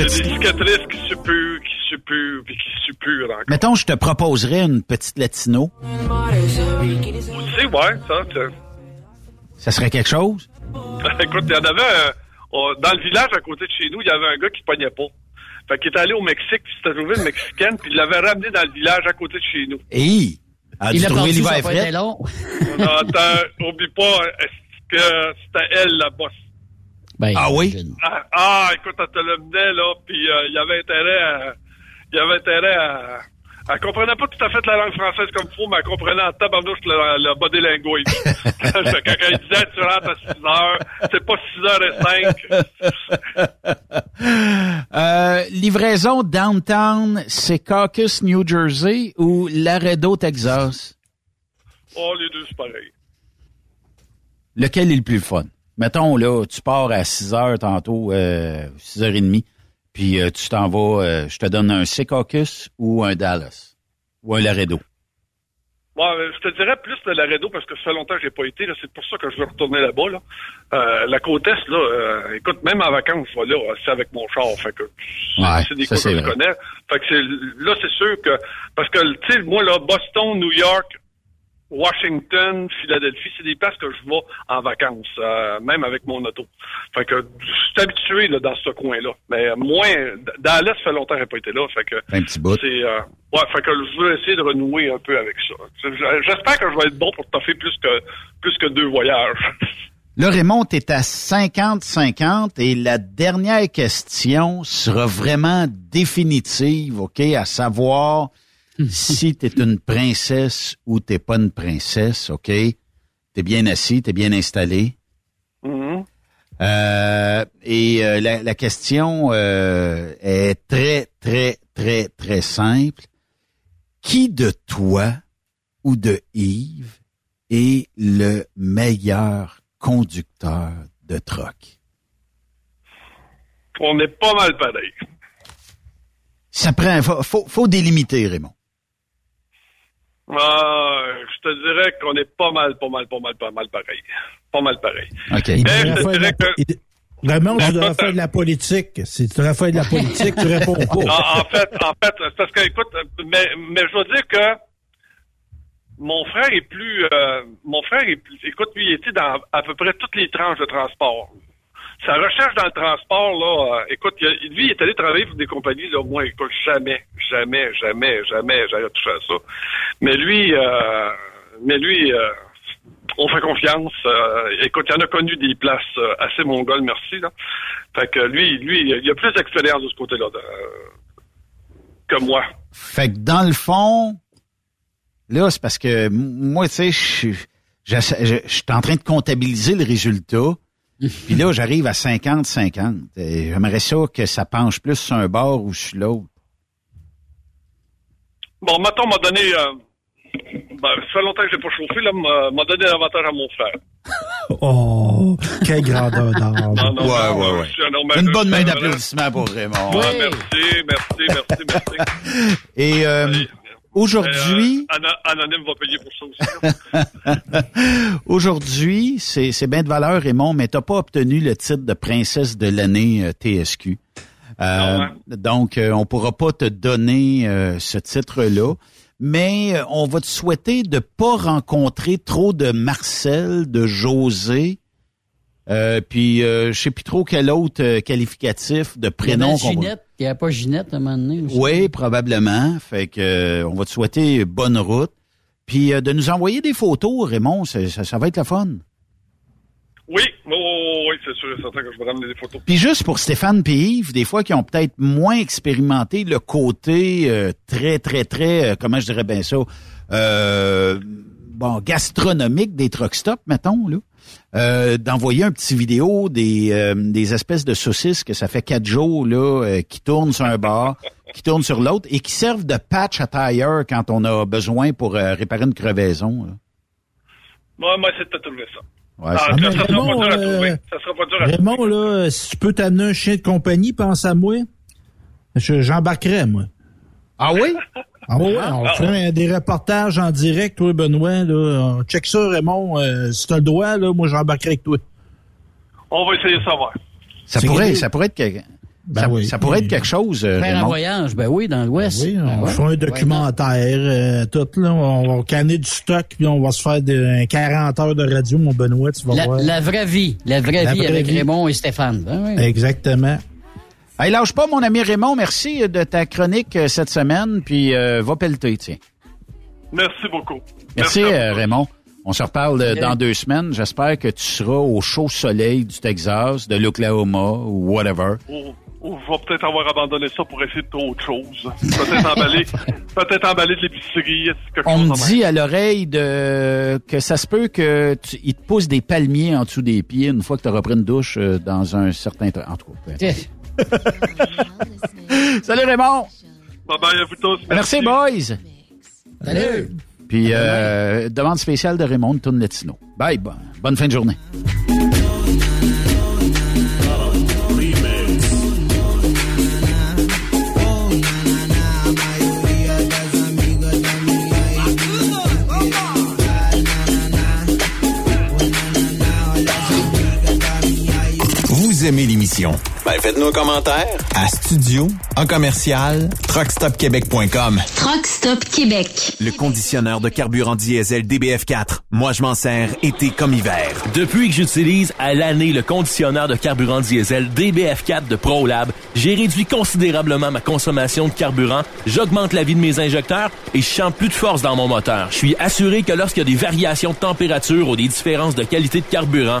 euh, J'ai des cicatrices qui suppurent, qui suppurent, puis qui suppurent encore. Mettons, je te proposerais une petite latino. Aussi, ouais, ça, tiens. Ça serait quelque chose? Écoute, il y en avait un- on- dans le village à côté de chez nous, il y avait un gars qui pognait pas. Fait qu'il est allé au Mexique, puis s'était trouvé une Mexicaine, puis il l'avait ramené dans le village à côté de chez nous. Et a Il a perdu, l'hiver ça frais? long. Non, attends, oublie pas, est-ce que c'était elle, la bosse? Ben, Ah oui? Ah, ah, écoute, elle te le menait, là, puis euh, il y avait intérêt à... Il y avait intérêt à... Elle comprenait pas tout à fait la langue française comme il faut, mais elle comprenait en tabarnouche le, le body language. Quand elle disait tu rentres à 6 heures, c'est pas 6 heures et 5. Euh, livraison downtown, c'est Caucus, New Jersey ou Laredo, Texas? Oh, les deux, c'est pareil. Lequel est le plus fun? Mettons, là, tu pars à 6 heures tantôt, euh, 6 heures et demie, puis euh, tu t'en vas, euh, je te donne un Secaucus ou un Dallas ou un Laredo. Bon, euh, je te dirais plus de Laredo parce que ça fait longtemps que j'ai pas été. Là, c'est pour ça que je veux retourner là-bas. Là. Euh, la côte est, là, euh, écoute, même en vacances, je vais là, euh, c'est avec mon char. Fait que Ouais, c'est des ça, que je connais. Fait que c'est, là, c'est sûr que parce que tu sais, moi là, Boston, New York, Washington, Philadelphie, c'est des places que je vais en vacances, euh, même avec mon auto. Fait que je suis habitué là, dans ce coin-là. Mais moins Dallas, ça fait longtemps que j'ai pas été là. Fait que Un petit bout. c'est euh, ouais, fait que je veux essayer de renouer un peu avec ça. J'espère que je vais être bon pour toffer plus que plus que deux voyages. Là, Raymond, t'es à 50-50 et la dernière question sera vraiment définitive, OK, à savoir si t'es une princesse ou t'es pas une princesse, OK? T'es bien assis, t'es bien installé. Mhm. Euh, et euh, la, la question euh, est très, très, très, très simple. Qui de toi ou de Yves est le meilleur conducteur de troc? On est pas mal pareil. Ça prend, faut, faut, faut délimiter, Raymond. Ah, je te dirais qu'on est pas mal, pas mal, pas mal, pas mal pareil. Pas mal pareil. OK. Mais je devrait te faire de dirais la- que il- Raymond, tu devrais faire de la politique. Si tu devrais faire de la politique, tu réponds pas. en, en fait, en fait, c'est parce que écoute, mais, mais je veux dire que mon frère est plus euh, mon frère est plus écoute, lui, il était dans à peu près toutes les tranches de transport. Sa recherche dans le transport, là, euh, écoute, lui, il est allé travailler pour des compagnies, là, moi, écoute, jamais, jamais, jamais, jamais, j'allais toucher à ça. Mais lui, euh, mais lui, euh, on fait confiance. euh, écoute, il en a connu des places euh, assez mongoles, merci, là. Fait que lui, lui, il a plus d'expérience de ce côté-là que moi. Fait que dans le fond, là, c'est parce que moi, tu sais, je suis en train de comptabiliser le résultat. Puis là, j'arrive à 50-50. Et J'aimerais ça que ça penche plus sur un bord ou sur l'autre. Bon, mettons, m'a donné. euh, ben, ça fait longtemps que j'ai pas chauffé, là, m'a m'a donné l'avantage à mon frère. Oh, quelle grandeur d'âme. Non, non, Ouais, non, ouais, ouais. je Une bonne je main d'applaudissement pour Raymond. merci, merci, merci, merci, merci. Et euh, Aujourd'hui, Euh, va payer pour ça aussi. aujourd'hui, c'est c'est bien de valeur, Raymond, mais t'as pas obtenu le titre de princesse de l'année euh, TSQ. Euh, Non, hein? Donc, euh, on pourra pas te donner euh, ce titre-là. Mais euh, on va te souhaiter de pas rencontrer trop de Marcel, de José, euh, puis euh, je sais plus trop quel autre euh, qualificatif de Il y prénom qu'on va... Il n'y avait pas Ginette à un moment donné aussi. Oui, probablement. Fait que euh, on va te souhaiter bonne route. Puis euh, de nous envoyer des photos, Raymond, ça, ça, ça va être le fun. Oui, oh, oh, oui, c'est sûr et certain que je vais ramener des photos. Puis juste pour Stéphane et Yves, des fois qui ont peut-être moins expérimenté le côté euh, très, très, très, euh, comment je dirais bien ça, euh, bon, gastronomique des truck stops, mettons, là. Euh, d'envoyer un petit vidéo des, euh, des espèces de saucisses que ça fait quatre jours là euh, qui tournent sur un bar, qui tournent sur l'autre et qui servent de patch à tire quand on a besoin pour euh, réparer une crevaison. là. Moi, moi, c'est de trouver ça. Ouais, Ah, ça- ça, ça sera Raymond, pas dur à euh, trouver. Ça sera pas dur à trouver. Raymond, là, si tu peux t'amener un chien de compagnie, pense à moi. Je- J'embarquerais, moi. Ah oui? Ah ouais, on fait des reportages en direct, toi, Benoît. Là. On check ça, Raymond. euh, si t'as le droit, là, moi, j'embarquerai avec toi. On va essayer ça, voir. Ça pourrait, ça pourrait être quelque, Ben ça, oui. ça pourrait être quelque chose, euh, Faire un voyage, ben oui, dans l'Ouest. Oui, on Ben ouais. fait un documentaire, euh, tout, là. On va canner du stock, puis on va se faire des 40 heures de radio, mon Benoît, tu vas La, voir. la vraie vie. La vraie La vie vraie avec vie. Raymond et Stéphane. Ben oui. Exactement. Hey, lâche pas, mon ami Raymond. Merci de ta chronique euh, cette semaine. Puis, euh, va pelleter, tiens. Merci beaucoup. Merci, euh, Raymond. On se reparle euh, dans deux semaines. J'espère que tu seras au chaud soleil du Texas, de l'Oklahoma ou whatever. Ou, vais peut-être avoir abandonné ça pour essayer d'autres choses. Peut-être emballer, peut-être emballer de l'épicerie, On chose me dit à l'oreille de que ça se peut que tu, il te pousse des palmiers en dessous des pieds une fois que tu auras pris une douche dans un certain temps. En tout cas. Salut Raymond! Bye bye à vous tous. Merci, boys! Salut! Puis, euh, demande spéciale de Raymond, tourne latino. Bye, bon- bonne fin de journée. L'émission? Ben, faites-nous un commentaire à studio en commercial truckstopquebec.com. Truck Stop Québec. Le conditionneur de carburant diesel DBF4. Moi, je m'en sers été comme hiver. Depuis que j'utilise à l'année le conditionneur de carburant diesel DBF4 de ProLab, j'ai réduit considérablement ma consommation de carburant, j'augmente la vie de mes injecteurs et je sens plus de force dans mon moteur. Je suis assuré que lorsqu'il y a des variations de température ou des différences de qualité de carburant,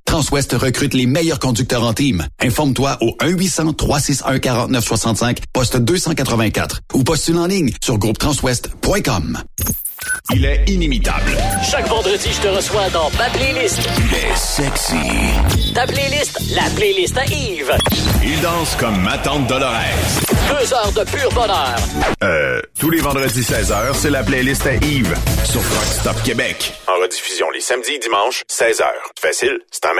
Transwest recrute les meilleurs conducteurs en team. Informe-toi au 1-800-361-4965, poste 284 ou postule en ligne sur groupetranswest.com. Il est inimitable. Chaque vendredi, je te reçois dans ma playlist. Il est sexy. Ta playlist, la playlist à Yves. Il danse comme ma tante Dolores. Deux heures de pur bonheur. Euh, tous les vendredis 16h, c'est la playlist à Yves sur Truck Stop Québec. En rediffusion les samedis et dimanches, 16h. Facile, c'est à